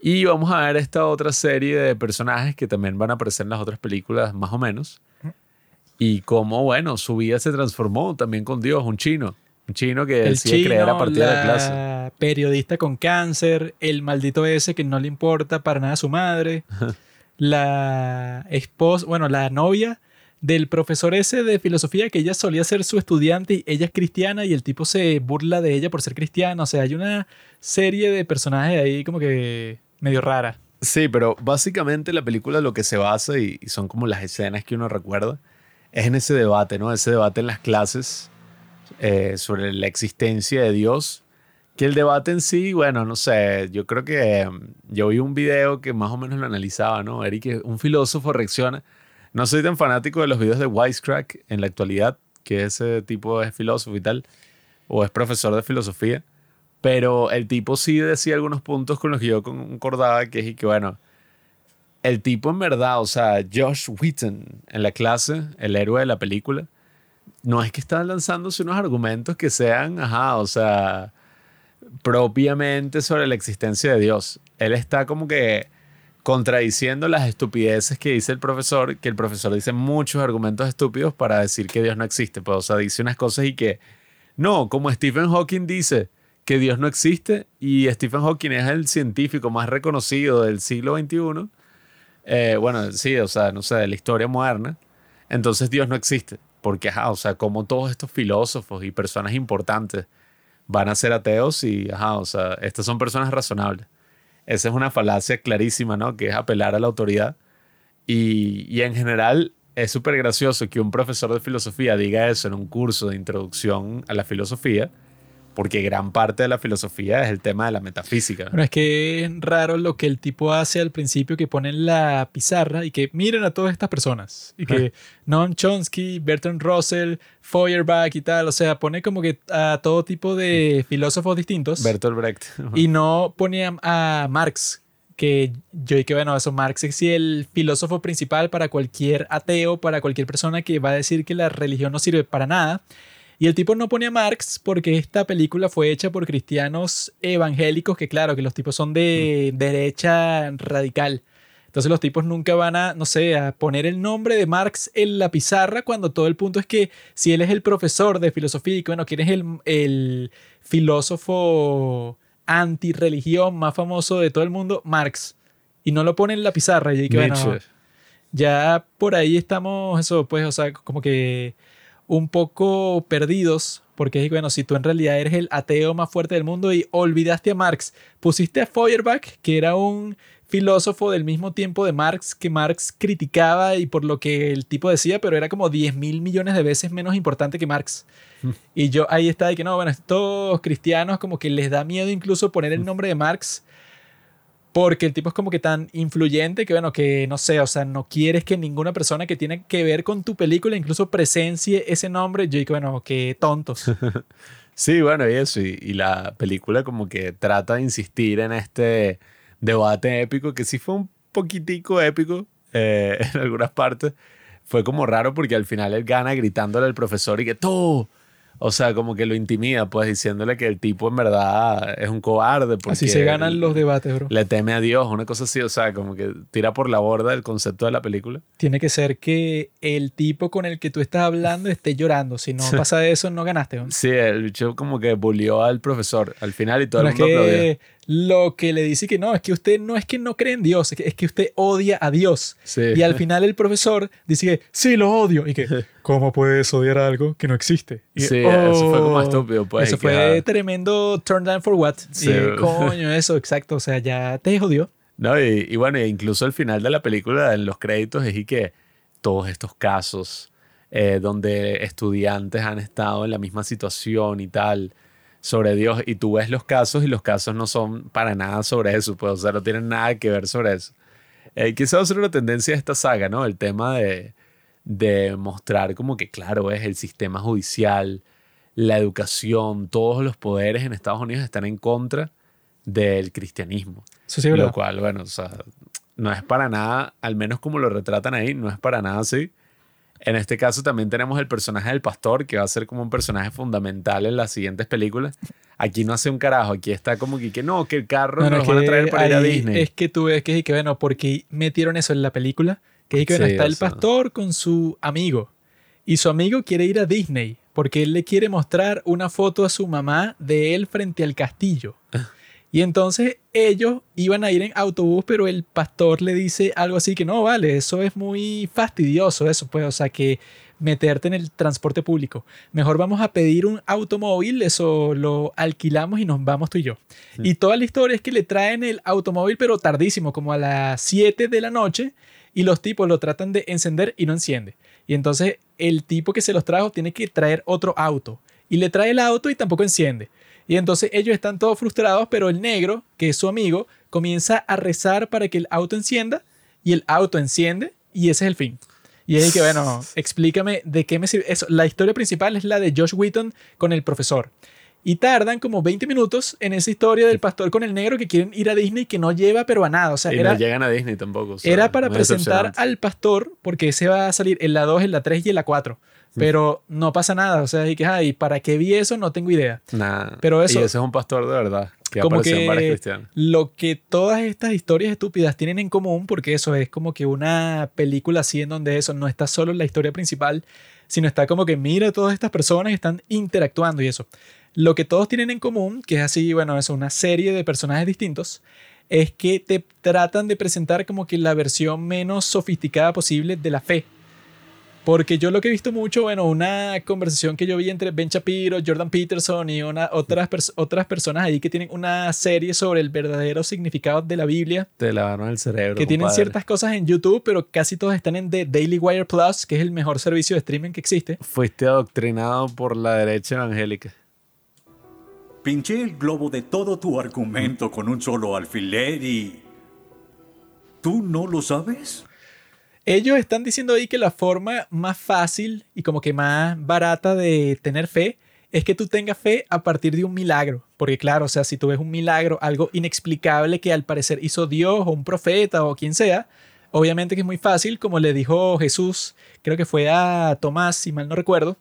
Y vamos a ver esta otra serie de personajes que también van a aparecer en las otras películas, más o menos. Y cómo, bueno, su vida se transformó también con Dios, un chino. Un chino que el decide creer a partir de la clase. Periodista con cáncer, el maldito ese que no le importa para nada a su madre. la esposa, bueno, la novia del profesor ese de filosofía que ella solía ser su estudiante y ella es cristiana y el tipo se burla de ella por ser cristiana. O sea, hay una serie de personajes ahí como que medio rara. Sí, pero básicamente la película lo que se basa, y, son como las escenas que uno recuerda, es en ese debate, ¿no? Ese debate en las clases eh, sobre la existencia de Dios. Que el debate en sí, bueno, no sé, yo creo que mm, yo vi un video que más o menos lo analizaba, ¿no? Eric, un filósofo reacciona. No soy tan fanático de los videos de Wisecrack en la actualidad, que ese tipo es filósofo y tal, o es profesor de filosofía, pero el tipo sí decía algunos puntos con los que yo concordaba, que es que, bueno, el tipo en verdad, o sea, Josh Wheaton en la clase, el héroe de la película, no es que está lanzándose unos argumentos que sean, ajá, o sea, propiamente sobre la existencia de Dios. Él está como que contradiciendo las estupideces que dice el profesor, que el profesor dice muchos argumentos estúpidos para decir que Dios no existe. Pues, o sea, dice unas cosas y que, no, como Stephen Hawking dice que Dios no existe y Stephen Hawking es el científico más reconocido del siglo XXI, eh, bueno, sí, o sea, no sé, de la historia moderna, entonces Dios no existe. Porque, ajá, o sea, como todos estos filósofos y personas importantes van a ser ateos y, ajá, o sea, estas son personas razonables. Esa es una falacia clarísima, ¿no? Que es apelar a la autoridad. Y, y en general es súper gracioso que un profesor de filosofía diga eso en un curso de introducción a la filosofía porque gran parte de la filosofía es el tema de la metafísica. Pero es que es raro lo que el tipo hace al principio, que pone en la pizarra y que miren a todas estas personas. Y que Noam Chomsky, Bertrand Russell, Feuerbach y tal, o sea, pone como que a todo tipo de filósofos distintos. Bertolt Brecht. y no pone a, a Marx, que yo y que bueno, eso Marx es el filósofo principal para cualquier ateo, para cualquier persona que va a decir que la religión no sirve para nada. Y el tipo no pone a Marx porque esta película fue hecha por cristianos evangélicos, que claro, que los tipos son de derecha radical. Entonces los tipos nunca van a, no sé, a poner el nombre de Marx en la pizarra cuando todo el punto es que si él es el profesor de filosofía y que, bueno, quién es el, el filósofo antirreligión más famoso de todo el mundo, Marx. Y no lo pone en la pizarra. Y que, bueno, ya por ahí estamos, eso, pues, o sea, como que un poco perdidos, porque bueno, si tú en realidad eres el ateo más fuerte del mundo y olvidaste a Marx, pusiste a Feuerbach, que era un filósofo del mismo tiempo de Marx, que Marx criticaba y por lo que el tipo decía, pero era como 10 mil millones de veces menos importante que Marx. Mm. Y yo ahí está de que no, bueno, estos cristianos como que les da miedo incluso poner el mm. nombre de Marx porque el tipo es como que tan influyente que, bueno, que no sé, o sea, no quieres que ninguna persona que tiene que ver con tu película incluso presencie ese nombre. Yo digo, bueno, qué tontos. sí, bueno, y eso. Y, la película como que trata de insistir en este debate épico, que sí fue un poquitico épico eh, en algunas partes. Fue como raro porque al final él gana gritándole al profesor y que tú o sea, como que lo intimida, pues diciéndole que el tipo en verdad es un cobarde. Porque así se ganan los debates, bro. Le teme a Dios, una cosa así. O sea, como que tira por la borda el concepto de la película. Tiene que ser que el tipo con el que tú estás hablando esté llorando. Si no pasa eso, no ganaste. Sí, el bicho como que bulió al profesor al final y todo el mundo que lo que le dice que no, es que usted no es que no cree en Dios, es que, usted odia a Dios. Y al final el profesor dice que sí, lo odio. Y que, ¿cómo puedes odiar algo que no existe? sí, eso fue como oh, estúpido. Pues, eso fue tremendo turn down for what. Sí. coño, eso, exacto. O sea, ya te jodió. No, y, bueno, incluso al final de la película, en los créditos, es y que todos estos casos eh, donde estudiantes han estado en la misma situación y tal sobre Dios y tú ves los casos y los casos no son para nada sobre eso, pues, o sea, no tienen nada que ver sobre eso. Eh, quizás ser una tendencia de esta saga, ¿no? El tema de, de mostrar como que, claro, es el sistema judicial, la educación, todos los poderes en Estados Unidos están en contra del cristianismo. Eso sí, lo cual, bueno, o sea, no es para nada, al menos como lo retratan ahí, no es para nada así. En este caso también tenemos el personaje del pastor, que va a ser como un personaje fundamental en las siguientes películas. Aquí no hace un carajo, aquí está como que, que no, que el carro no, nos van a traer para ir a Disney. Es que tú ves que, que bueno, porque metieron eso en la película, que, que está el pastor con su amigo y su amigo quiere ir a Disney porque él le quiere mostrar una foto a su mamá de él frente al castillo. Y entonces ellos iban a ir en autobús, pero el pastor le dice algo así que no, vale, eso es muy fastidioso, eso pues, o sea, que meterte en el transporte público. Mejor vamos a pedir un automóvil, eso lo alquilamos y nos vamos tú y yo. Y toda la historia es que le traen el automóvil, pero tardísimo, como a las 7 de la noche, y los tipos lo tratan de encender y no enciende. Y entonces el tipo que se los trajo tiene que traer otro auto. Y le trae el auto y tampoco enciende. Y entonces ellos están todos frustrados, pero el negro, que es su amigo, comienza a rezar para que el auto encienda y el auto enciende y ese es el fin. Y es que, bueno, explícame de qué me sirve eso. La historia principal es la de Josh Wheaton con el profesor. Y tardan como 20 minutos en esa historia del pastor con el negro que quieren ir a Disney que no lleva pero a nada. O sea, y era, no llegan a Disney tampoco. o sea, era para presentar al pastor porque ese va a salir en la 2, en la 3 y en la 4. Pero no pasa nada. O sea, y que, ay, ¿para qué vi eso? No tengo idea. Nah. Pero eso- Y ese es un pastor de verdad. Que como que lo que todas estas historias estúpidas tienen en común, porque eso es como que una película así en donde eso no está solo en la historia principal, sino está como que mira todas estas personas están interactuando y eso. Lo que todos tienen en común, que es así, bueno, eso, una serie de personajes distintos, es que te tratan de presentar como que la versión menos sofisticada posible de la fe. Porque yo lo que he visto mucho, bueno, una conversación que yo vi entre Ben Shapiro, Jordan Peterson y una, otras, pers- otras personas ahí que tienen una serie sobre el verdadero significado de la Biblia, Te lavaron el cerebro. que tienen ciertas cosas en YouTube, pero casi todas están en The Daily Wire Plus, que es el mejor servicio de streaming que existe. Fuiste adoctrinado por la derecha evangélica. Pinché el globo de todo tu argumento con un solo alfiler y... ¿Tú no lo sabes? Ellos están diciendo ahí que la forma más fácil y como que más barata de tener fe es que tú tengas fe a partir de un milagro. Porque claro, o sea, si tú ves un milagro, algo inexplicable que al parecer hizo Dios o un profeta o quien sea, obviamente que es muy fácil, como le dijo Jesús, creo que fue a Tomás, si mal no recuerdo,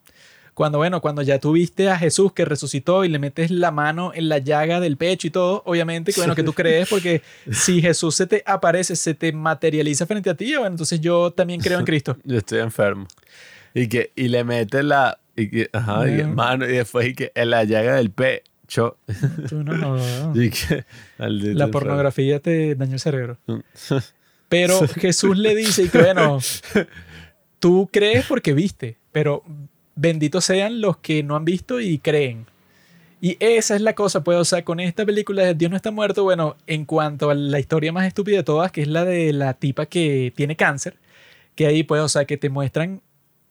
cuando, bueno, cuando ya tuviste a Jesús que resucitó y le metes la mano en la llaga del pecho y todo, obviamente que, bueno, que tú crees, porque si Jesús se te aparece, se te materializa frente a ti, bueno, entonces yo también creo en Cristo. Yo estoy enfermo. Y que y le mete la y que, ajá, y que, mano y después y que en la llaga del pecho. Tú no, no, no. Y que, La pornografía te dañó el cerebro. Pero Jesús le dice y que bueno, tú crees porque viste, pero benditos sean los que no han visto y creen. Y esa es la cosa, pues, o sea, con esta película de Dios no está muerto, bueno, en cuanto a la historia más estúpida de todas, que es la de la tipa que tiene cáncer, que ahí, pues, o sea, que te muestran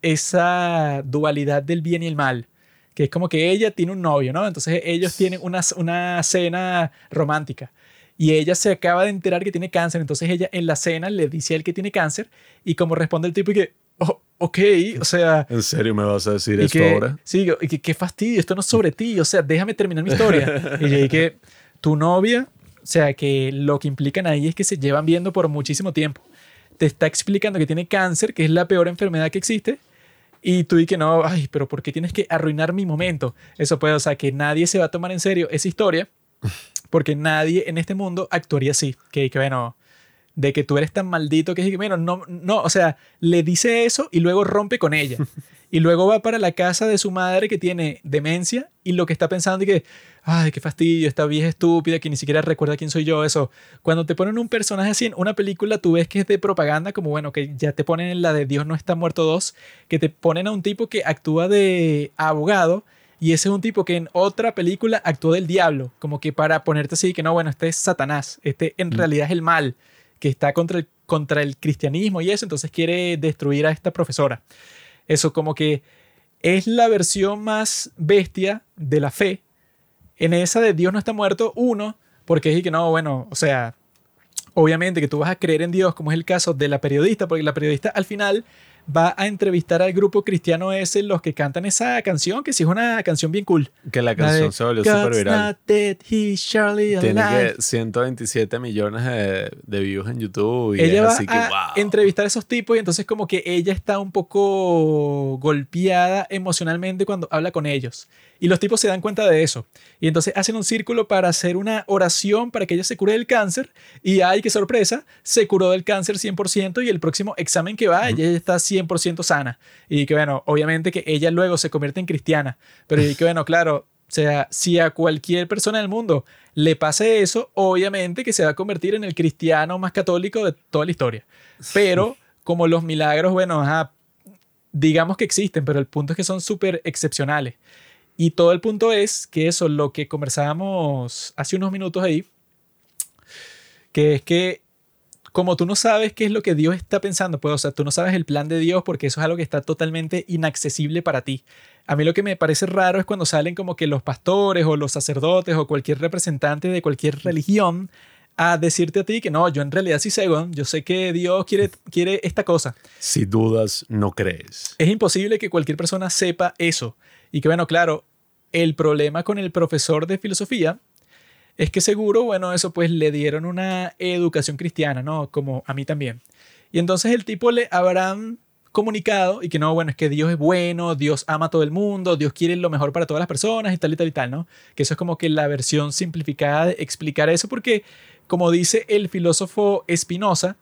esa dualidad del bien y el mal, que es como que ella tiene un novio, ¿no? Entonces ellos tienen una, una cena romántica y ella se acaba de enterar que tiene cáncer, entonces ella en la cena le dice a él que tiene cáncer y como responde el tipo y que, ok, o sea... ¿En serio me vas a decir Y esto que, ahora? sí, y que qué fastidio, esto no es sobre ti, o sea, déjame terminar mi historia. y yo dije, tu novia, o sea, que lo que implican ahí es que se llevan viendo por muchísimo tiempo. Te está explicando que tiene cáncer, que es la peor enfermedad que existe, y tú di que no, ay, pero ¿por qué tienes que arruinar mi momento? Eso puede, o sea, que nadie se va a tomar en serio esa historia, porque nadie en este mundo actuaría así, que, que bueno, de que tú eres tan maldito que es que, bueno, no, no, o sea, le dice eso y luego rompe con ella. Y luego va para la casa de su madre que tiene demencia y lo que está pensando es que, ay, qué fastidio, esta vieja estúpida que ni siquiera recuerda quién soy yo, eso. Cuando te ponen un personaje así en una película, tú ves que es de propaganda, como bueno, que ya te ponen en la de Dios no está muerto 2, que te ponen a un tipo que actúa de abogado y ese es un tipo que en otra película actuó del diablo, como que para ponerte así, que no, bueno, este es Satanás, este en realidad es el mal, que está contra el, contra el cristianismo y eso, entonces quiere destruir a esta profesora. Eso como que es la versión más bestia de la fe. En esa de Dios no está muerto, uno, porque es que no, bueno, o sea, obviamente que tú vas a creer en Dios, como es el caso de la periodista, porque la periodista al final va a entrevistar al grupo cristiano ese, los que cantan esa canción, que sí es una canción bien cool. Que la canción se volvió súper viral. dead, Tiene que 127 millones de, de views en YouTube. Y ella es va así que, a wow. entrevistar a esos tipos y entonces como que ella está un poco golpeada emocionalmente cuando habla con ellos. Y los tipos se dan cuenta de eso. Y entonces hacen un círculo para hacer una oración para que ella se cure del cáncer. Y ay, qué sorpresa, se curó del cáncer 100% y el próximo examen que va, ella ya está 100% sana. Y que bueno, obviamente que ella luego se convierte en cristiana. Pero y que bueno, claro, O sea, si a cualquier persona del mundo le pase eso, obviamente que se va a convertir en el cristiano más católico de toda la historia. Pero como los milagros, bueno, ajá, digamos que existen, pero el punto es que son súper excepcionales. Y todo el punto es que eso, lo que conversábamos hace unos minutos ahí, que es que como tú no sabes qué es lo que Dios está pensando, pues, o sea, tú no sabes el plan de Dios porque eso es algo que está totalmente inaccesible para ti. A mí lo que me parece raro es cuando salen como que los pastores o los sacerdotes o cualquier representante de cualquier religión a decirte a ti que no, yo en realidad sí sé, yo sé que Dios quiere, quiere esta cosa. Si dudas, no crees. Es imposible que cualquier persona sepa eso. Y que bueno, claro, el problema con el profesor de filosofía es que seguro, bueno, eso pues le dieron una educación cristiana, ¿no? Como a mí también. Y entonces el tipo le habrán comunicado y que no, bueno, es que Dios es bueno, Dios ama a todo el mundo, Dios quiere lo mejor para todas las personas y tal y tal y tal, ¿no? Que eso es como que la versión simplificada de explicar eso porque, como dice el filósofo Spinoza,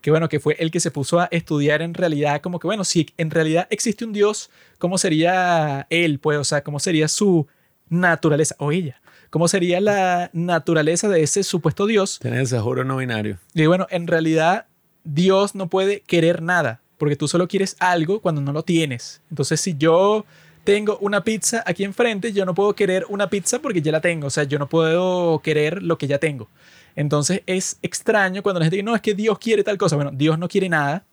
que bueno, que fue el que se puso a estudiar en realidad como que, bueno, si en realidad existe un Dios, ¿cómo sería él? Pues, o sea, ¿cómo sería su naturaleza o ella? ¿Cómo sería la naturaleza de ese supuesto Dios? Ese juro no binario. Y bueno, en realidad Dios no puede querer nada, porque tú solo quieres algo cuando no lo tienes. Entonces, si yo tengo una pizza aquí enfrente, yo no puedo querer una pizza porque ya la tengo. O sea, yo no puedo querer lo que ya tengo. Entonces es extraño cuando la gente dice, no, es que Dios quiere tal cosa. Bueno, Dios no quiere nada,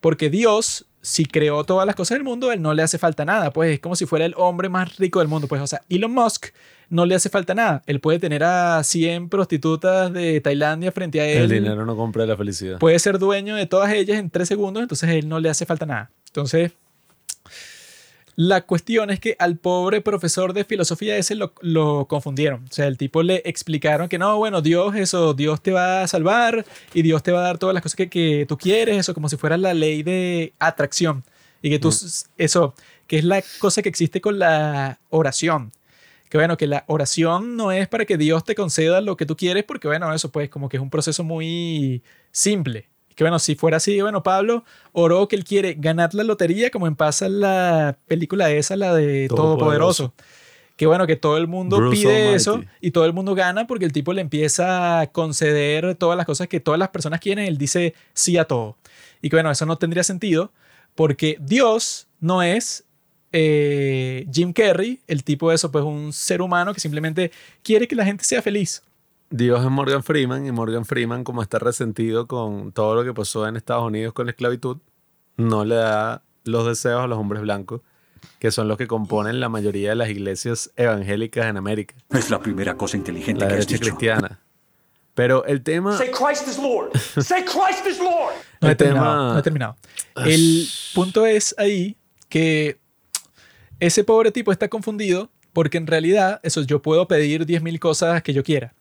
porque Dios, si creó todas las cosas del mundo, él no le hace falta nada. Pues es como si fuera el hombre más rico del mundo. Pues, o sea, Elon Musk no le hace falta nada. Él puede tener a 100 prostitutas de Tailandia frente a él. El dinero no compra la felicidad. Puede ser dueño de todas ellas en tres segundos, entonces a él no le hace falta nada. Entonces, la cuestión es que al pobre profesor de filosofía ese lo, lo, confundieron. O sea, el tipo le explicaron que no, bueno, Dios, eso, Dios te va a salvar y Dios te va a dar todas las cosas que, que tú quieres, eso, como si fuera la ley de atracción. Y que tú, mm. eso, que es la cosa que existe con la oración que bueno, que la oración no es para que Dios te conceda lo que tú quieres, porque bueno, eso pues como que es un proceso muy simple. Que bueno, si fuera así, bueno, Pablo oró que él quiere ganar la lotería, como en pasa la película esa, la de Todopoderoso. Que bueno, que todo el mundo pide eso y todo el mundo gana porque el tipo le empieza a conceder todas las cosas que todas las personas quieren, él dice sí a todo. Y que bueno, eso no tendría sentido porque Dios no es eh, Jim Carrey, el tipo de eso, pues un ser humano que simplemente quiere que la gente sea feliz. Dios es Morgan Freeman y Morgan Freeman, como está resentido con todo lo que pasó en Estados Unidos con la esclavitud, no le da los deseos a los hombres blancos, que son los que componen la mayoría de las iglesias evangélicas en América. Es la primera cosa inteligente la que derecha cristiana. Pero el tema. Say Christ is Lord. Say Christ is Lord. No he, terminado, no he terminado. El punto es ahí que ese pobre tipo está confundido porque en realidad, eso yo puedo pedir 10.000 cosas que yo quiera.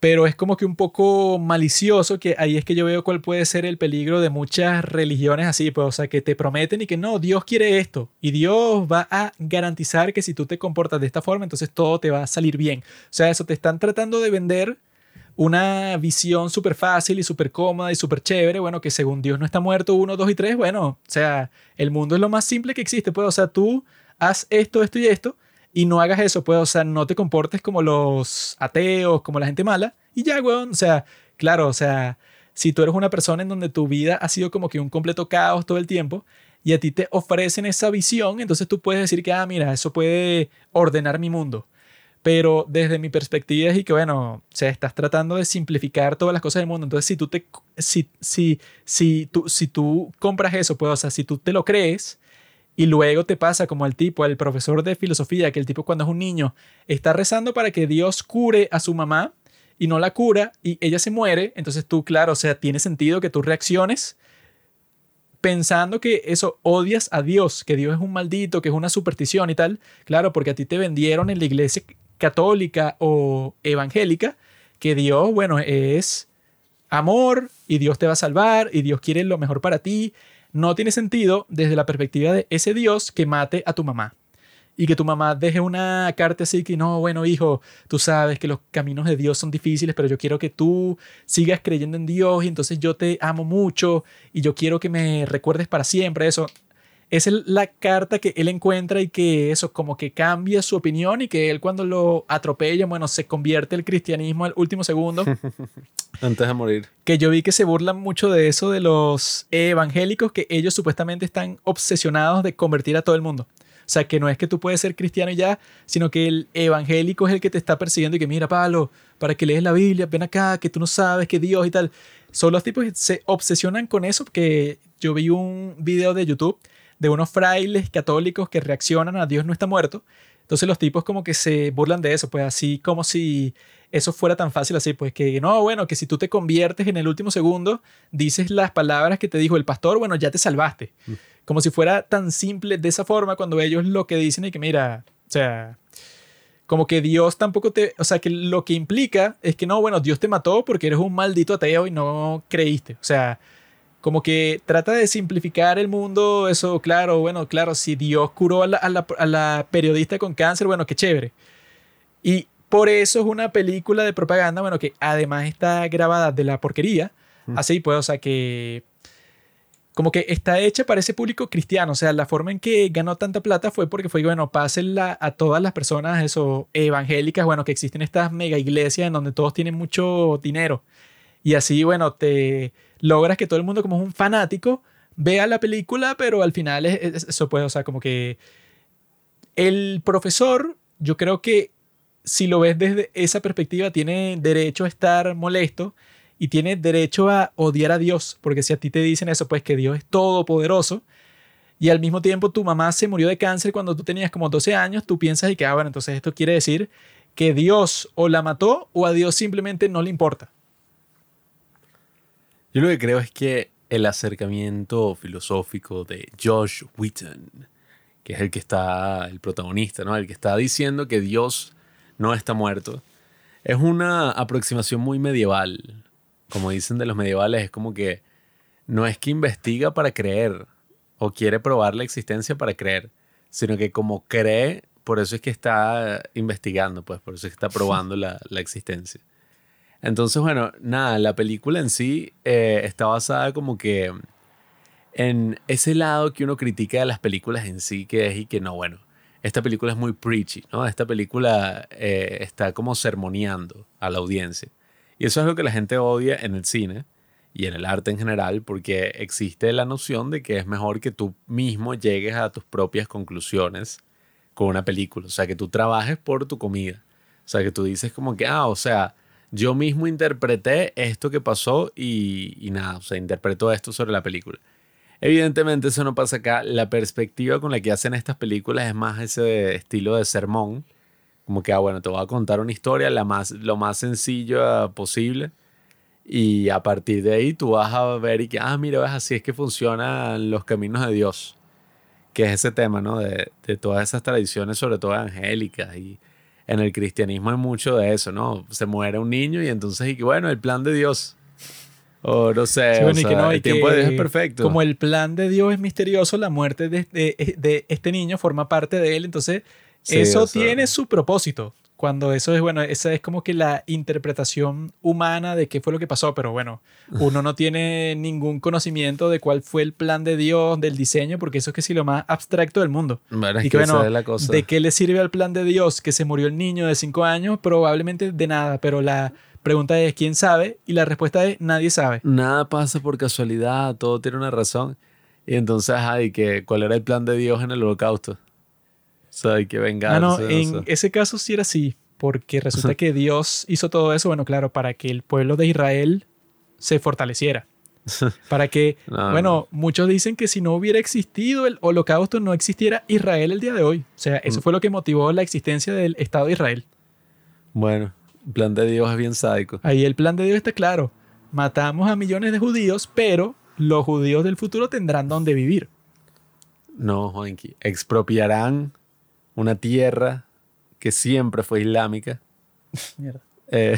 Pero es como que un poco malicioso que ahí es que yo veo cuál puede ser el peligro de muchas religiones así, pues, o sea, que te prometen y que no, Dios quiere esto y Dios va a garantizar que si tú te comportas de esta forma, entonces todo te va a salir bien. O sea, eso te están tratando de vender una visión súper fácil y súper cómoda y súper chévere, bueno, que según Dios no está muerto, uno, dos y tres, bueno, o sea, el mundo es lo más simple que existe, pues, o sea, tú haz esto, esto y esto, y no hagas eso, pues, o sea, no te comportes como los ateos, como la gente mala, y ya, weón, o sea, claro, o sea, si tú eres una persona en donde tu vida ha sido como que un completo caos todo el tiempo, y a ti te ofrecen esa visión, entonces tú puedes decir que, ah, mira, eso puede ordenar mi mundo. Pero desde mi perspectiva es y que, bueno, o sea, estás tratando de simplificar todas las cosas del mundo. Entonces, si tú, te, si, si, si, tú, si tú compras eso, pues, o sea, si tú te lo crees y luego te pasa como al tipo, al profesor de filosofía, que el tipo cuando es un niño está rezando para que Dios cure a su mamá y no la cura y ella se muere, entonces tú, claro, o sea, tiene sentido que tú reacciones pensando que eso odias a Dios, que Dios es un maldito, que es una superstición y tal. Claro, porque a ti te vendieron en la iglesia católica o evangélica, que Dios, bueno, es amor y Dios te va a salvar y Dios quiere lo mejor para ti, no tiene sentido desde la perspectiva de ese Dios que mate a tu mamá. Y que tu mamá deje una carta así que no, bueno, hijo, tú sabes que los caminos de Dios son difíciles, pero yo quiero que tú sigas creyendo en Dios y entonces yo te amo mucho y yo quiero que me recuerdes para siempre eso. Es la carta que él encuentra y que eso como que cambia su opinión y que él cuando lo atropella, bueno, se convierte el cristianismo al último segundo. Antes de morir. que yo vi que se burlan mucho de eso de los evangélicos, que ellos supuestamente están obsesionados de convertir a todo el mundo. O sea, que no es que tú puedes ser cristiano y ya, sino que el evangélico es el que te está persiguiendo y que mira, Pablo, para que lees la Biblia, ven acá, que tú no sabes que Dios y tal. Son los tipos que se obsesionan con eso, porque yo vi un video de YouTube de unos frailes católicos que reaccionan a Dios no está muerto. Entonces los tipos como que se burlan de eso, pues así como si eso fuera tan fácil así, pues que no, bueno, que si tú te conviertes en el último segundo, dices las palabras que te dijo el pastor, bueno, ya te salvaste. Como si fuera tan simple de esa forma cuando ellos lo que dicen es que mira, o sea, como que Dios tampoco te, o sea, que lo que implica es que no, bueno, Dios te mató porque eres un maldito ateo y no creíste. O sea, como que trata de simplificar el mundo, eso, claro, bueno, claro, si Dios curó a la, a la- a la periodista con cáncer, bueno, qué chévere. Y por eso es una película de propaganda, bueno, que además está grabada de la porquería, así pues, o sea, que como que está hecha para ese público cristiano, o sea, la forma en que ganó tanta plata fue porque fue, bueno, pásenla a todas las personas, eso, evangélicas, bueno, que existen estas mega iglesias en donde todos tienen mucho dinero. Y así, bueno, te logras que todo el mundo como es un fanático vea la película, pero al final es, es- eso puede, o sea, como que el profesor, yo creo que si lo ves desde esa perspectiva, tiene derecho a estar molesto y tiene derecho a odiar a Dios, porque si a ti te dicen eso, pues que Dios es todopoderoso y al mismo tiempo tu mamá se murió de cáncer cuando tú tenías como 12 años, tú piensas y que, ah, bueno, entonces esto quiere decir que Dios o la mató o a Dios simplemente no le importa. Yo lo que creo es que el acercamiento filosófico de Josh Wheaton, que es el que está, el protagonista, ¿no? El que está diciendo que Dios no está muerto, es una aproximación muy medieval. Como dicen de los medievales, es como que no es que investiga para creer o quiere probar la existencia para creer, sino que como cree, por eso es que está investigando, pues por eso es que está probando la existencia. Entonces, bueno, nada, la película en sí eh, está basada como que en ese lado que uno critica de las películas en sí, que es y que no, bueno, esta película es muy preachy, ¿no? Esta película eh, está como sermoneando a la audiencia. Y eso es lo que la gente odia en el cine y en el arte en general, porque existe la noción de que es mejor que tú mismo llegues a tus propias conclusiones con una película. O sea, que tú trabajes por tu comida. O sea, que tú dices como que, ah, o sea, yo mismo interpreté esto que pasó y, y nada, o sea, interpreto esto sobre la película. Evidentemente eso no pasa acá. La perspectiva con la que hacen estas películas es más ese estilo de sermón. Como que, ah, bueno, te voy a contar una historia la más, lo más sencilla posible. Y a partir de ahí tú vas a ver y que, ah, mira, ves, así es que funcionan los caminos de Dios. Que es ese tema, ¿no? De, todas esas tradiciones, sobre todo evangélicas. Y en el cristianismo hay mucho de eso, ¿no? Se muere un niño y entonces, y que bueno, el plan de Dios. O no sé, Sí, bueno, y sea, que no, el tiempo que de Dios es perfecto. Como el plan de Dios es misterioso, la muerte de, de- de este niño forma parte de él, entonces Sí, eso tiene su propósito. Cuando eso es, bueno, esa es como que la interpretación humana de qué fue lo que pasó, pero bueno, uno no tiene ningún conocimiento de cuál fue el plan de Dios, del diseño, porque eso es que sí lo más abstracto del mundo. Bueno, y que bueno, la cosa. ¿de qué le sirve al plan de Dios que se murió el niño de 5 años? Probablemente de nada, pero la pregunta es ¿quién sabe? Y la respuesta es nadie sabe. Nada pasa por casualidad, todo tiene una razón. Y entonces, ay, que ¿cuál era el plan de Dios en el holocausto? O sea, hay que vengarse. Ah, no, o en sea. ese caso sí era así, porque resulta que Dios hizo todo eso, bueno, claro, para que el pueblo de Israel se fortaleciera. Para que, No, bueno, no. muchos dicen que si no hubiera existido el holocausto, no existiera Israel el día de hoy. O sea, Mm. eso fue lo que motivó la existencia del Estado de Israel. Bueno, el plan de Dios es bien sádico. Ahí el plan de Dios está claro. Matamos a millones de judíos, pero los judíos del futuro tendrán donde vivir. No, Juanqui. Expropiarán una tierra que siempre fue islámica. Mierda. Eh,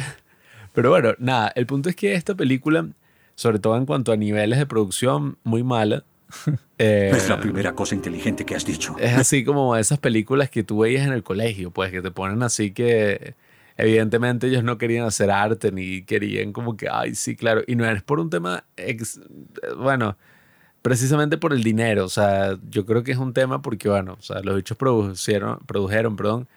pero bueno, nada, el punto es que esta película, sobre todo en cuanto a niveles de producción, muy mala. Eh, Es la primera cosa inteligente que has dicho. es así como esas películas que tú veías en el colegio, pues que te ponen así que evidentemente ellos no querían hacer arte ni querían como que, ay, sí, claro, y no es por un tema, ex- bueno, precisamente por el dinero. O sea, yo creo que es un tema porque, bueno, o sea, los bichos produjeron, produjeron perdón,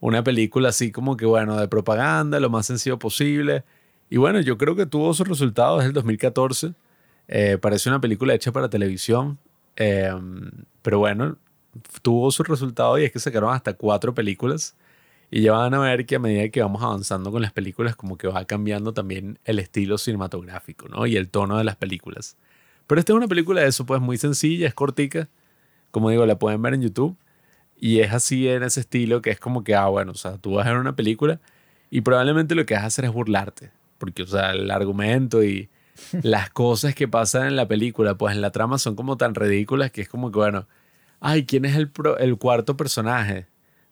una película así como que, bueno, de propaganda, lo más sencillo posible. Y bueno, yo creo que tuvo sus resultados desde el 2014. Eh, parece una película hecha para televisión. eh, pero bueno, tuvo su resultado y es que sacaron hasta cuatro películas. Y ya van a ver que a medida que vamos avanzando con las películas, como que va cambiando también el estilo cinematográfico, ¿no? Y el tono de las películas. Pero esta es una película de eso, pues muy sencilla, es cortica. Como digo, la pueden ver en YouTube. Y es así en ese estilo que es como que, ah, bueno, o sea, tú vas a ver una película y probablemente lo que vas a hacer es burlarte. Porque, o sea, el argumento y las cosas que pasan en la película, pues en la trama son como tan ridículas que es como que, bueno, ay, ¿quién es el, pro- el cuarto personaje?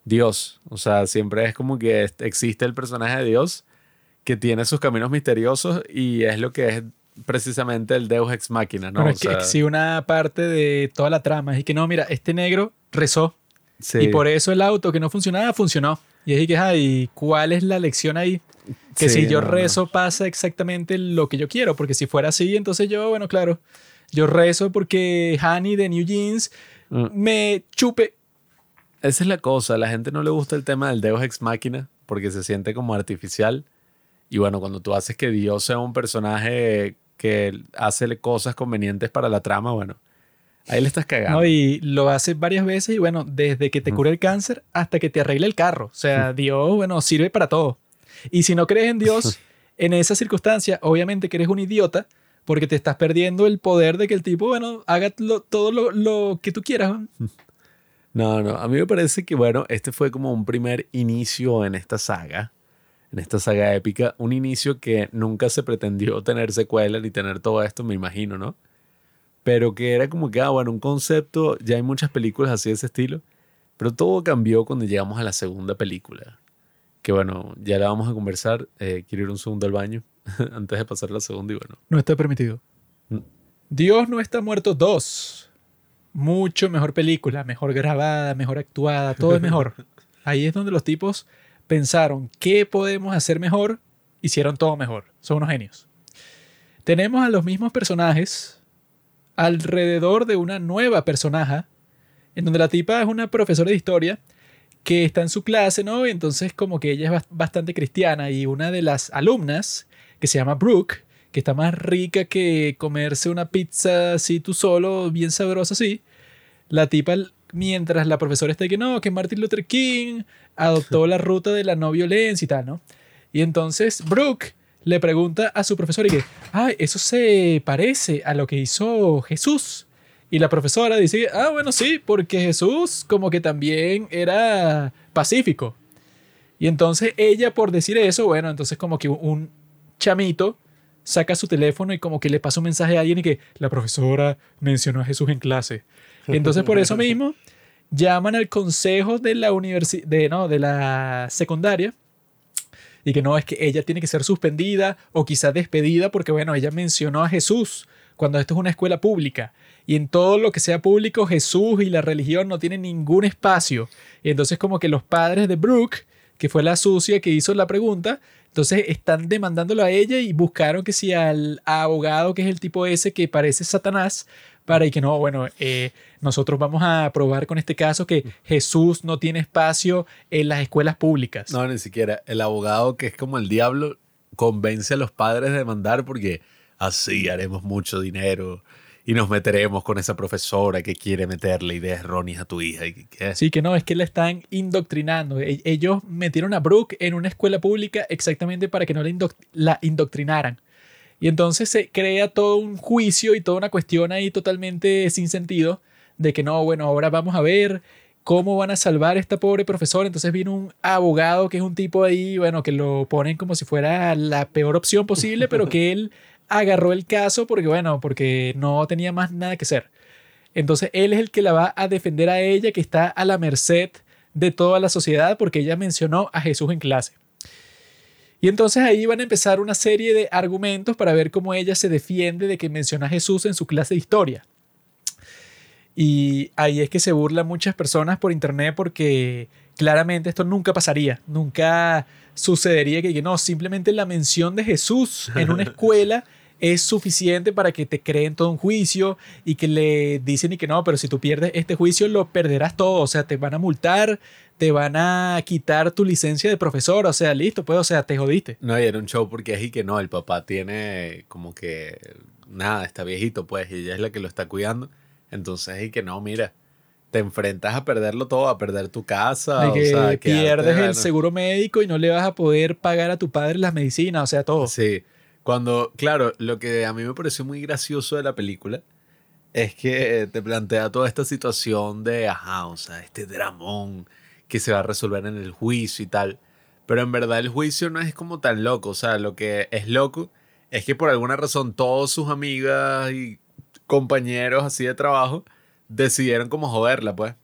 Dios. O sea, siempre es como que existe el personaje de Dios que tiene sus caminos misteriosos y es lo que es precisamente el Deus Ex Machina, ¿no? Bueno, O es que si una parte de toda la trama es que no, mira, este negro rezó sí. y por eso el auto que no funcionaba funcionó. Y es que, ay, ¿cuál es la lección ahí? Que Sí, si yo no, no. rezo pasa exactamente lo que yo quiero, porque si fuera así, entonces yo, bueno, claro, yo rezo porque Honey de New Jeans Mm. me chupe. Esa es la cosa, a la gente no le gusta el tema del Deus Ex Machina porque se siente como artificial. Y bueno, cuando tú haces que Dios sea un personaje que hace cosas convenientes para la trama, bueno, ahí le estás cagando. ¿no? Y lo hace varias veces y bueno, desde que te cura el cáncer hasta que te arregle el carro. O sea, Dios, bueno, sirve para todo. Y si no crees en Dios, en esa circunstancia, obviamente que eres un idiota porque te estás perdiendo el poder de que el tipo, bueno, haga lo- todo lo, lo que tú quieras. No, no, a mí me parece que, bueno, este fue como un primer inicio en esta saga, en esta saga épica, un inicio que nunca se pretendió tener secuela ni tener todo esto, me imagino, ¿no? Pero que era como que, ah, bueno, un concepto, ya hay muchas películas así de ese estilo, pero todo cambió cuando llegamos a la segunda película, que bueno, ya la vamos a conversar, eh, quiero ir un segundo al baño antes de pasar a la segunda y bueno, No está permitido. Mm. Dios no está muerto 2. Mucho mejor película, mejor grabada, mejor actuada, todo es mejor. Ahí es donde los tipos pensaron qué podemos hacer mejor, hicieron todo mejor. Son unos genios. Tenemos a los mismos personajes alrededor de una nueva personaje, en donde la tipa es una profesora de historia que está en su clase, ¿no? Y entonces como que ella es bas- bastante cristiana y una de las alumnas, que se llama Brooke, que está más rica que comerse una pizza así tú solo, bien sabrosa así, la tipa, mientras la profesora está que no, que Martin Luther King adoptó la ruta de la no violencia y tal, ¿no? Y entonces Brooke le pregunta a su profesor y que, ay, eso se parece a lo que hizo Jesús. Y la profesora dice, ah, bueno, sí, porque Jesús como que también era pacífico. Y entonces ella por decir eso, bueno, entonces como que un chamito saca su teléfono y como que le pasa un mensaje a alguien y que la profesora mencionó a Jesús en clase. Y entonces por eso mismo llaman al consejo de la universidad, de, no, de la secundaria y que no, es que ella tiene que ser suspendida o quizá despedida porque, bueno, ella mencionó a Jesús cuando esto es una escuela pública. Y en todo lo que sea público, Jesús y la religión no tienen ningún espacio. Y entonces como que los padres de Brooke, que fue la sucia que hizo la pregunta, entonces están demandándolo a ella y buscaron que si al abogado, que es el tipo ese que parece Satanás, para y que no, bueno, eh, nosotros vamos a probar con este caso que Jesús no tiene espacio en las escuelas públicas. No, ni siquiera. El abogado, que es como el diablo, convence a los padres de demandar porque así haremos mucho dinero y nos meteremos con esa profesora que quiere meterle ideas erróneas a tu hija. Sí, que no, es que la están indoctrinando. E- Ellos metieron a Brooke en una escuela pública exactamente para que no la, indoc- la indoctrinaran. Y entonces se crea todo un juicio y toda una cuestión ahí totalmente sin sentido de que no, bueno, ahora vamos a ver cómo van a salvar a esta pobre profesora. Entonces viene un abogado que es un tipo ahí, bueno, que lo ponen como si fuera la peor opción posible, pero que él agarró el caso porque, bueno, porque no tenía más nada que hacer. Entonces él es el que la va a defender a ella, que está a la merced de toda la sociedad porque ella mencionó a Jesús en clase. Y entonces ahí van a empezar una serie de argumentos para ver cómo ella se defiende de que menciona a Jesús en su clase de historia. Y ahí es que se burlan muchas personas por internet porque claramente esto nunca pasaría, nunca sucedería que, que no, simplemente la mención de Jesús en una escuela es suficiente para que te creen todo un juicio y que le dicen y que no, pero si tú pierdes este juicio lo perderás todo, o sea, te van a multar, te van a quitar tu licencia de profesor, o sea, listo, pues, o sea, te jodiste. No, y era un show porque es y que no, el papá tiene como que nada, está viejito, pues, y ella es la que lo está cuidando. Entonces, y que no, mira, te enfrentas a perderlo todo, a perder tu casa, De o que sea, quedarte, pierdes el seguro médico y no le vas a poder pagar a tu padre las medicinas, o sea, todo. Sí. Cuando, claro, lo que a mí me pareció muy gracioso de la película es que te plantea toda esta situación de, ajá, o sea, este dramón que se va a resolver en el juicio y tal. Pero en verdad el juicio no es como tan loco. O sea, lo que es loco es que por alguna razón todos sus amigas y compañeros así de trabajo decidieron como joderla, pues.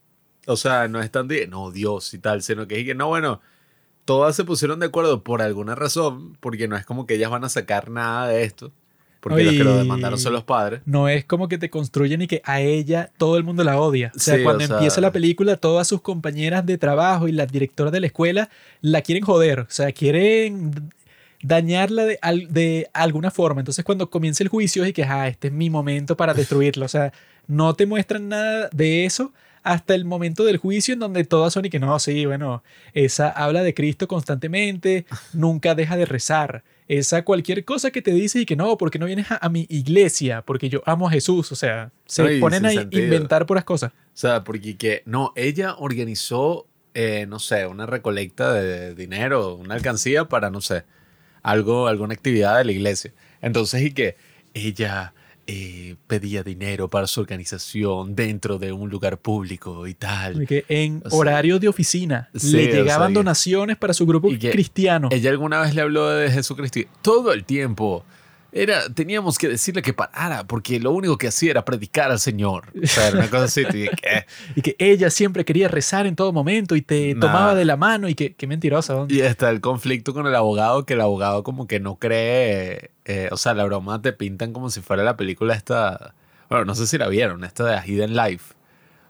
O sea, no es tan de, no, Dios y tal, sino que es que, no, bueno, todas se pusieron de acuerdo por alguna razón, porque no es como que ellas van a sacar nada de esto, porque los que lo demandaron son los padres. No es como que te construyen y que a ella todo el mundo la odia. O sea, Sí, cuando o sea- empieza la película, todas sus compañeras de trabajo y la directora de la escuela la quieren joder. O sea, quieren dañarla de, de alguna forma. Entonces, cuando comienza el juicio, es que, ah, este es mi momento para destruirlo. O sea, no te muestran nada de eso hasta el momento del juicio en donde todas son y que no, sí, bueno, esa habla de Cristo constantemente, nunca deja de rezar. Esa cualquier cosa que te dice y que no, porque no vienes a, a mi iglesia, porque yo amo a Jesús. O sea, se Ay, ponen a sentido. inventar puras cosas. O sea, porque que, no, ella organizó, eh, no sé, una recolecta de dinero, una alcancía para, no sé, algo, alguna actividad de la iglesia. Entonces, y que ella eh, pedía dinero para su organización dentro de un lugar público y tal. Y que en O sea, horario de oficina sí, le o sea, llegaban donaciones para su grupo y cristiano. Ella alguna vez le habló de Jesucristo todo el tiempo. Era, teníamos que decirle que parara, porque lo único que hacía era predicar al Señor. O sea, era una cosa así. Y que ella siempre quería rezar en todo momento y te Nah. tomaba de la mano y que, qué mentirosa. ¿no? Y está el conflicto con el abogado, que el abogado como que no cree, eh, o sea, la broma te pintan como si fuera la película esta, bueno, no sé si la vieron, esta de Hidden Life.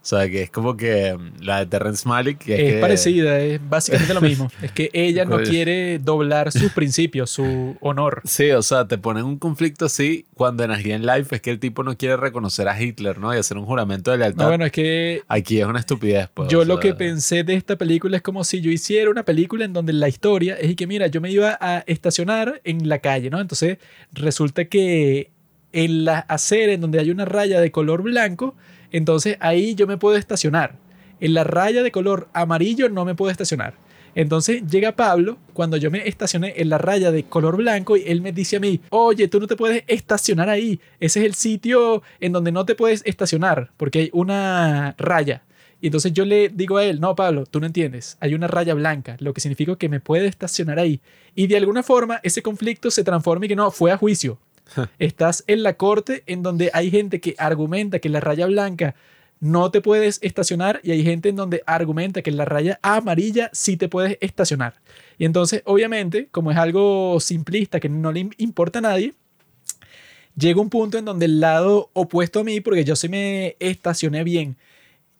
O sea, que es como que mm, la de Terrence Malick. Que Es que- parecida, es básicamente lo mismo. Es que ella no quiere doblar sus principios, su honor. Sí, o sea, te ponen un conflicto así cuando en A Hidden Life es que el tipo no quiere reconocer a Hitler, ¿no? Y hacer un juramento de lealtad. No, bueno, es que Aquí es una estupidez, pues. yo o lo que pensé de esta película es como si yo hiciera una película en donde la historia es que, mira, yo me iba a estacionar en la calle, ¿no? Entonces resulta que en la acera en donde hay una raya de color blanco, entonces ahí yo me puedo estacionar. En la raya de color amarillo no me puedo estacionar. Entonces llega Pablo cuando yo me estacioné en la raya de color blanco y él me dice a mí, oye, tú no te puedes estacionar ahí. Ese es el sitio en donde no te puedes estacionar porque hay una raya. Y entonces yo le digo a él, no, Pablo, tú no entiendes, hay una raya blanca, lo que significa que me puede estacionar ahí. Y de alguna forma ese conflicto se transforma y que no, fue a juicio. Estás en la corte en donde hay gente que argumenta que la raya blanca no te puedes estacionar y hay gente en donde argumenta que la raya amarilla sí te puedes estacionar. Y entonces, obviamente, como es algo simplista que no le im- importa a nadie, llega un punto en donde el lado opuesto a mí, porque yo sí me estacioné bien,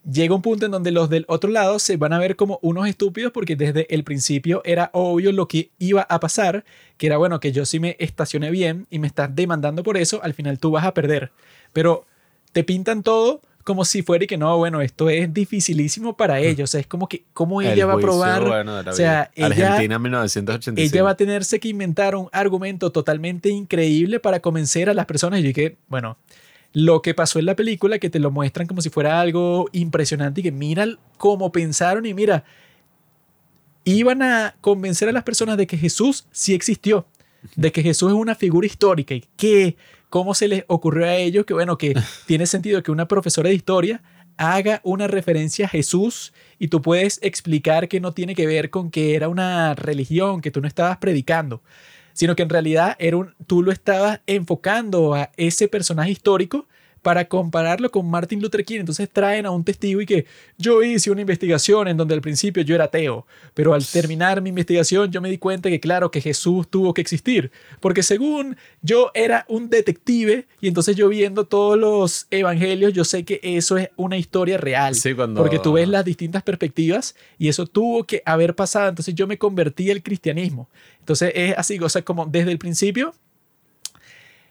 llega un punto en donde los del otro lado se van a ver como unos estúpidos porque desde el principio era obvio lo que iba a pasar, que era bueno que yo sí me estacioné bien y me estás demandando por eso, al final tú vas a perder. Pero te pintan todo como si fuera y que no, bueno, esto es dificilísimo para ellos, o sea, es como que cómo el ella va a probar, bueno, o sea, ella Argentina 1985. ella va a tenerse que inventar un argumento totalmente increíble para convencer a las personas. Y yo dije, bueno, lo que pasó en la película, que te lo muestran como si fuera algo impresionante y que mira cómo pensaron y mira, iban a convencer a las personas de que Jesús sí existió, de que Jesús es una figura histórica y que, cómo se les ocurrió a ellos, que bueno, que tiene sentido que una profesora de historia haga una referencia a Jesús y tú puedes explicar que no tiene que ver con que era una religión, que tú no estabas predicando, sino que en realidad era un, tú lo estabas enfocando a ese personaje histórico para compararlo con Martin Luther King. Entonces traen a un testigo y que yo hice una investigación en donde al principio yo era ateo, pero al terminar mi investigación yo me di cuenta que claro que Jesús tuvo que existir, porque según yo era un detective y entonces yo viendo todos los evangelios yo sé que eso es una historia real, Sí, cuando- porque tú ves las distintas perspectivas y eso tuvo que haber pasado, entonces yo me convertí al cristianismo. Entonces es así, o sea, como desde el principio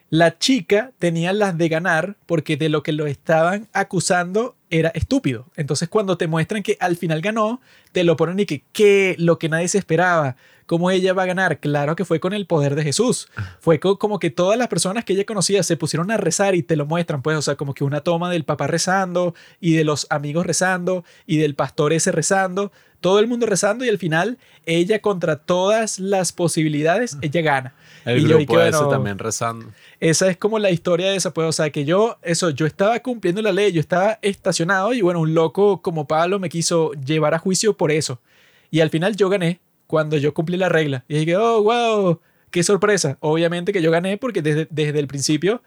la chica tenía las de ganar porque de lo que lo estaban acusando era estúpido. Entonces cuando te muestran que al final ganó, te lo ponen y que, ¿qué? Lo que nadie se esperaba. ¿Cómo ella va a ganar? Claro que fue con el poder de Jesús. Fue como que todas las personas que ella conocía se pusieron a rezar y te lo muestran, pues, o sea, como que una toma del papá rezando y de los amigos rezando y del pastor ese rezando, todo el mundo rezando y al final ella contra todas las posibilidades, ella gana. El y yo que, ese bueno, también rezando. esa es como la historia de esa, pues, o sea, que yo, eso, yo estaba cumpliendo la ley, yo estaba estacionado y bueno, un loco como Pablo me quiso llevar a juicio por eso. Y al final yo gané cuando yo cumplí la regla. Y dije, oh, wow, qué sorpresa. Obviamente que yo gané porque desde, desde el principio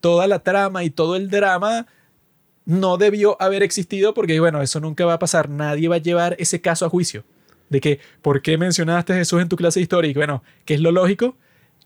toda la trama y todo el drama no debió haber existido porque, bueno, eso nunca va a pasar. Nadie va a llevar ese caso a juicio. De que, ¿por qué mencionaste a Jesús en tu clase de historia? Y bueno, ¿qué es lo lógico?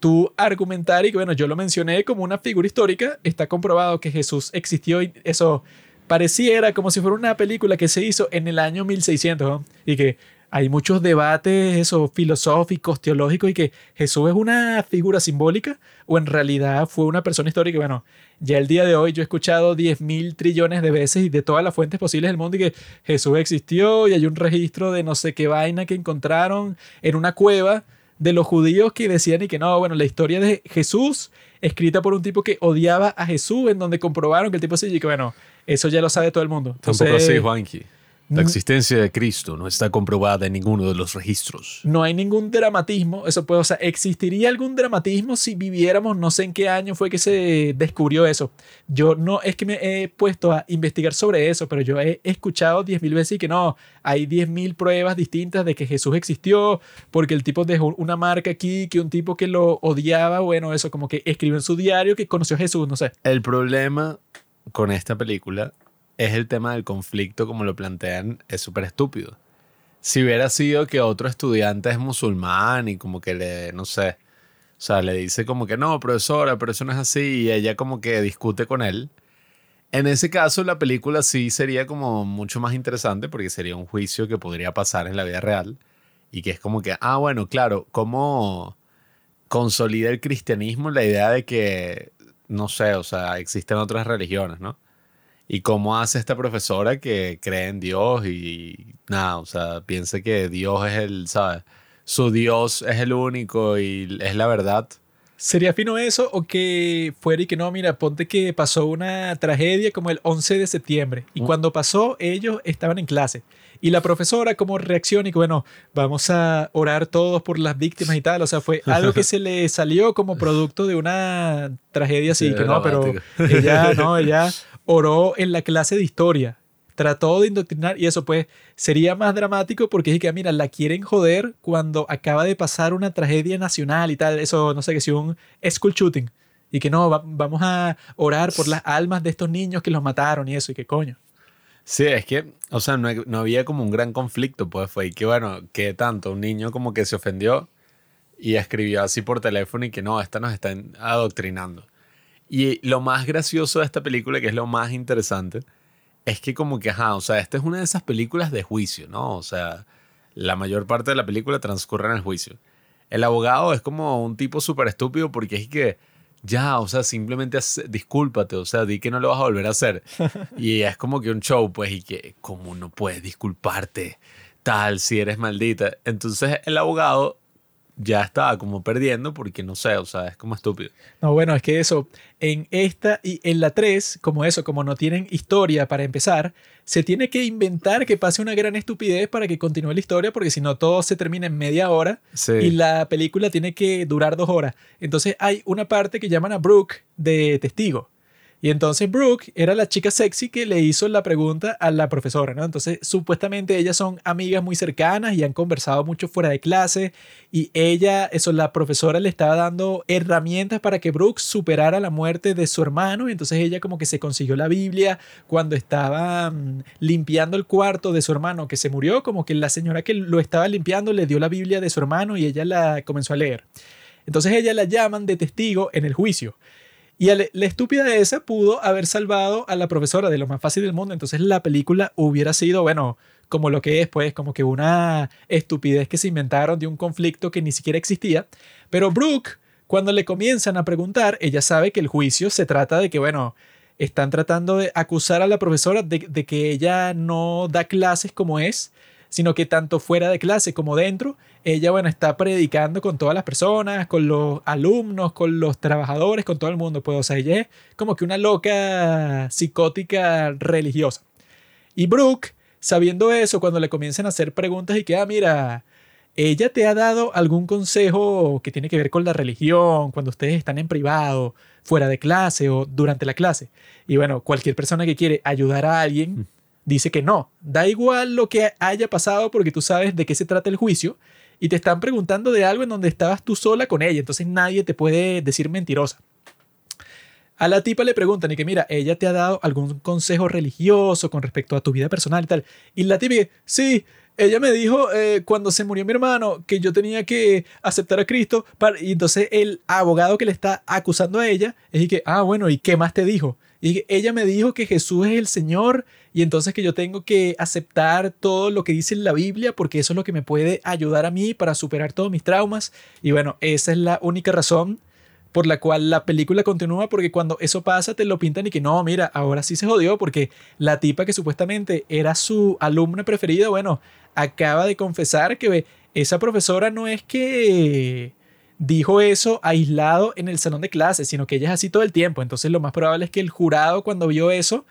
Tú argumentar y que, bueno, yo lo mencioné como una figura histórica, está comprobado que Jesús existió y eso pareciera como si fuera una película que se hizo en el año 1600 ¿no? y que hay muchos debates eso, filosóficos, teológicos y que Jesús es una figura simbólica o en realidad fue una persona histórica. Bueno, ya el día de hoy yo he escuchado 10 mil trillones de veces y de todas las fuentes posibles del mundo y que Jesús existió y hay un registro de no sé qué vaina que encontraron en una cueva de los judíos que decían y que no, bueno, la historia de Jesús escrita por un tipo que odiaba a Jesús en donde comprobaron que el tipo y que bueno, eso ya lo sabe todo el mundo. Tampoco así, Juanqui. La existencia de Cristo no está comprobada en ninguno de los registros. no hay ningún dramatismo, eso puede, o sea, existiría algún dramatismo si viviéramos, no sé en qué año fue que se descubrió eso. Yo no es que me he puesto a investigar sobre eso, pero yo he escuchado 10.000 veces y que no, hay 10.000 pruebas distintas de que Jesús existió, porque el tipo dejó una marca aquí, que un tipo que lo odiaba, bueno, eso como que escribió en su diario que conoció a Jesús, no sé. El problema con esta película es el tema del conflicto, como lo plantean, es súper estúpido. Si hubiera sido que otro estudiante es musulmán y como que le, no sé, o sea, le dice como que no, profesora, pero eso no es así, y ella como que discute con él. En ese caso, la película sí sería como mucho más interesante porque sería un juicio que podría pasar en la vida real y que es como que, ah, bueno, claro, ¿cómo consolida el cristianismo la idea de que, no sé, o sea, existen otras religiones, ¿no? Y cómo hace esta profesora que cree en Dios y nada, o sea, piensa que Dios es el, ¿sabes? Su Dios es el único y es la verdad. ¿Sería fino eso o que fuera y que no, mira, ponte que pasó una tragedia como el 11 de septiembre y Mm. cuando pasó ellos estaban en clase y la profesora como reacción y que bueno, vamos a orar todos por las víctimas y tal, o sea, fue algo que se le salió como producto de una tragedia así, Sí, que no, pero ella no, ella oró en la clase de historia. Trató de indoctrinar y eso pues sería más dramático porque es que, mira, la quieren joder cuando acaba de pasar una tragedia nacional y tal. Eso, no sé, que si un school shooting. Y que no, va- vamos a orar por las almas de estos niños que los mataron y eso. Y que coño. Sí, es que, o sea, no, no había como un gran conflicto, pues fue y que, bueno, que tanto, un niño como que se ofendió y escribió así por teléfono y que no, esta nos están adoctrinando. Y lo más gracioso de esta película, que es lo más interesante, es que como que, ajá, o sea, esta es una de esas películas de juicio, ¿no? O sea, la mayor parte de la película transcurre en el juicio. El abogado es como un tipo súper estúpido porque es que, ya, o sea, simplemente discúlpate, o sea, di que no lo vas a volver a hacer. Y es como que un show, pues, y que, ¿cómo no puedes disculparte? Tal, si eres maldita. Entonces el abogado ya estaba como perdiendo porque no sé, o sea, es como estúpido. No, bueno, es que eso, en esta y en la 3, como eso, como no tienen historia para empezar, se tiene que inventar que pase una gran estupidez para que continúe la historia, porque si no todo se termina en media hora Sí. y la película tiene que durar dos horas. Entonces hay una parte que llaman a Brooke de testigo. Y entonces Brooke era la chica sexy que le hizo la pregunta a la profesora, ¿no? Entonces supuestamente ellas son amigas muy cercanas y han conversado mucho fuera de clase y ella, eso, la profesora le estaba dando herramientas para que Brooke superara la muerte de su hermano y entonces ella como que se consiguió la Biblia cuando estaba mm, limpiando el cuarto de su hermano que se murió, como que la señora que lo estaba limpiando le dio la Biblia de su hermano y ella la comenzó a leer. Entonces ella la llaman de testigo en el juicio. Y ale- la estúpida esa pudo haber salvado a la profesora de lo más fácil del mundo. Entonces la película hubiera sido, bueno, como lo que es, pues, como que una estupidez que se inventaron de un conflicto que ni siquiera existía. Pero Brooke, cuando le comienzan a preguntar, ella sabe que el juicio se trata de que, bueno, están tratando de acusar a la profesora de que ella no da clases como es, sino que tanto fuera de clase como dentro, ella, bueno, está predicando con todas las personas, con los alumnos, con los trabajadores, con todo el mundo. Pues, o sea, ella es como que una loca psicótica religiosa. Y Brooke, sabiendo eso, cuando le comienzan a hacer preguntas y que, ah, mira, ella te ha dado algún consejo que tiene que ver con la religión, cuando ustedes están en privado, fuera de clase o durante la clase. Y bueno, cualquier persona que quiere ayudar a alguien dice que no. Da igual lo que haya pasado porque tú sabes de qué se trata el juicio y te están preguntando de algo en donde estabas tú sola con ella, entonces nadie te puede decir mentirosa. A la tipa le preguntan y que mira, ella te ha dado algún consejo religioso con respecto a tu vida personal y tal. Y la tipa dice, sí, ella me dijo eh, cuando se murió mi hermano que yo tenía que aceptar a Cristo. Para... Y entonces el abogado que le está acusando a ella es que, ah, bueno, ¿y qué más te dijo? Y ella me dijo que Jesús es el Señor y entonces que yo tengo que aceptar todo lo que dice la Biblia porque eso es lo que me puede ayudar a mí para superar todos mis traumas. Y bueno, esa es la única razón por la cual la película continúa porque cuando eso pasa te lo pintan y que no, mira, ahora sí se jodió porque la tipa que supuestamente era su alumna preferida, bueno, acaba de confesar que esa profesora no es que dijo eso aislado en el salón de clases, sino que ella es así todo el tiempo. Entonces lo más probable es que el jurado cuando vio eso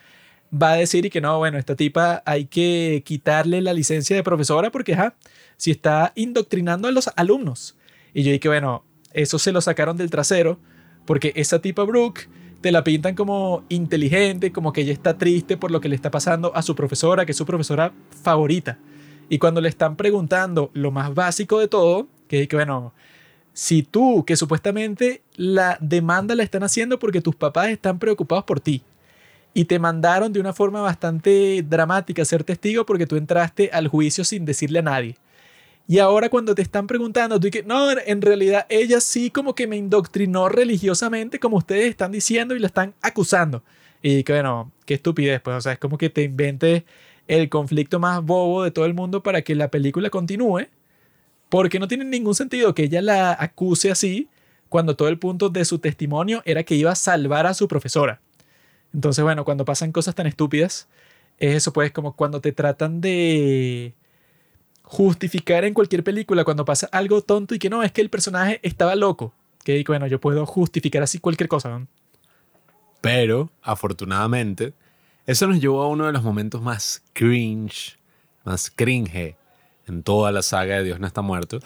va a decir y que no, bueno, esta tipa hay que quitarle la licencia de profesora porque, ajá, si está indoctrinando a los alumnos. Y yo dije, bueno, eso se lo sacaron del trasero porque esa tipa Brooke te la pintan como inteligente, como que ella está triste por lo que le está pasando a su profesora, que es su profesora favorita. Y cuando le están preguntando lo más básico de todo, que es que, bueno, si tú, que supuestamente la demanda la están haciendo porque tus papás están preocupados por ti, y te mandaron de una forma bastante dramática ser testigo porque tú entraste al juicio sin decirle a nadie. Y ahora cuando te están preguntando, tú dices, no, en realidad ella sí como que me indoctrinó religiosamente, como ustedes están diciendo y la están acusando. Y que bueno, qué estupidez, pues, o sea, es como que te inventes el conflicto más bobo de todo el mundo para que la película continúe, porque no tiene ningún sentido que ella la acuse así cuando todo el punto de su testimonio era que iba a salvar a su profesora. Entonces, bueno, cuando pasan cosas tan estúpidas, es eso pues como cuando te tratan de justificar en cualquier película cuando pasa algo tonto y que no, es que el personaje estaba loco. Que bueno, yo puedo justificar así cualquier cosa. Pero, afortunadamente, eso nos llevó a uno de los momentos más cringe, más cringe en toda la saga de Dios no está muerto,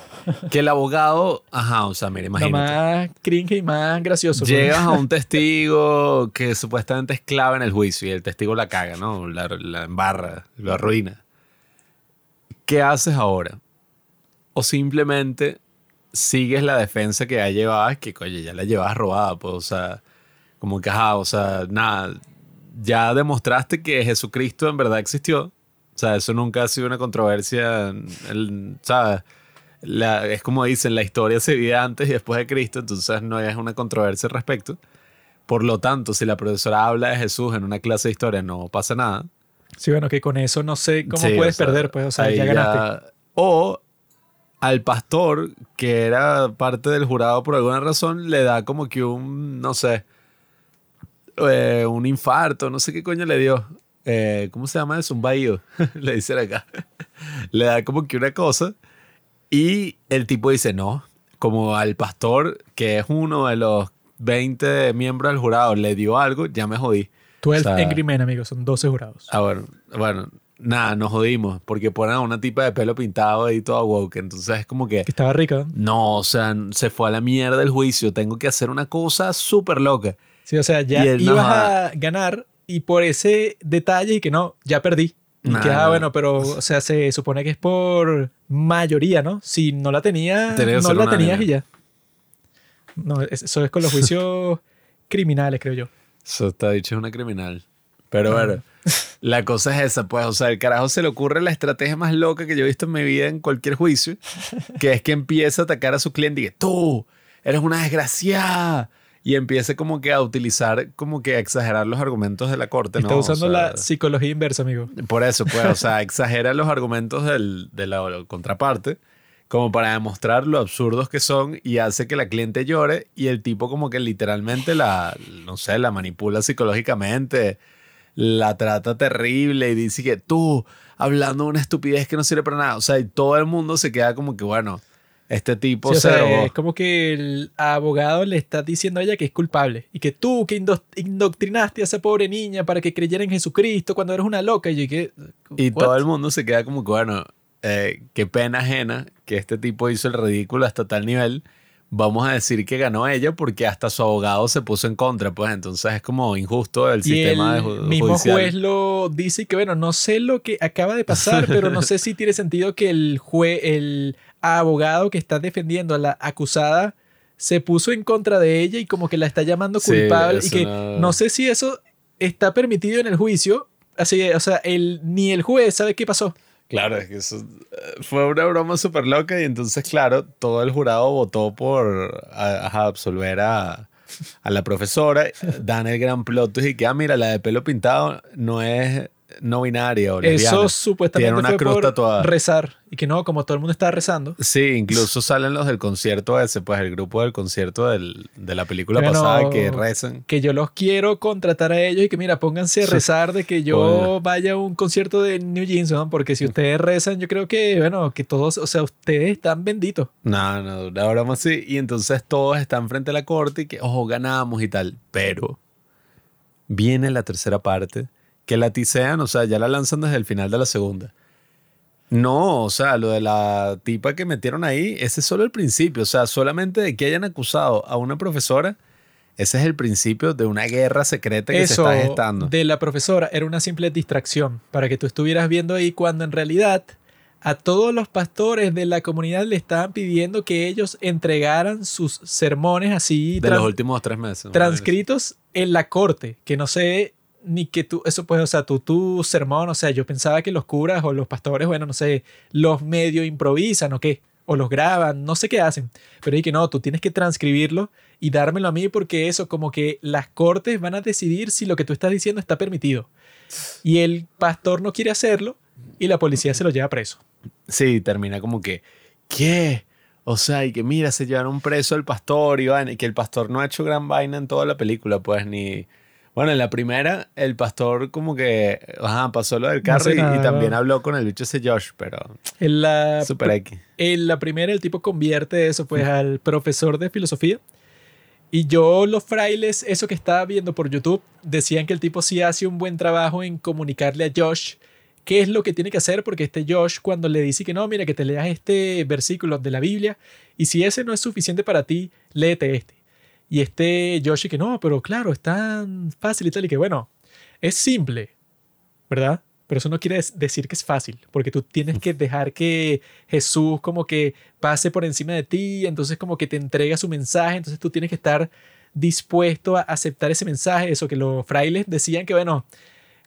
que el abogado, ajá, o sea, mire, imagínate. más cringe y más gracioso. Pues. Llegas a un testigo que supuestamente es clave en el juicio y el testigo la caga, ¿no? La, la embarra, lo arruina. ¿Qué haces ahora? O simplemente sigues la defensa que ya llevabas, que oye, ya la llevabas robada, pues, o sea, como que, ajá, o sea, nada, ya demostraste que Jesucristo en verdad existió o sea, eso nunca ha sido una controversia. El, ¿sabes? es como dicen, la historia se vive antes y después de Cristo, entonces no es una controversia al respecto. Por lo tanto, si la profesora habla de Jesús en una clase de historia, no pasa nada. Sí, bueno, que con eso no sé cómo puedes perder, pues, o sea, ya ganaste. o al pastor, que era parte del jurado por alguna razón, le da como que un, no sé, eh, un infarto, no sé qué coño le dio. Eh, ¿cómo se llama bahío, le dicen acá. le da como que una cosa y el tipo dice, no, como al pastor, que es uno de los 20 miembros del jurado, le dio algo, ya me jodí. 12 o Angry Men, amigos, son 12 jurados. Ah, bueno, bueno, nada, nos jodimos, porque ponen a una tipa de pelo pintado y todo woke, entonces es como que... Que estaba rica. No, o sea, se fue a la mierda el juicio, tengo que hacer una cosa súper loca. Sí, o sea, ya ibas a ganar y por ese detalle y que no, ya perdí. Y que, ah, bueno, pero, o sea, se supone que es por mayoría, ¿no? Si no la tenía, no la tenías y ya. No, eso es con los juicios criminales, creo yo. Eso está dicho, es una criminal. Pero bueno, la cosa es esa, pues, o sea, el carajo se le ocurre la estrategia más loca que yo he visto en mi vida en cualquier juicio, que es que empieza a atacar a su cliente y que tú eres una desgraciada, y empiece como que a utilizar, como que a exagerar los argumentos de la corte. Está usando la psicología inversa, amigo. Por eso, pues, o sea, exagera los argumentos del, de la contraparte, como para demostrar lo absurdos que son y hace que la cliente llore y el tipo como que literalmente la, no sé, la manipula psicológicamente, la trata terrible y dice que tú, hablando una estupidez que no sirve para nada, o sea, y todo el mundo se queda como que, bueno, este tipo Sí, o se sea, es como que el abogado le está diciendo a ella que es culpable y que tú que indo- indoctrinaste a esa pobre niña para que creyera en Jesucristo cuando eres una loca. Y yo que. Y todo el mundo se queda como que, bueno, eh, qué pena ajena que este tipo hizo el ridículo hasta tal nivel. Vamos a decir que ganó ella porque hasta su abogado se puso en contra, pues entonces es como injusto el Y sistema el de ju- mismo judicial. juez lo dice y que, bueno, no sé lo que acaba de pasar, pero no sé si tiene sentido que el juez, el abogado que está defendiendo a la acusada se puso en contra de ella y como que la está llamando Sí, culpable y que no- no... sé si eso está permitido en el juicio. Así, o sea, el, ni el juez sabe qué pasó. Claro, es que eso eh, fue una broma súper loca y entonces, claro, todo el jurado votó por a- absolver a, a la profesora. Dan el gran plot y que, ah, mira, la de pelo pintado no es no binaria o lesbiana. Eso supuestamente Tiene una fue cruz por tatuada. rezar y que no, como todo el mundo estaba rezando. Sí, incluso salen los del concierto ese, pues el grupo del concierto del- de la película Bueno, pasada que rezan. que yo los quiero contratar a ellos y que mira, pónganse a rezar de que yo Bueno. vaya a un concierto de New Jeans, ¿no? porque si ustedes rezan, yo creo que, bueno, que todos, o sea, ustedes están benditos. No, no, una broma así. Y entonces todos están frente a la corte y que, ojo, ganamos y tal. Pero viene la tercera parte que la tisean, o sea, ya la lanzan desde el final de la segunda. No, o sea, lo de la tipa que metieron ahí, ese es solo el principio. O sea, solamente de que hayan acusado a una profesora, ese es el principio de una guerra secreta que se está gestando. de la profesora era una simple distracción para que tú estuvieras viendo ahí cuando en realidad a todos los pastores de la comunidad le estaban pidiendo que ellos entregaran sus sermones así de los últimos tres meses. transcritos en la corte, que no sé ni que tú, eso pues, o sea, tú, tu sermón, o sea, yo pensaba que los curas o los pastores, bueno, no sé, los medio improvisan o qué, o los graban, no sé qué hacen, pero que no, tú tienes que transcribirlo y dármelo a mí porque eso, como que las cortes van a decidir si lo que tú estás diciendo está permitido. Y el pastor no quiere hacerlo y la policía se lo lleva preso. Sí, termina como que, ¿qué? O sea, y que mira, se llevaron preso al pastor vaina, y que el pastor no ha hecho gran vaina en toda la película, pues ni... Bueno, en la primera, el pastor como que, ajá, pasó lo del carro y, también habló con el bicho ese Josh, pero En la, super X. En la primera, el tipo convierte eso pues al profesor de filosofía. Y yo, los frailes, eso que estaba viendo por YouTube, decían que el tipo sí hace un buen trabajo en comunicarle a Josh qué es lo que tiene que hacer, porque este Josh, cuando le dice que no, mira, que te leas este versículo de la Biblia, y si ese no es suficiente para ti, léete este. Y este Josh, y que no, pero claro, es tan fácil y tal, y que bueno, es simple, ¿verdad? Pero eso no quiere decir que es fácil, porque tú tienes que dejar que Jesús como que pase por encima de ti, entonces como que te entrega su mensaje, entonces tú tienes que estar dispuesto a aceptar ese mensaje, eso que los frailes decían que bueno,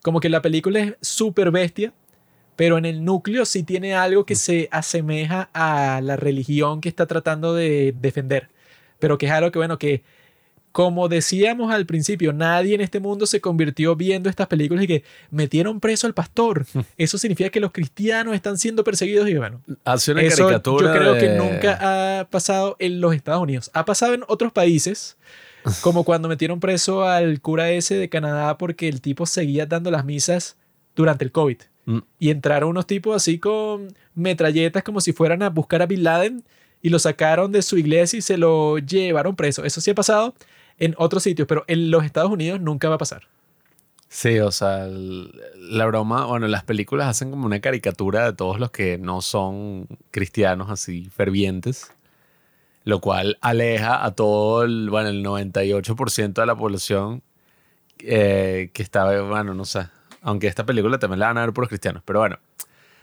como que la película es súper bestia, pero en el núcleo sí tiene algo que se asemeja a la religión que está tratando de defender, pero que es algo que bueno, que como decíamos al principio, nadie en este mundo se convirtió viendo estas películas y que metieron preso al pastor. Eso significa que los cristianos están siendo perseguidos y bueno, Hace una eso caricatura yo creo que nunca ha pasado en los Estados Unidos. Ha pasado en otros países, como cuando metieron preso al cura ese de Canadá porque el tipo seguía dando las misas durante el COVID. Mm. Y entraron unos tipos así con metralletas como si fueran a buscar a Bin Laden y lo sacaron de su iglesia y se lo llevaron preso. Eso sí ha pasado en otros sitios, pero en los Estados Unidos nunca va a pasar. Sí, o sea, la broma, bueno, las películas hacen como una caricatura de todos los que no son cristianos así fervientes, lo cual aleja a todo el, bueno, el 98% de la población eh, que está, bueno, no sé, aunque esta película también la van a ver por los cristianos, pero bueno,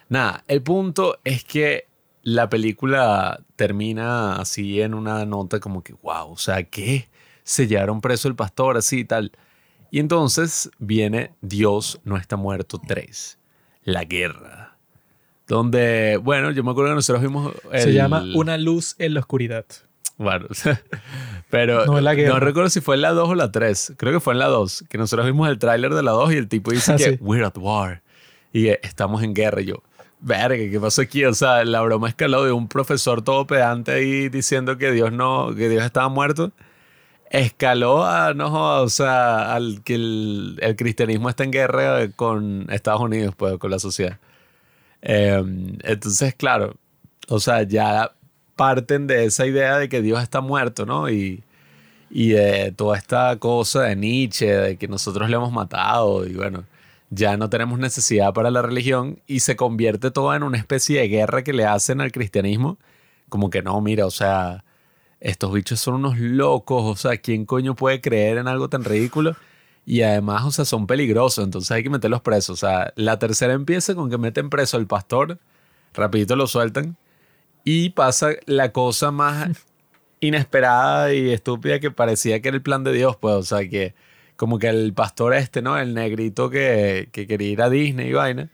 nada, el punto es que la película termina así en una nota como que, wow, o sea, ¿qué? Se llevaron preso el pastor así y tal. Y entonces viene Dios no está muerto 3, la guerra. Donde, bueno, yo me acuerdo que nosotros vimos... Se el- llama Una luz en la oscuridad. Bueno, pero No es la guerra. no recuerdo si fue en la 2 o la 3. Creo que fue en la 2, que nosotros vimos el tráiler de la 2 y el tipo dice Ah, que sí. we're at war y estamos en guerra. Y yo, Verga, ¿qué pasó aquí? O sea, la broma escaló de un profesor todo pedante ahí diciendo que Dios no, que Dios estaba muerto. Escaló a, no, o sea, al que el, el cristianismo está en guerra con Estados Unidos, pues, con la sociedad. Eh, entonces, claro, o sea, ya parten de esa idea de que Dios está muerto, ¿no? Y, y de toda esta cosa de Nietzsche, de que nosotros le hemos matado y bueno, ya no tenemos necesidad para la religión y se convierte todo en una especie de guerra que le hacen al cristianismo, como que no, mira, o sea, estos bichos son unos locos, o sea, ¿quién coño puede creer en algo tan ridículo? Y además, o sea, son peligrosos, entonces hay que meterlos presos. O sea, la tercera empieza con que meten preso al pastor, rapidito lo sueltan, y pasa la cosa más inesperada y estúpida que parecía que era el plan de Dios, pues, o sea, que como que el pastor este, ¿no? El negrito que, que quería ir a Disney y vaina,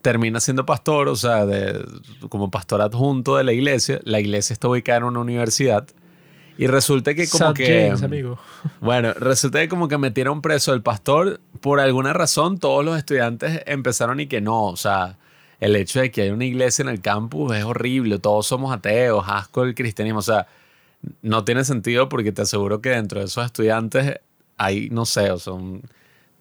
termina siendo pastor, o sea, de, como pastor adjunto de la iglesia. La iglesia está ubicada en una universidad. Y resulta que como St. que... James, amigo. Bueno, resulta que como que metieron preso al pastor. Por alguna razón, todos los estudiantes empezaron y que no, o sea, el hecho de que hay una iglesia en el campus es horrible, todos somos ateos, asco el cristianismo, o sea, no tiene sentido porque te aseguro que dentro de esos estudiantes hay, no sé, o son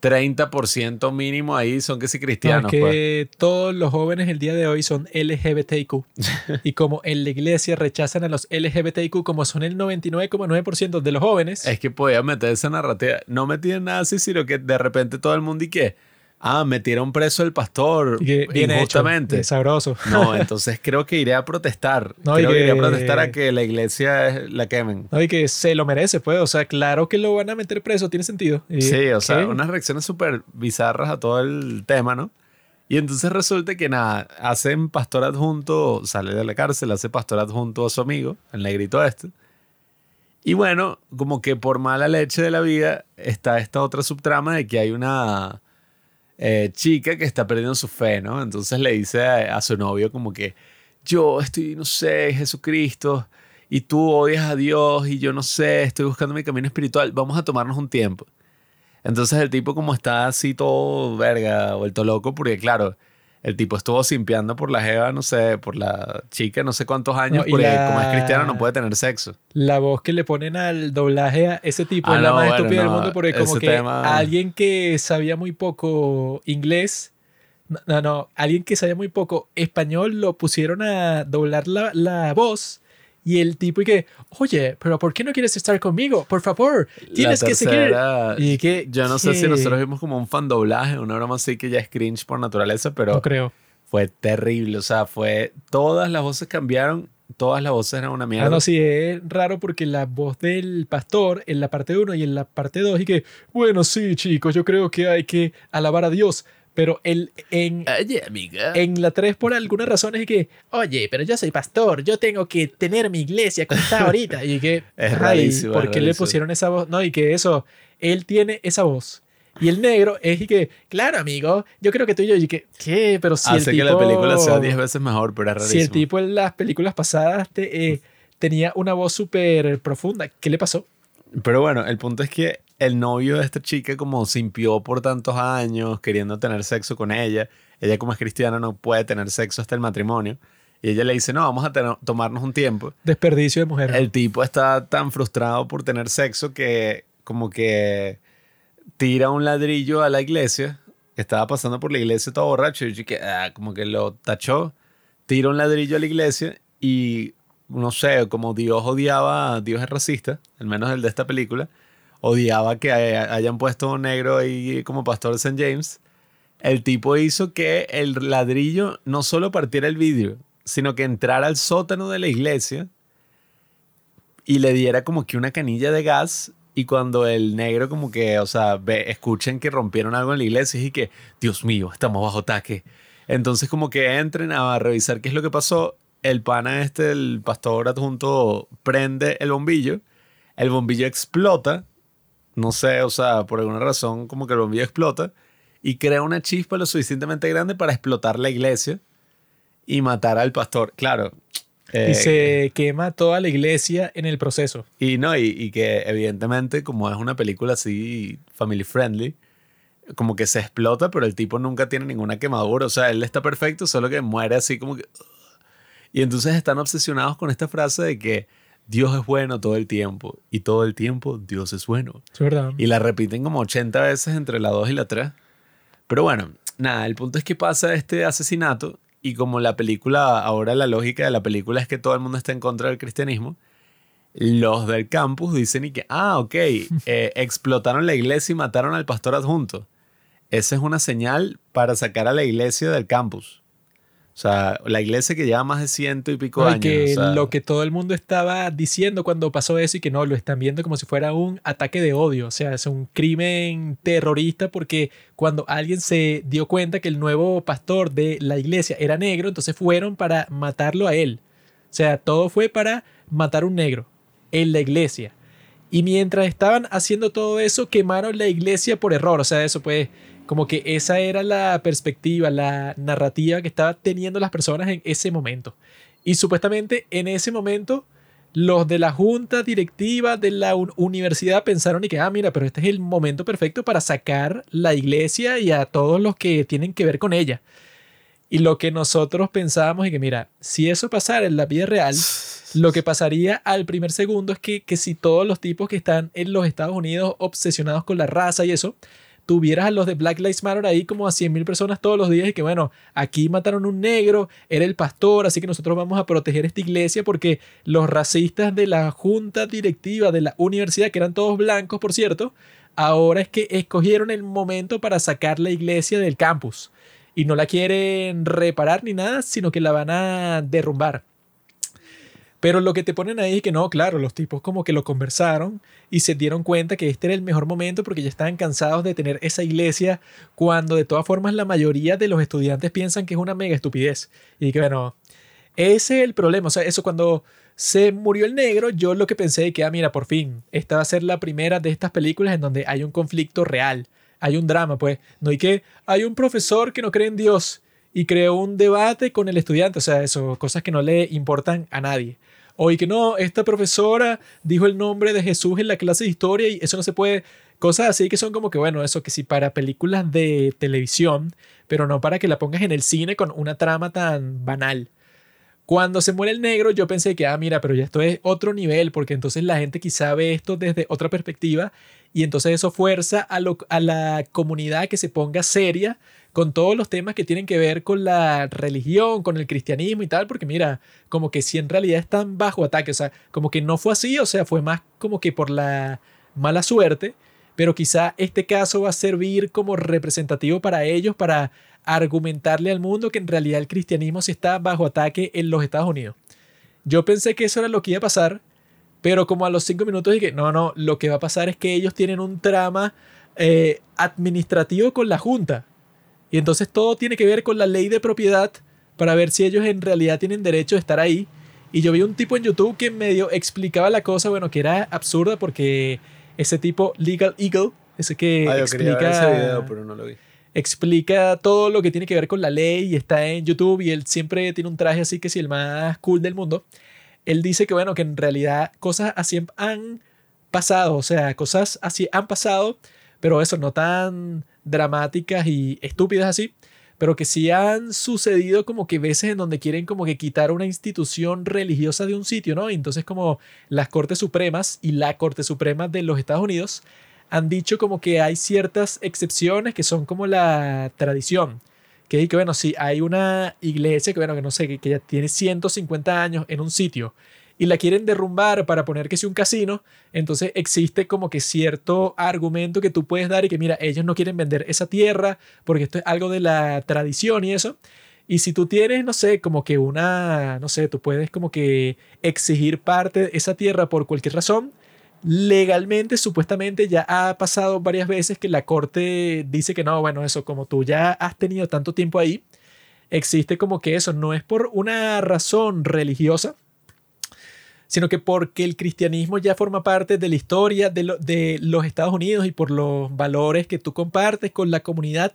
30% mínimo ahí son que sí No, cristianos. es pues. que todos los jóvenes el día de hoy son LGBTIQ. y como en la iglesia rechazan a los LGBTIQ, como son el 99,9% de los jóvenes, Es que podía meter esa narrativa. No metían nada así, sino que de repente todo el mundo y que, ah, metieron preso el pastor que bien hecho, injustamente. eh, sabroso. No, entonces creo que iré a protestar. No, creo que... iré a protestar a que la iglesia es- la quemen. No, y que se lo merece, pues. O sea, claro que lo van a meter preso, tiene sentido. Y- Sí, o sea, unas reacciones súper bizarras a todo el tema, ¿no? Y entonces resulta que nada, hacen pastor adjunto, sale de la cárcel, hace pastor adjunto a su amigo, el negrito este. Y bueno, como que por mala leche de la vida está esta otra subtrama de que hay una eh, chica que está perdiendo su fe, ¿no? Entonces le dice a, a su novio como que yo estoy, no sé, Jesucristo, y tú odias a Dios, y yo no sé, estoy buscando mi camino espiritual, vamos a tomarnos un tiempo. Entonces el tipo como está así todo verga, vuelto loco, porque claro, el tipo estuvo simpiando por la jeva, no sé, por la chica, no sé cuántos años, No, y porque la- como es cristiano no puede tener sexo. La voz que le ponen al doblaje a ese tipo Ah, es la no, más bueno, estúpida del mundo porque como que tema- alguien que sabía muy poco inglés, no, no, no, alguien que sabía muy poco español lo pusieron a doblar la, la voz y el tipo y que, oye, pero ¿por qué no quieres estar conmigo? Por favor, tienes La que seguir. Y que, Yo no sé si nosotros vimos como un fan doblaje, una broma así que ya es cringe por naturaleza, pero No creo. fue terrible. O sea, fue. Todas las voces cambiaron, todas las voces eran una mierda. Ah, no, sí, es raro porque la voz del pastor en la parte 1 y en la parte 2 y que, bueno, sí, chicos, yo creo que hay que alabar a Dios, pero el, en, Oye, amiga. en la 3 por alguna razón es que, oye, pero yo soy pastor, yo tengo que tener mi iglesia como está ahorita. Y que, Es rarísimo, ¿por qué le pusieron esa voz? No, y que eso, él tiene esa voz. Y el negro es y que, claro, amigo, yo creo que tú y yo, y que, ¿qué? Pero si Hace el que tipo, la película sea 10 veces mejor, pero es rarísimo. si el tipo en las películas pasadas te, eh, tenía una voz súper profunda, ¿qué le pasó? Pero bueno, el punto es que el novio de esta chica como simpió por tantos años queriendo tener sexo con ella. Ella como es cristiana no puede tener sexo hasta el matrimonio. Y ella le dice, no, vamos a tener- tomarnos un tiempo. Desperdicio de mujer. El tipo está tan frustrado por tener sexo que como que tira un ladrillo a la iglesia. Estaba pasando por la iglesia todo borracho y que ah, como que lo tachó. Tira un ladrillo a la iglesia y no sé, como Dios odiaba, Dios es racista, al menos el de esta película, odiaba que haya- hayan puesto un negro ahí como pastor de St. James. El tipo hizo que el ladrillo no solo partiera el vidrio, sino que entrara al sótano de la iglesia y le diera como que una canilla de gas y cuando el negro como que, o sea, escuchen que rompieron algo en la iglesia y que, Dios mío, estamos bajo ataque. Entonces como que entren a revisar qué es lo que pasó. El pana este, el pastor adjunto, prende el bombillo. El bombillo explota. No sé, o sea, por alguna razón como que el bombillo explota y crea una chispa lo suficientemente grande para explotar la iglesia y matar al pastor. Claro. eh, y se quema toda la iglesia en el proceso. y no, y, y que evidentemente, como es una película así family friendly, como que se explota, pero el tipo nunca tiene ninguna quemadura. O sea, él está perfecto, solo que muere así como que... Y entonces están obsesionados con esta frase de que Dios es bueno todo el tiempo y todo el tiempo Dios es bueno. Es verdad. Y la repiten como 80 veces entre la 2 y la 3. Pero bueno, nada, el punto es que pasa este asesinato y como la película, ahora la lógica de la película es que todo el mundo está en contra del cristianismo, los del campus dicen y que, ah, ok, eh, explotaron la iglesia y mataron al pastor adjunto. Esa es una señal para sacar a la iglesia del campus. O sea, la iglesia que lleva más de ciento y pico No, y años. que o sea, lo que todo el mundo estaba diciendo cuando pasó eso y que no, lo están viendo como si fuera un ataque de odio, o sea, es un crimen terrorista porque cuando alguien se dio cuenta que el nuevo pastor de la iglesia era negro, entonces fueron para matarlo a él. O sea, todo fue para matar a un negro en la iglesia. Y mientras estaban haciendo todo eso, quemaron la iglesia por error. O sea, eso pues, como que esa era la perspectiva, la narrativa que estaban teniendo las personas en ese momento. Y supuestamente en ese momento, los de la junta directiva de la un- universidad pensaron y que, ah, mira, pero este es el momento perfecto para sacar la iglesia y a todos los que tienen que ver con ella. Y lo que nosotros pensábamos es que, mira, si eso pasara en la vida real, lo que pasaría al primer segundo es que, que si todos los tipos que están en los Estados Unidos obsesionados con la raza y eso, tuvieras a los de Black Lives Matter ahí como a 100.000 personas todos los días y que bueno, aquí mataron un negro, era el pastor, así que nosotros vamos a proteger esta iglesia porque los racistas de la junta directiva de la universidad, que eran todos blancos por cierto, ahora es que escogieron el momento para sacar la iglesia del campus y no la quieren reparar ni nada, sino que la van a derrumbar. Pero lo que te ponen ahí es que no, claro, los tipos como que lo conversaron y se dieron cuenta que este era el mejor momento porque ya estaban cansados de tener esa iglesia cuando de todas formas la mayoría de los estudiantes piensan que es una mega estupidez. Y que bueno, ese es el problema. O sea, eso cuando se murió el negro, yo lo que pensé es que, ah, mira, por fin, esta va a ser la primera de estas películas en donde hay un conflicto real, hay un drama, pues. No hay que, hay un profesor que no cree en Dios y creó un debate con el estudiante. O sea, eso, cosas que no le importan a nadie. O que no, esta profesora dijo el nombre de Jesús en la clase de historia y eso no se puede. Cosas así que son como que, bueno, eso que sí para películas de televisión, pero no para que la pongas en el cine con una trama tan banal. Cuando se muere el negro, yo pensé que, ah, mira, pero ya esto es otro nivel, porque entonces la gente quizá ve esto desde otra perspectiva y entonces eso fuerza a, lo- a la comunidad que se ponga seria con todos los temas que tienen que ver con la religión, con el cristianismo y tal, porque mira, como que si en realidad están bajo ataque, o sea, como que no fue así, o sea, fue más como que por la mala suerte, pero quizá este caso va a servir como representativo para ellos, para argumentarle al mundo que en realidad el cristianismo sí está bajo ataque en los Estados Unidos. Yo pensé que eso era lo que iba a pasar, pero como a los cinco minutos dije, no, no, lo que va a pasar es que ellos tienen un trama eh, administrativo con la Junta. Y entonces todo tiene que ver con la ley de propiedad para ver si ellos en realidad tienen derecho a estar ahí. Y yo vi un tipo en YouTube que medio explicaba la cosa, bueno, que era absurda porque ese tipo, Legal Eagle, ese que Ah, yo explica, ver ese video, pero no lo vi. explica todo lo que tiene que ver con la ley y está en YouTube y él siempre tiene un traje así que sí, el más cool del mundo. Él dice que bueno, que en realidad cosas así han pasado, o sea, cosas así han pasado, pero eso no tan dramáticas y estúpidas así, pero que sí han sucedido como que veces en donde quieren como que quitar una institución religiosa de un sitio, ¿no? Entonces como las Cortes Supremas y la Corte Suprema de los Estados Unidos han dicho como que hay ciertas excepciones que son como la tradición. Que, que bueno, si hay una iglesia que, bueno, que no sé, que, que ya tiene 150 años en un sitio y la quieren derrumbar para poner que sea un casino, entonces existe como que cierto argumento que tú puedes dar y que mira, ellos no quieren vender esa tierra porque esto es algo de la tradición y eso. Y si tú tienes, no sé, como que una, no sé, tú puedes como que exigir parte de esa tierra por cualquier razón, legalmente, supuestamente ya ha pasado varias veces que la corte dice que no, bueno, eso como tú ya has tenido tanto tiempo ahí, existe como que eso no es por una razón religiosa, sino que porque el cristianismo ya forma parte de la historia de, lo- de los Estados Unidos y por los valores que tú compartes con la comunidad,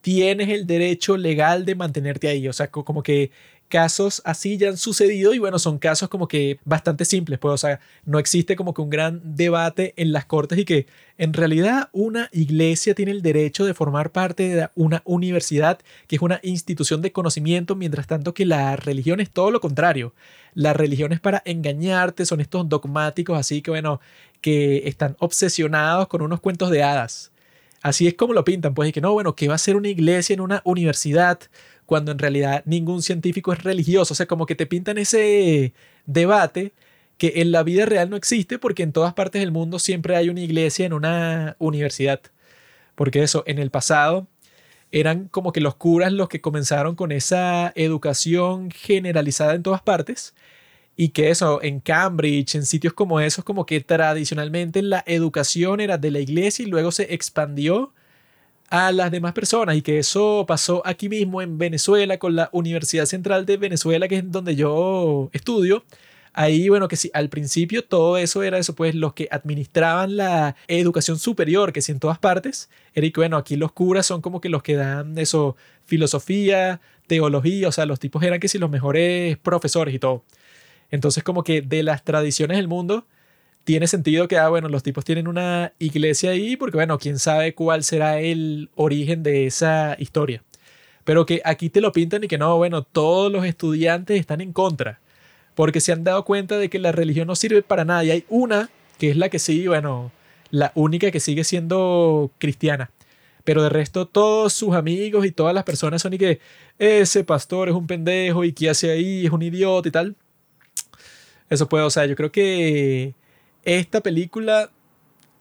tienes el derecho legal de mantenerte ahí. O sea, co- como que casos así ya han sucedido y bueno, son casos como que bastante simples, pues, o sea, no existe como que un gran debate en las cortes y que en realidad una iglesia tiene el derecho de formar parte de una universidad, que es una institución de conocimiento, mientras tanto que la religión es todo lo contrario. La religión es para engañarte, son estos dogmáticos así que bueno, que están obsesionados con unos cuentos de hadas. Así es como lo pintan, pues, y que no, bueno, que va a ser una iglesia en una universidad, cuando en realidad ningún científico es religioso. O sea, como que te pintan ese debate que en la vida real no existe porque en todas partes del mundo siempre hay una iglesia en una universidad. Porque eso, en el pasado eran como que los curas los que comenzaron con esa educación generalizada en todas partes y que eso, en Cambridge, en sitios como esos, como que tradicionalmente la educación era de la iglesia y luego se expandió a las demás personas y que eso pasó aquí mismo en Venezuela con la Universidad Central de Venezuela, que es donde yo estudio. Ahí, bueno, que sí, al principio todo eso era eso, pues los que administraban la educación superior, que sí en todas partes, era que, bueno, aquí los curas son como que los que dan eso, filosofía, teología, o sea, los tipos eran que sí los mejores profesores y todo. Entonces, como que de las tradiciones del mundo, tiene sentido que, ah, bueno, los tipos tienen una iglesia ahí, porque, bueno, quién sabe cuál será el origen de esa historia. Pero que aquí te lo pintan y que no, bueno, todos los estudiantes están en contra, porque se han dado cuenta de que la religión no sirve para nada. Y hay una que es la que sí, bueno, la única que sigue siendo cristiana. Pero de resto, todos sus amigos y todas las personas son y que ese pastor es un pendejo y qué hace ahí, es un idiota y tal. Eso puede, o sea, yo creo que esta película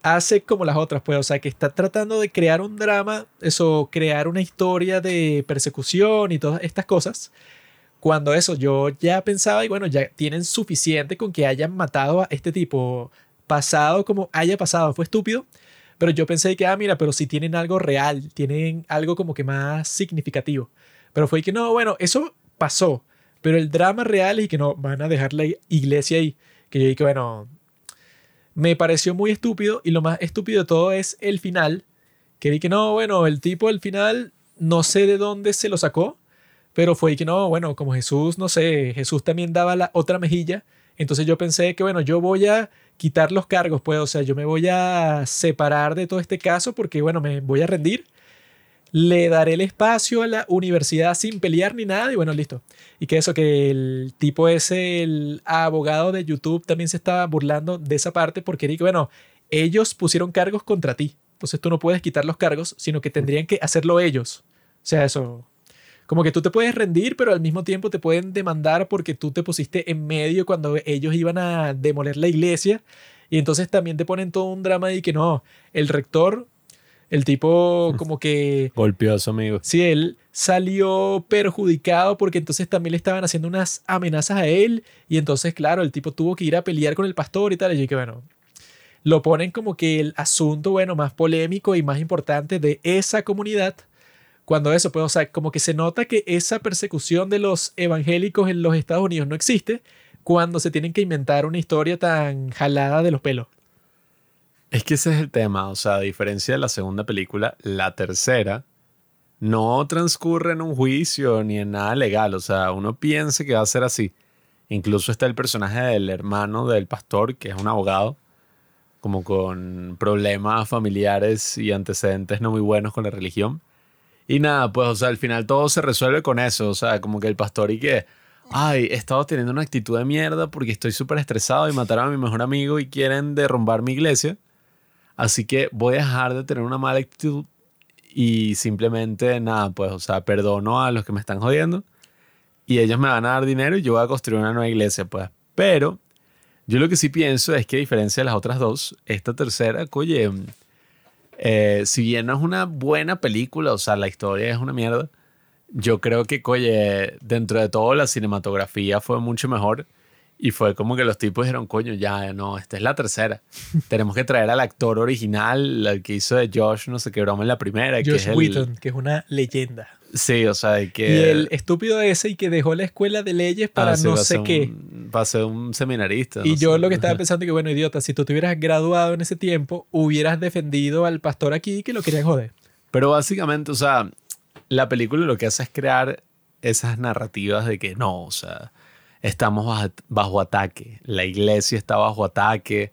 hace como las otras, pues, o sea, que está tratando de crear un drama, eso, crear una historia de persecución y todas estas cosas. Cuando eso, yo ya pensaba, y bueno, ya tienen suficiente con que hayan matado a este tipo, pasado como haya pasado, fue estúpido, pero yo pensé que, ah, mira, pero si tienen algo real, tienen algo como que más significativo. Pero fue que no, bueno, eso pasó, pero el drama real es que no, van a dejar la iglesia ahí. Que yo dije, bueno, me pareció muy estúpido y lo más estúpido de todo es el final. Que vi que no, bueno, el tipo al final no sé de dónde se lo sacó, pero fue que no, bueno, como Jesús, no sé, Jesús también daba la otra mejilla. Entonces yo pensé que, bueno, yo voy a quitar los cargos, pues, o sea, yo me voy a separar de todo este caso porque, bueno, me voy a rendir le daré el espacio a la universidad sin pelear ni nada y bueno, listo. Y que eso, que el tipo ese, el abogado de YouTube también se estaba burlando de esa parte porque dijo, bueno, ellos pusieron cargos contra ti. Entonces tú no puedes quitar los cargos, sino que tendrían que hacerlo ellos. O sea, eso, como que tú te puedes rendir, pero al mismo tiempo te pueden demandar porque tú te pusiste en medio cuando ellos iban a demoler la iglesia. Y entonces también te ponen todo un drama de que no, el rector el tipo como que... Golpeó a su amigo. Sí, él salió perjudicado porque entonces también le estaban haciendo unas amenazas a él y entonces, claro, el tipo tuvo que ir a pelear con el pastor y tal. Y yo que bueno, lo ponen como que el asunto, bueno, más polémico y más importante de esa comunidad. Cuando eso, pues, o sea, como que se nota que esa persecución de los evangélicos en los Estados Unidos no existe cuando se tienen que inventar una historia tan jalada de los pelos. Es que ese es el tema, o sea, a diferencia de la segunda película, la tercera no transcurre en un juicio ni en nada legal, o sea, uno piensa que va a ser así. Incluso está el personaje del hermano del pastor, que es un abogado, como con problemas familiares y antecedentes no muy buenos con la religión. Y nada, pues, o sea, al final todo se resuelve con eso, o sea, como que el pastor y que, ay, he estado teniendo una actitud de mierda porque estoy súper estresado y mataron a mi mejor amigo y quieren derrumbar mi iglesia. Así que voy a dejar de tener una mala actitud y simplemente nada, pues, o sea, perdono a los que me están jodiendo y ellos me van a dar dinero y yo voy a construir una nueva iglesia, pues. Pero yo lo que sí pienso es que a diferencia de las otras dos, esta tercera, oye, eh, si bien no es una buena película, o sea, la historia es una mierda, yo creo que, oye, dentro de todo la cinematografía fue mucho mejor y fue como que los tipos dijeron, coño, ya, no, esta es la tercera. Tenemos que traer al actor original, el que hizo de Josh, no sé qué broma en la primera. Josh que es Wheaton, que es una leyenda. Sí, o sea, que... Y el estúpido ese y que dejó la escuela de leyes para Ah, sí, no sé qué. un- va a ser un seminarista. Y no yo sé. lo que estaba pensando que, bueno, idiota, si tú te hubieras graduado en ese tiempo, hubieras defendido al pastor aquí que lo querían joder. Pero básicamente, o sea, la película lo que hace es crear esas narrativas de que no, o sea, estamos bajo, ataque, la iglesia está bajo ataque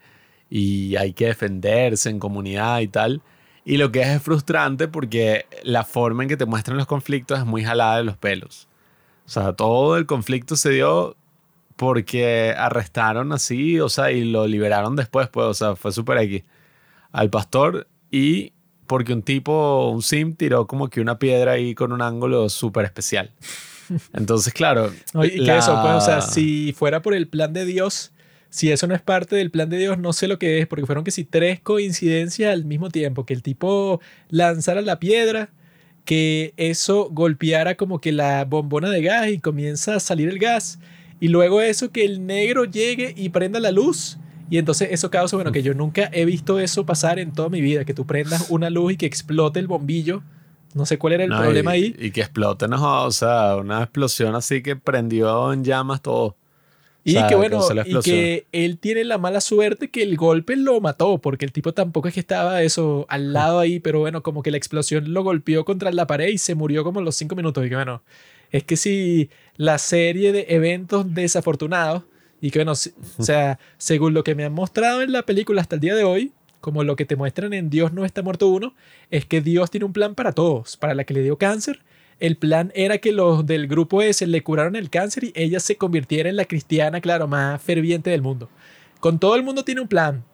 y hay que defenderse en comunidad y tal. Y lo que es, frustrante porque la forma en que te muestran los conflictos es muy jalada de los pelos. O sea, todo el conflicto se dio porque arrestaron así, o sea, y lo liberaron después, pues, o sea, fue súper aquí al pastor y porque un tipo, un sim, tiró como que una piedra ahí con un ángulo súper especial. Entonces, claro. Y que eso, pues, o sea, si fuera por el plan de Dios, si eso no es parte del plan de Dios, no sé lo que es, porque fueron que si tres coincidencias al mismo tiempo, que el tipo lanzara la piedra, que eso golpeara como que la bombona de gas y comienza a salir el gas, y luego eso que el negro llegue y prenda la luz. Y entonces eso causa, bueno, que yo nunca he visto eso pasar en toda mi vida, que tú prendas una luz y que explote el bombillo. No sé cuál era el No, problema y, ahí. Y que explote, no, o sea, una explosión así que prendió en llamas todo. Y sea, que bueno, y que él tiene la mala suerte que el golpe lo mató, porque el tipo tampoco es que estaba eso al lado ahí, pero bueno, como que la explosión lo golpeó contra la pared y se murió como los cinco minutos. Y que bueno, es que si la serie de eventos desafortunados, y que bueno, si- o sea, según lo que me han mostrado en la película hasta el día de hoy, como lo que te muestran en Dios no está muerto uno, es que Dios tiene un plan para todos, para la que le dio cáncer. El plan era que los del grupo ese le curaron el cáncer y ella se convirtiera en la cristiana, claro, más ferviente del mundo. Con todo el mundo tiene un plan.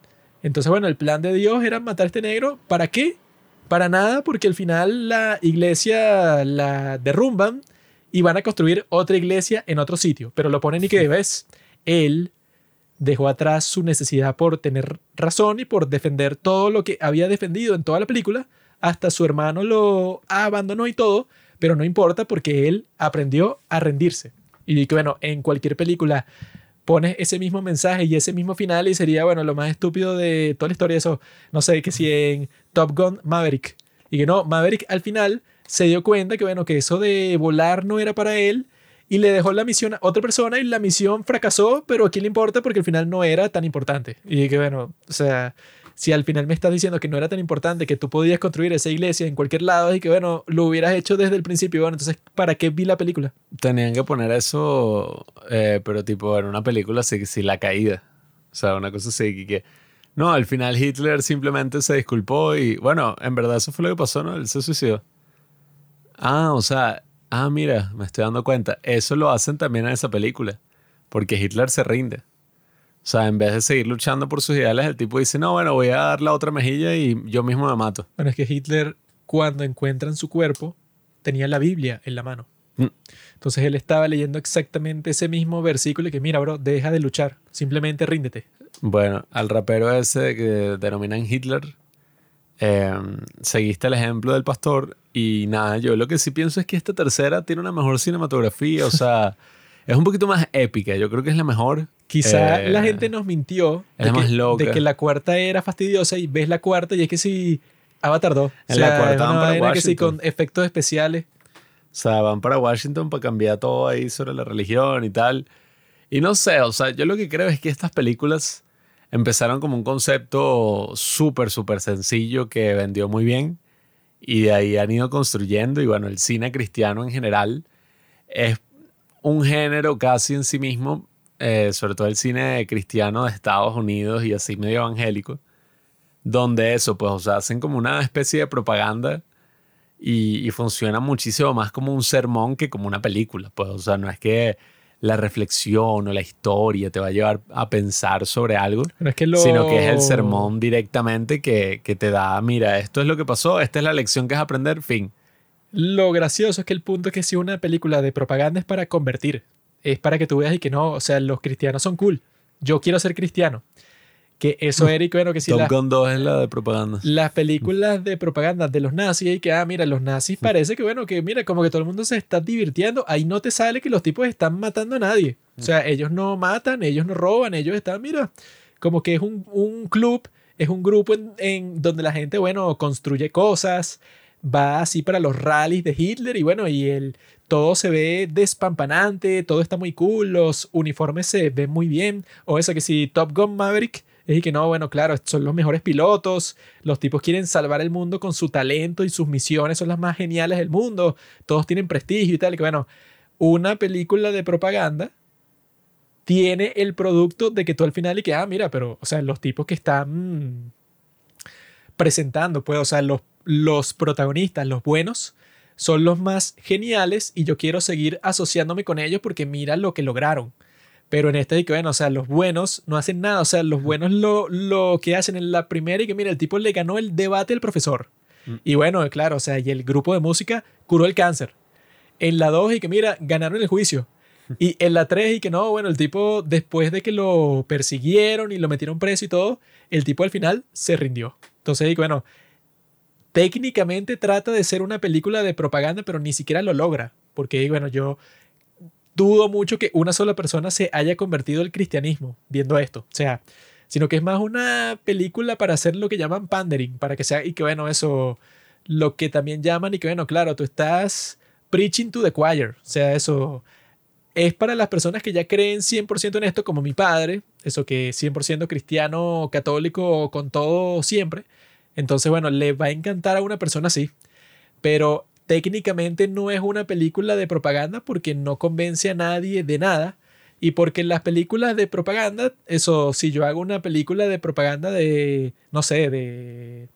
Entonces, bueno, el plan de Dios era matar a este negro. ¿Para qué? Para nada, porque al final la iglesia la derrumban y van a construir otra iglesia en otro sitio. Pero lo ponen y que ves, él dejó atrás su necesidad por tener razón y por defender todo lo que había defendido en toda la película. Hasta su hermano lo abandonó y todo, pero no importa porque él aprendió a rendirse. Y que bueno, en cualquier película pones ese mismo mensaje y ese mismo final y sería, bueno, lo más estúpido de toda la historia. Eso, no sé, que si en Top Gun Maverick. Y que no, Maverick al final se dio cuenta que, bueno, que eso de volar no era para él y le dejó la misión a otra persona y la misión fracasó, pero ¿a quién le importa? Porque al final no era tan importante. Y que, bueno, o sea, si al final me estás diciendo que no era tan importante, que tú podías construir esa iglesia en cualquier lado y que, bueno, lo hubieras hecho desde el principio, bueno, entonces, ¿para qué vi la película? Tenían que poner eso, eh, pero tipo en una película así, sí, la caída. O sea, una cosa así que- No, al final Hitler simplemente se disculpó y bueno, en verdad eso fue lo que pasó, ¿no? Él se suicidó. Ah, o sea, ah, mira, me estoy dando cuenta. Eso lo hacen también en esa película, porque Hitler se rinde. O sea, en vez de seguir luchando por sus ideales, el tipo dice, no, bueno, voy a dar la otra mejilla y yo mismo me mato. Bueno, es que Hitler, cuando encuentran su cuerpo, tenía la Biblia en la mano. Mm. Entonces él estaba leyendo exactamente ese mismo versículo y que, mira, bro, deja de luchar, simplemente ríndete. Bueno, al rapero ese que denominan Hitler, eh, seguiste el ejemplo del pastor y nada, yo lo que sí pienso es que esta tercera tiene una mejor cinematografía, o sea, es un poquito más épica, yo creo que es la mejor. Quizá Eh, la gente nos mintió de, que, de que la cuarta era fastidiosa y ves la cuarta y es que si Avatar 2. En la cuarta van para vaina que sí Washington. con efectos especiales. O sea, van para Washington para cambiar todo ahí sobre la religión y tal. Y no sé, o sea, yo lo que creo es que estas películas empezaron como un concepto súper, súper sencillo que vendió muy bien. Y de ahí han ido construyendo. Y bueno, el cine cristiano en general es un género casi en sí mismo, eh, sobre todo el cine cristiano de Estados Unidos y así medio evangélico, donde eso, pues, o sea, hacen como una especie de propaganda y, y funciona muchísimo más como un sermón que como una película. Pues, o sea, no es que la reflexión o la historia te va a llevar a pensar sobre algo, Pero es que lo... sino que es el sermón directamente que, que te da, mira, esto es lo que pasó, esta es la lección que es aprender, fin. Lo gracioso es que el punto es que si una película de propaganda es para convertir, es para que tú veas y que no, o sea, los cristianos son cool. Yo quiero ser cristiano. Que eso, Eric, bueno, que si Top la- Gun 2 es la de propaganda. las películas de propaganda de los nazis y que, ah, mira, los nazis parece que, bueno, que mira, como que todo el mundo se está divirtiendo. Ahí no te sale que los tipos están matando a nadie. O sea, ellos no matan, ellos no roban, ellos están, mira, como que es un, un club, es un grupo en, en donde la gente, bueno, construye cosas, va así para los rallies de Hitler y bueno, y el, todo se ve despampanante, todo está muy cool, los uniformes se ven muy bien. O eso que si Top Gun Maverick es que no, bueno, claro, son los mejores pilotos, los tipos quieren salvar el mundo con su talento y sus misiones son las más geniales del mundo, todos tienen prestigio y tal, y que bueno, una película de propaganda tiene el producto de que tú al final y que, ah, mira, pero, o sea, los tipos que están presentando, pues, o sea, los, los protagonistas, los buenos, son los más geniales y yo quiero seguir asociándome con ellos porque mira lo que lograron. Pero en este, que bueno, o sea, los buenos no hacen nada. O sea, los buenos lo, lo que hacen en la primera y que mira, el tipo le ganó el debate al profesor. Mm. Y bueno, claro, o sea, y el grupo de música curó el cáncer. En la 2 y que mira, ganaron el juicio. Y en la 3 y que no, bueno, el tipo después de que lo persiguieron y lo metieron preso y todo, el tipo al final se rindió. Entonces, y que, bueno, técnicamente trata de ser una película de propaganda, pero ni siquiera lo logra. Porque, bueno, yo dudo mucho que una sola persona se haya convertido al cristianismo viendo esto. O sea, sino que es más una película para hacer lo que llaman pandering, para que sea, y que bueno, eso, lo que también llaman, y que bueno, claro, tú estás preaching to the choir. O sea, eso es para las personas que ya creen 100% en esto, como mi padre, eso que 100% cristiano, católico, con todo siempre. Entonces, bueno, le va a encantar a una persona así. Pero técnicamente no es una película de propaganda porque no convence a nadie de nada. Y porque en las películas de propaganda, eso, si yo hago una película de propaganda de, no sé, de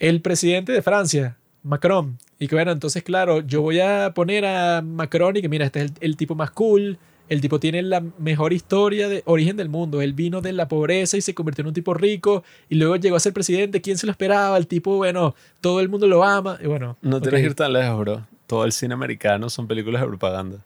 el presidente de Francia, Macron, y que bueno, entonces claro, yo voy a poner a Macron y que mira, este es el, el tipo más cool, el tipo tiene la mejor historia de origen del mundo. Él vino de la pobreza y se convirtió en un tipo rico y luego llegó a ser presidente. ¿Quién se lo esperaba? El tipo, bueno, todo el mundo lo ama. Y bueno, No tienes que ir tan lejos, bro. Todo el cine americano son películas de propaganda.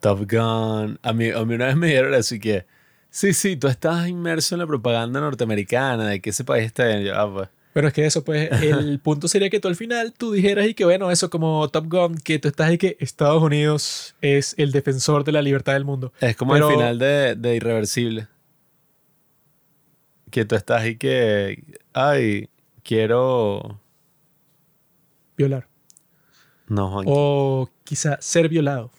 Top Gun. A mí, a mí una vez me dijeron así que, sí, sí, tú estás inmerso en la propaganda norteamericana, de que ese país está en... Yo, ah, pues. Pero es que eso, pues, el punto sería que tú al final tú dijeras y que, bueno, eso como Top Gun, que tú estás y que Estados Unidos es el defensor de la libertad del mundo. Es como Pero- el final de, de Irreversible. Que tú estás ahí que, ay, quiero... Violar. No, Juan, O quizá ser violado.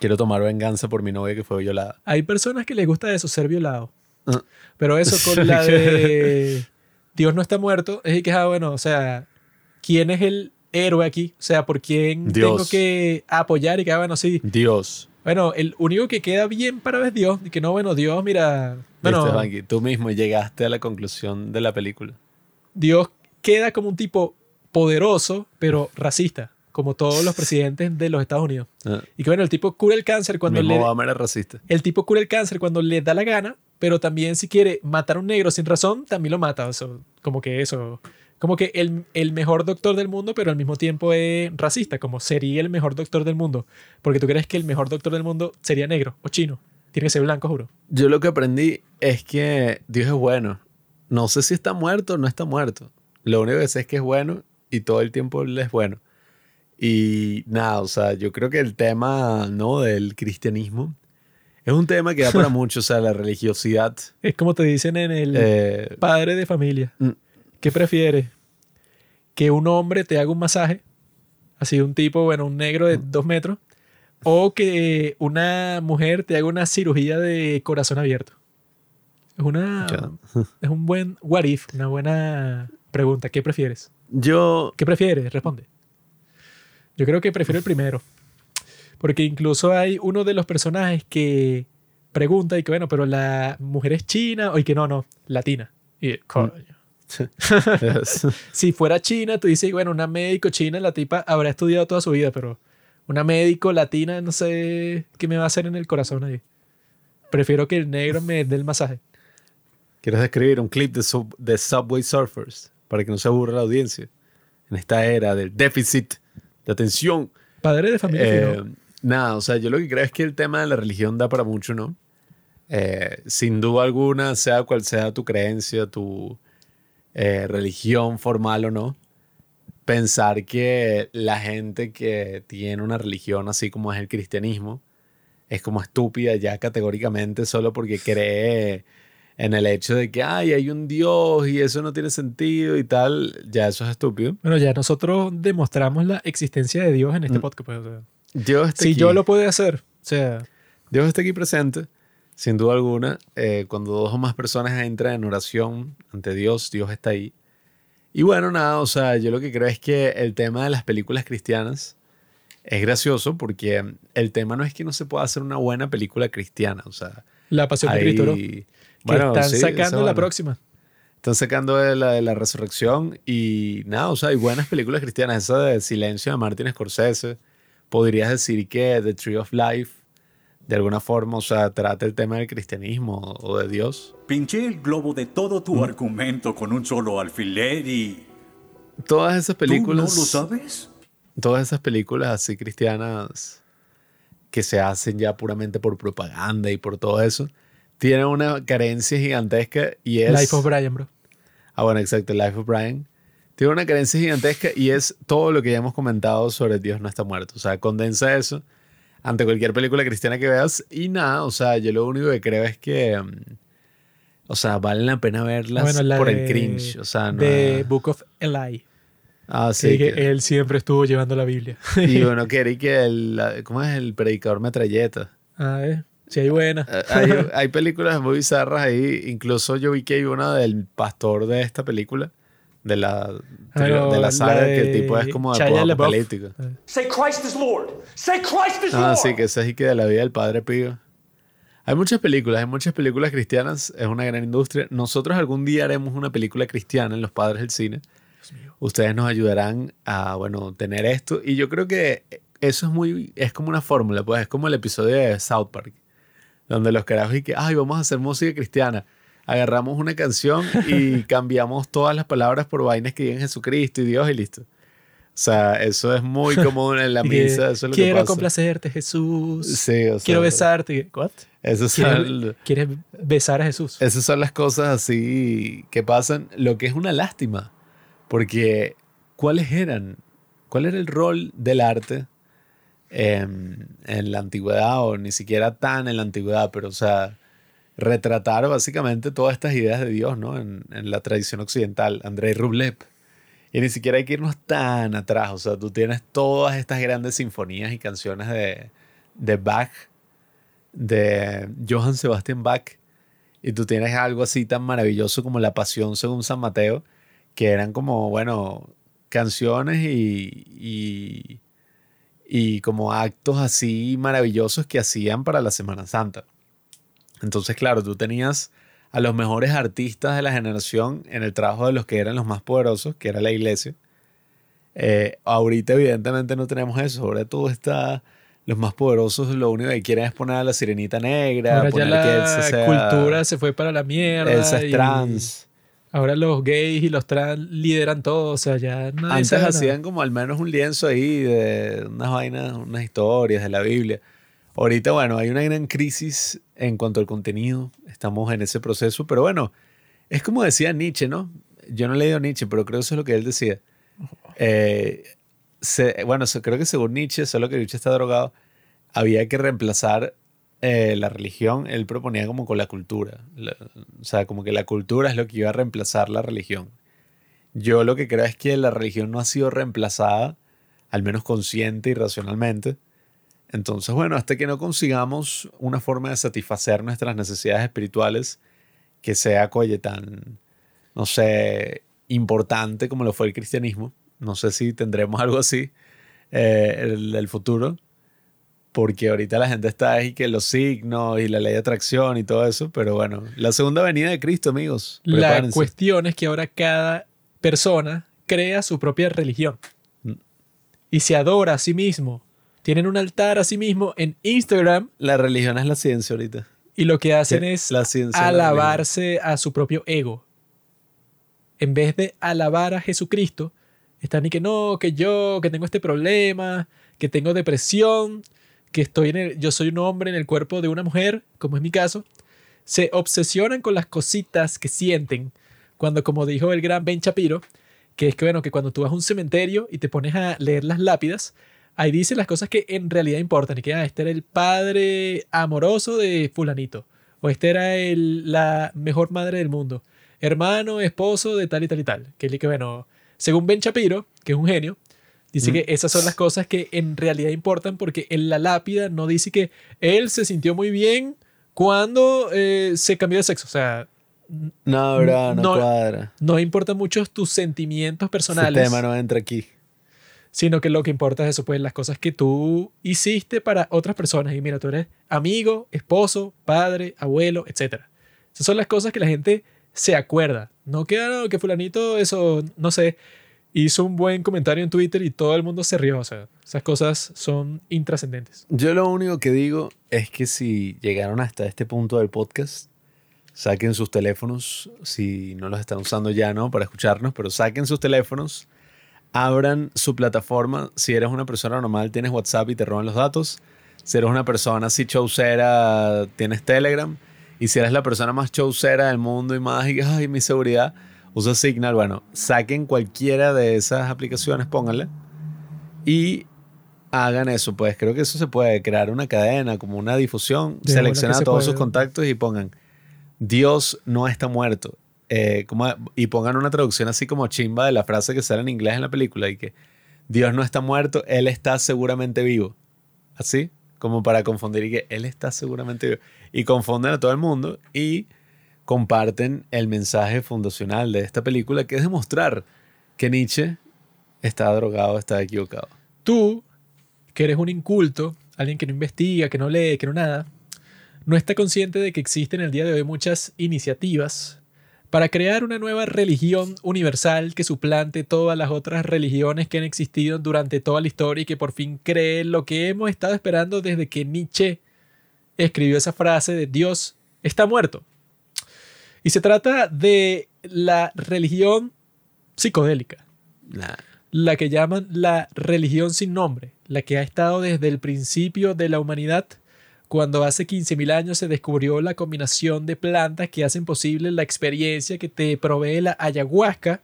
quiero tomar venganza por mi novia que fue violada. Hay personas que les gusta eso, ser violado. Ah. Pero eso con la de Dios no está muerto, es que, ah, bueno, o sea, ¿quién es el héroe aquí? O sea, ¿por quién Dios. tengo que apoyar? Y que, ah, bueno, sí. Dios. Bueno, el único que queda bien para ver es Dios. Y que no, bueno, Dios, mira. Bueno, Viste, Juanqui, tú mismo llegaste a la conclusión de la película. Dios queda como un tipo poderoso, pero racista, como todos los presidentes de los Estados Unidos. Ah, Y que bueno, el tipo cura el cáncer cuando le, Obama era racista. el tipo cura el cáncer cuando le da la gana, pero también si quiere matar a un negro sin razón, también lo mata. O sea, como que eso, como que el, el mejor doctor del mundo, pero al mismo tiempo es racista, como sería el mejor doctor del mundo. Porque tú crees que el mejor doctor del mundo sería negro o chino. Tiene que ser blanco, juro. Yo lo que aprendí es que Dios es bueno. No sé si está muerto o no está muerto. Lo único que sé es que es bueno y todo el tiempo Él es bueno. Y nada, o sea, yo creo que el tema ¿no? del cristianismo es un tema que da para mucho, o sea, la religiosidad. Es como te dicen en el eh, padre de familia. Mm. ¿Qué prefieres? ¿Que un hombre te haga un masaje? Así un tipo, bueno, un negro de dos metros. ¿O que una mujer te haga una cirugía de corazón abierto? Es una... Es un buen what if, una buena pregunta. ¿Qué prefieres? Yo, ¿Qué prefieres? Responde. Yo creo que prefiero el primero. Porque incluso hay uno de los personajes que pregunta y que, bueno, pero la mujer es china o y que no, no, latina. Y coño. Si fuera china, tú dices, bueno, una médico china, la tipa habrá estudiado toda su vida, pero una médico latina, no sé qué me va a hacer en el corazón ahí. Prefiero que el negro me dé el masaje. ¿quieres describir un clip de, sub- de Subway Surfers para que no se aburra la audiencia? En esta era del déficit de atención. Padre de familia. Eh. Nada, o sea, yo lo que creo es que el tema de la religión da para mucho, ¿no? Eh, sin duda alguna, sea cual sea tu creencia, tu eh, religión formal o no, pensar que la gente que tiene una religión así como es el cristianismo es como estúpida ya categóricamente solo porque cree en el hecho de que ay, hay un Dios y eso no tiene sentido y tal, ya eso es estúpido. Bueno, ya nosotros demostramos la existencia de Dios en este Mm. podcast. pues, o sea, Dios está si aquí. yo lo puedo hacer, o sea, Dios está aquí presente, sin duda alguna. Eh, cuando dos o más personas entran en oración ante Dios, Dios está ahí. Y bueno, nada, o sea, yo lo que creo es que el tema de las películas cristianas es gracioso porque el tema no es que no se pueda hacer una buena película cristiana, o sea, La pasión de Cristo, ¿no? Que bueno, están sí, esa sacando la próxima. Están sacando de la, de la resurrección y nada, o sea, hay buenas películas cristianas. Esa de Silencio de Martin Scorsese. Podrías decir que The Tree of Life, de alguna forma, o sea, trata el tema del cristianismo o de Dios. Pinché el globo de todo tu argumento con un solo alfiler y... Todas esas películas. ¿Tú no lo sabes? Todas esas películas así cristianas que se hacen ya puramente por propaganda y por todo eso, tienen una carencia gigantesca y es... Life of Brian, bro. Ah, bueno, exacto, Life of Brian. Tiene una carencia gigantesca y es todo lo que ya hemos comentado sobre Dios no está muerto. O sea, condensa eso ante cualquier película cristiana que veas y nada, o sea, yo lo único que creo es que, mm, o sea, vale la pena verlas Bueno, la por de- el cringe. O sea, no. De Book of Eli. ah, Sí, sí. que que- él siempre estuvo llevando la Biblia. y bueno, quería que el, ¿cómo es? El predicador metralleta. A ver, si hay buena. Eh, Hay, hay películas muy bizarras ahí. Incluso yo vi que hay una del pastor de esta película, de la, Ah, no, de la saga, de que el tipo es como Shia LaBeouf. apocalíptico. Say Christ is Lord. Say Christ is Ah, Lord. sí, que esa es y que de la vida del Padre Pío. Hay muchas películas, hay muchas películas cristianas, es una gran industria. Nosotros algún día haremos una película cristiana en Los Padres del Cine. Ustedes nos ayudarán a, bueno, tener esto. Y yo creo que eso es muy, es como una fórmula, pues es como el episodio de South Park, donde los carajos y que, ay, vamos a hacer música cristiana. Agarramos una canción y cambiamos todas las palabras por vainas que digan Jesucristo y Dios y listo. O sea, eso es muy común en la misa, eso es lo que Quiero pasa. complacerte, Jesús. Sí, o sea, Quiero besarte. ¿What? Esas ¿Quieres, quieres besar a Jesús? esas son las cosas así que pasan, lo que es una lástima, porque ¿cuáles eran? ¿Cuál era el rol del arte en, en la antigüedad o ni siquiera tan en la antigüedad, pero o sea, retratar básicamente todas estas ideas de Dios, ¿no? En, la tradición occidental, Andrei Rublev. Y ni siquiera hay que irnos tan atrás, o sea, tú tienes todas estas grandes sinfonías y canciones de, de Bach, de Johann Sebastian Bach, y tú tienes algo así tan maravilloso como La Pasión según San Mateo, que eran como, bueno, canciones y, y, y como actos así maravillosos que hacían para la Semana Santa. Entonces, claro, tú tenías a los mejores artistas de la generación en el trabajo de los que eran los más poderosos, que era la iglesia. Eh, ahorita evidentemente no tenemos eso, ahora todo está... Los más poderosos lo único que quieren es poner a la sirenita negra, Ahora ya poner que la Elsa sea- cultura se fue para la mierda. Elsa es y trans. Ahora los gays y los trans lideran todo. O sea, ya Antes hacían como al menos un lienzo ahí de unas vainas, unas historias de la Biblia. Ahorita, bueno, hay una gran crisis en cuanto al contenido. Estamos en ese proceso, pero bueno, es como decía Nietzsche, ¿no? Yo no he leído Nietzsche, pero creo que eso es lo que él decía. Eh, se- bueno, creo que según Nietzsche, solo que Nietzsche está drogado, había que reemplazar eh, la religión. Él proponía como con la cultura. La- o sea, como que la cultura es lo que iba a reemplazar la religión. Yo lo que creo es que la religión no ha sido reemplazada, al menos consciente y racionalmente. Entonces, bueno, hasta que no consigamos una forma de satisfacer nuestras necesidades espirituales que sea, oye, tan, no sé, importante como lo fue el cristianismo, no sé si tendremos algo así eh, en el futuro, porque ahorita la gente está ahí que los signos y la ley de atracción y todo eso, pero bueno, la segunda venida de Cristo, amigos. La cuestión es que ahora cada persona crea su propia religión Mm. y se adora a sí mismo. Tienen un altar a sí mismo en Instagram La religión es la ciencia ahorita. y lo que hacen ¿Qué? es La ciencia de la alabarse a su propio ego. En vez de alabar a Jesucristo, están y que no, que yo, que tengo este problema, que tengo depresión, que estoy en el- yo soy un hombre en el cuerpo de una mujer, como es mi caso. Se obsesionan con las cositas que sienten cuando, como dijo el gran Ben Shapiro, que es que, bueno, que cuando tú vas a un cementerio y te pones a leer las lápidas, ahí dice las cosas que en realidad importan. Y que, ah, este era el padre amoroso de fulanito. O este era el, la mejor madre del mundo. Hermano, esposo de tal y tal y tal. Que, que bueno, según Ben Shapiro, que es un genio, dice Mm. que esas son las cosas que en realidad importan porque en la lápida no dice que él se sintió muy bien cuando eh, se cambió de sexo. O sea, No, bro, no, No. cuadra. no importan mucho tus sentimientos personales. tema no entra aquí. Sino que lo que importa es eso, pues las cosas que tú hiciste para otras personas. Y mira, tú eres amigo, esposo, padre, abuelo, etc. Esas son las cosas que la gente se acuerda. No que, ah, no, que fulanito, eso, no sé, hizo un buen comentario en Twitter y todo el mundo se rió. O sea, esas cosas son intrascendentes. Yo lo único que digo es que si llegaron hasta este punto del podcast, saquen sus teléfonos, si no los están usando ya, ¿no? Para escucharnos, pero saquen sus teléfonos, abran su plataforma. Si eres una persona normal, tienes WhatsApp y te roban los datos. Si eres una persona así chaucera, tienes Telegram. Y si eres la persona más chaucera del mundo y más, y, ay, mi seguridad, usa Signal. Bueno, saquen cualquiera de esas aplicaciones, pónganle. Y hagan eso. Pues creo que eso se puede crear una cadena, como una difusión. De Selecciona una que se todos sus contactos y pongan, Dios no está muerto. Eh, y pongan una traducción así como chimba de la frase que sale en inglés en la película y que Dios no está muerto, Él está seguramente vivo. Así, como para confundir y que Él está seguramente vivo. Y confunden a todo el mundo y comparten el mensaje fundacional de esta película, que es demostrar que Nietzsche está drogado, está equivocado. Tú, que eres un inculto, alguien que no investiga, que no lee, que no nada, no está consciente de que existen en el día de hoy muchas iniciativas para crear una nueva religión universal que suplante todas las otras religiones que han existido durante toda la historia y que por fin cree lo que hemos estado esperando desde que Nietzsche escribió esa frase de Dios está muerto. Y se trata de la religión psicodélica Nah. la que llaman la religión sin nombre, la que ha estado desde el principio de la humanidad, cuando hace 15.000 años se descubrió la combinación de plantas que hacen posible la experiencia que te provee la ayahuasca,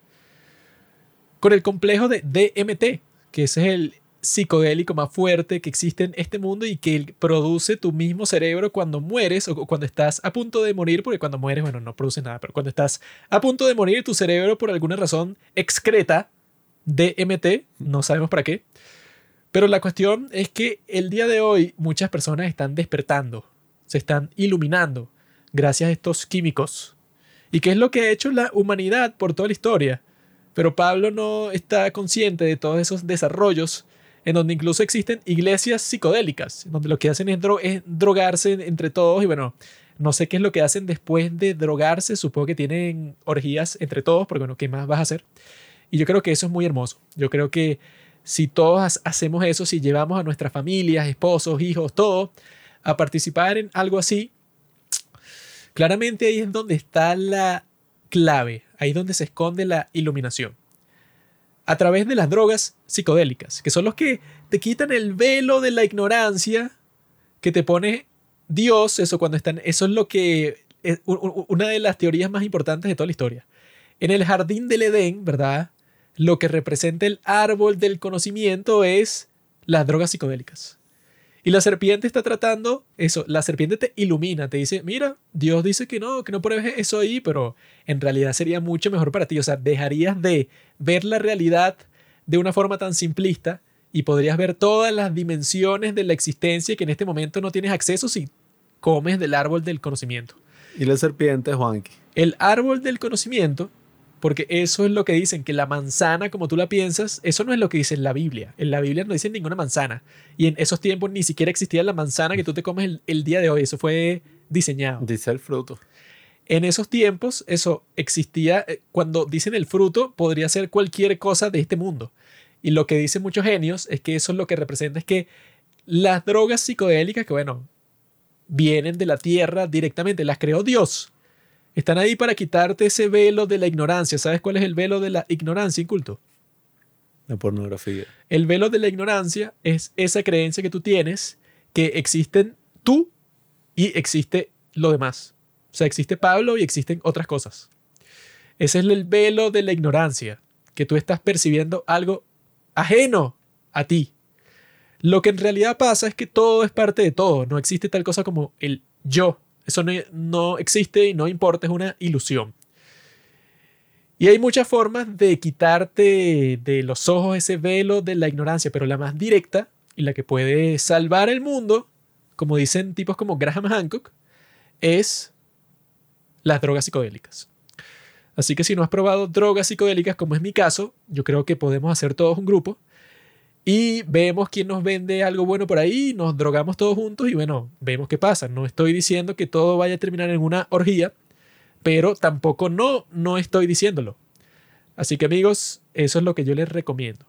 con el complejo de DMT, que ese es el psicodélico más fuerte que existe en este mundo y que produce tu mismo cerebro cuando mueres o cuando estás a punto de morir, porque cuando mueres, bueno, no produce nada, pero cuando estás a punto de morir, tu cerebro por alguna razón excreta DMT, no sabemos para qué. Pero la cuestión es que el día de hoy muchas personas están despertando, se están iluminando gracias a estos químicos. ¿Y qué es lo que ha hecho la humanidad por toda la historia? Pero Pablo no está consciente de todos esos desarrollos en donde incluso existen iglesias psicodélicas, donde lo que hacen es, es drogarse entre todos y bueno, no sé qué es lo que hacen después de drogarse, supongo que tienen orgías entre todos, porque bueno, ¿qué más vas a hacer? Y yo creo que eso es muy hermoso. Yo creo que si todos hacemos eso, si llevamos a nuestras familias, esposos, hijos, todo, a participar en algo así, claramente ahí es donde está la clave, ahí es donde se esconde la iluminación. A través de las drogas psicodélicas, que son los que te quitan el velo de la ignorancia que te pone Dios, eso cuando están, eso es lo que es una de las teorías más importantes de toda la historia. En el jardín del Edén, ¿verdad? Lo que representa el árbol del conocimiento es las drogas psicodélicas. Y la serpiente está tratando eso. La serpiente te ilumina, te dice, mira, Dios dice que no, que no pruebes eso ahí, pero en realidad sería mucho mejor para ti. O sea, dejarías de ver la realidad de una forma tan simplista y podrías ver todas las dimensiones de la existencia que en este momento no tienes acceso si comes del árbol del conocimiento. Y la serpiente, Juanqui. El árbol del conocimiento, porque eso es lo que dicen, que la manzana, como tú la piensas, eso no es lo que dice en la Biblia. En la Biblia no dice ninguna manzana. Y en esos tiempos ni siquiera existía la manzana que tú te comes el, el día de hoy. Eso fue diseñado. Dice el fruto. En esos tiempos, eso existía, eh, cuando dicen el fruto, podría ser cualquier cosa de este mundo. Y lo que dicen muchos genios es que eso es lo que representa es que las drogas psicodélicas, que bueno, vienen de la tierra directamente, las creó Dios. Están ahí para quitarte ese velo de la ignorancia. ¿Sabes cuál es el velo de la ignorancia, inculto? La pornografía. El velo de la ignorancia es esa creencia que tú tienes que existen tú y existe lo demás. O sea, existe Pablo y existen otras cosas. Ese es el velo de la ignorancia, que tú estás percibiendo algo ajeno a ti. Lo que en realidad pasa es que todo es parte de todo. No existe tal cosa como el yo. Eso no, no existe y no importa, es una ilusión. Y hay muchas formas de quitarte de los ojos ese velo de la ignorancia, pero la más directa y la que puede salvar el mundo, como dicen tipos como Graham Hancock, es las drogas psicodélicas. Así que si no has probado drogas psicodélicas, como es mi caso, yo creo que podemos hacer todos un grupo y vemos quién nos vende algo bueno por ahí, nos drogamos todos juntos y bueno, vemos qué pasa. No estoy diciendo que todo vaya a terminar en una orgía, pero tampoco no, no estoy diciéndolo. Así que amigos, eso es lo que yo les recomiendo.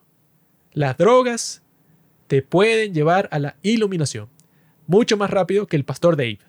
Las drogas te pueden llevar a la iluminación, mucho más rápido que el pastor Dave.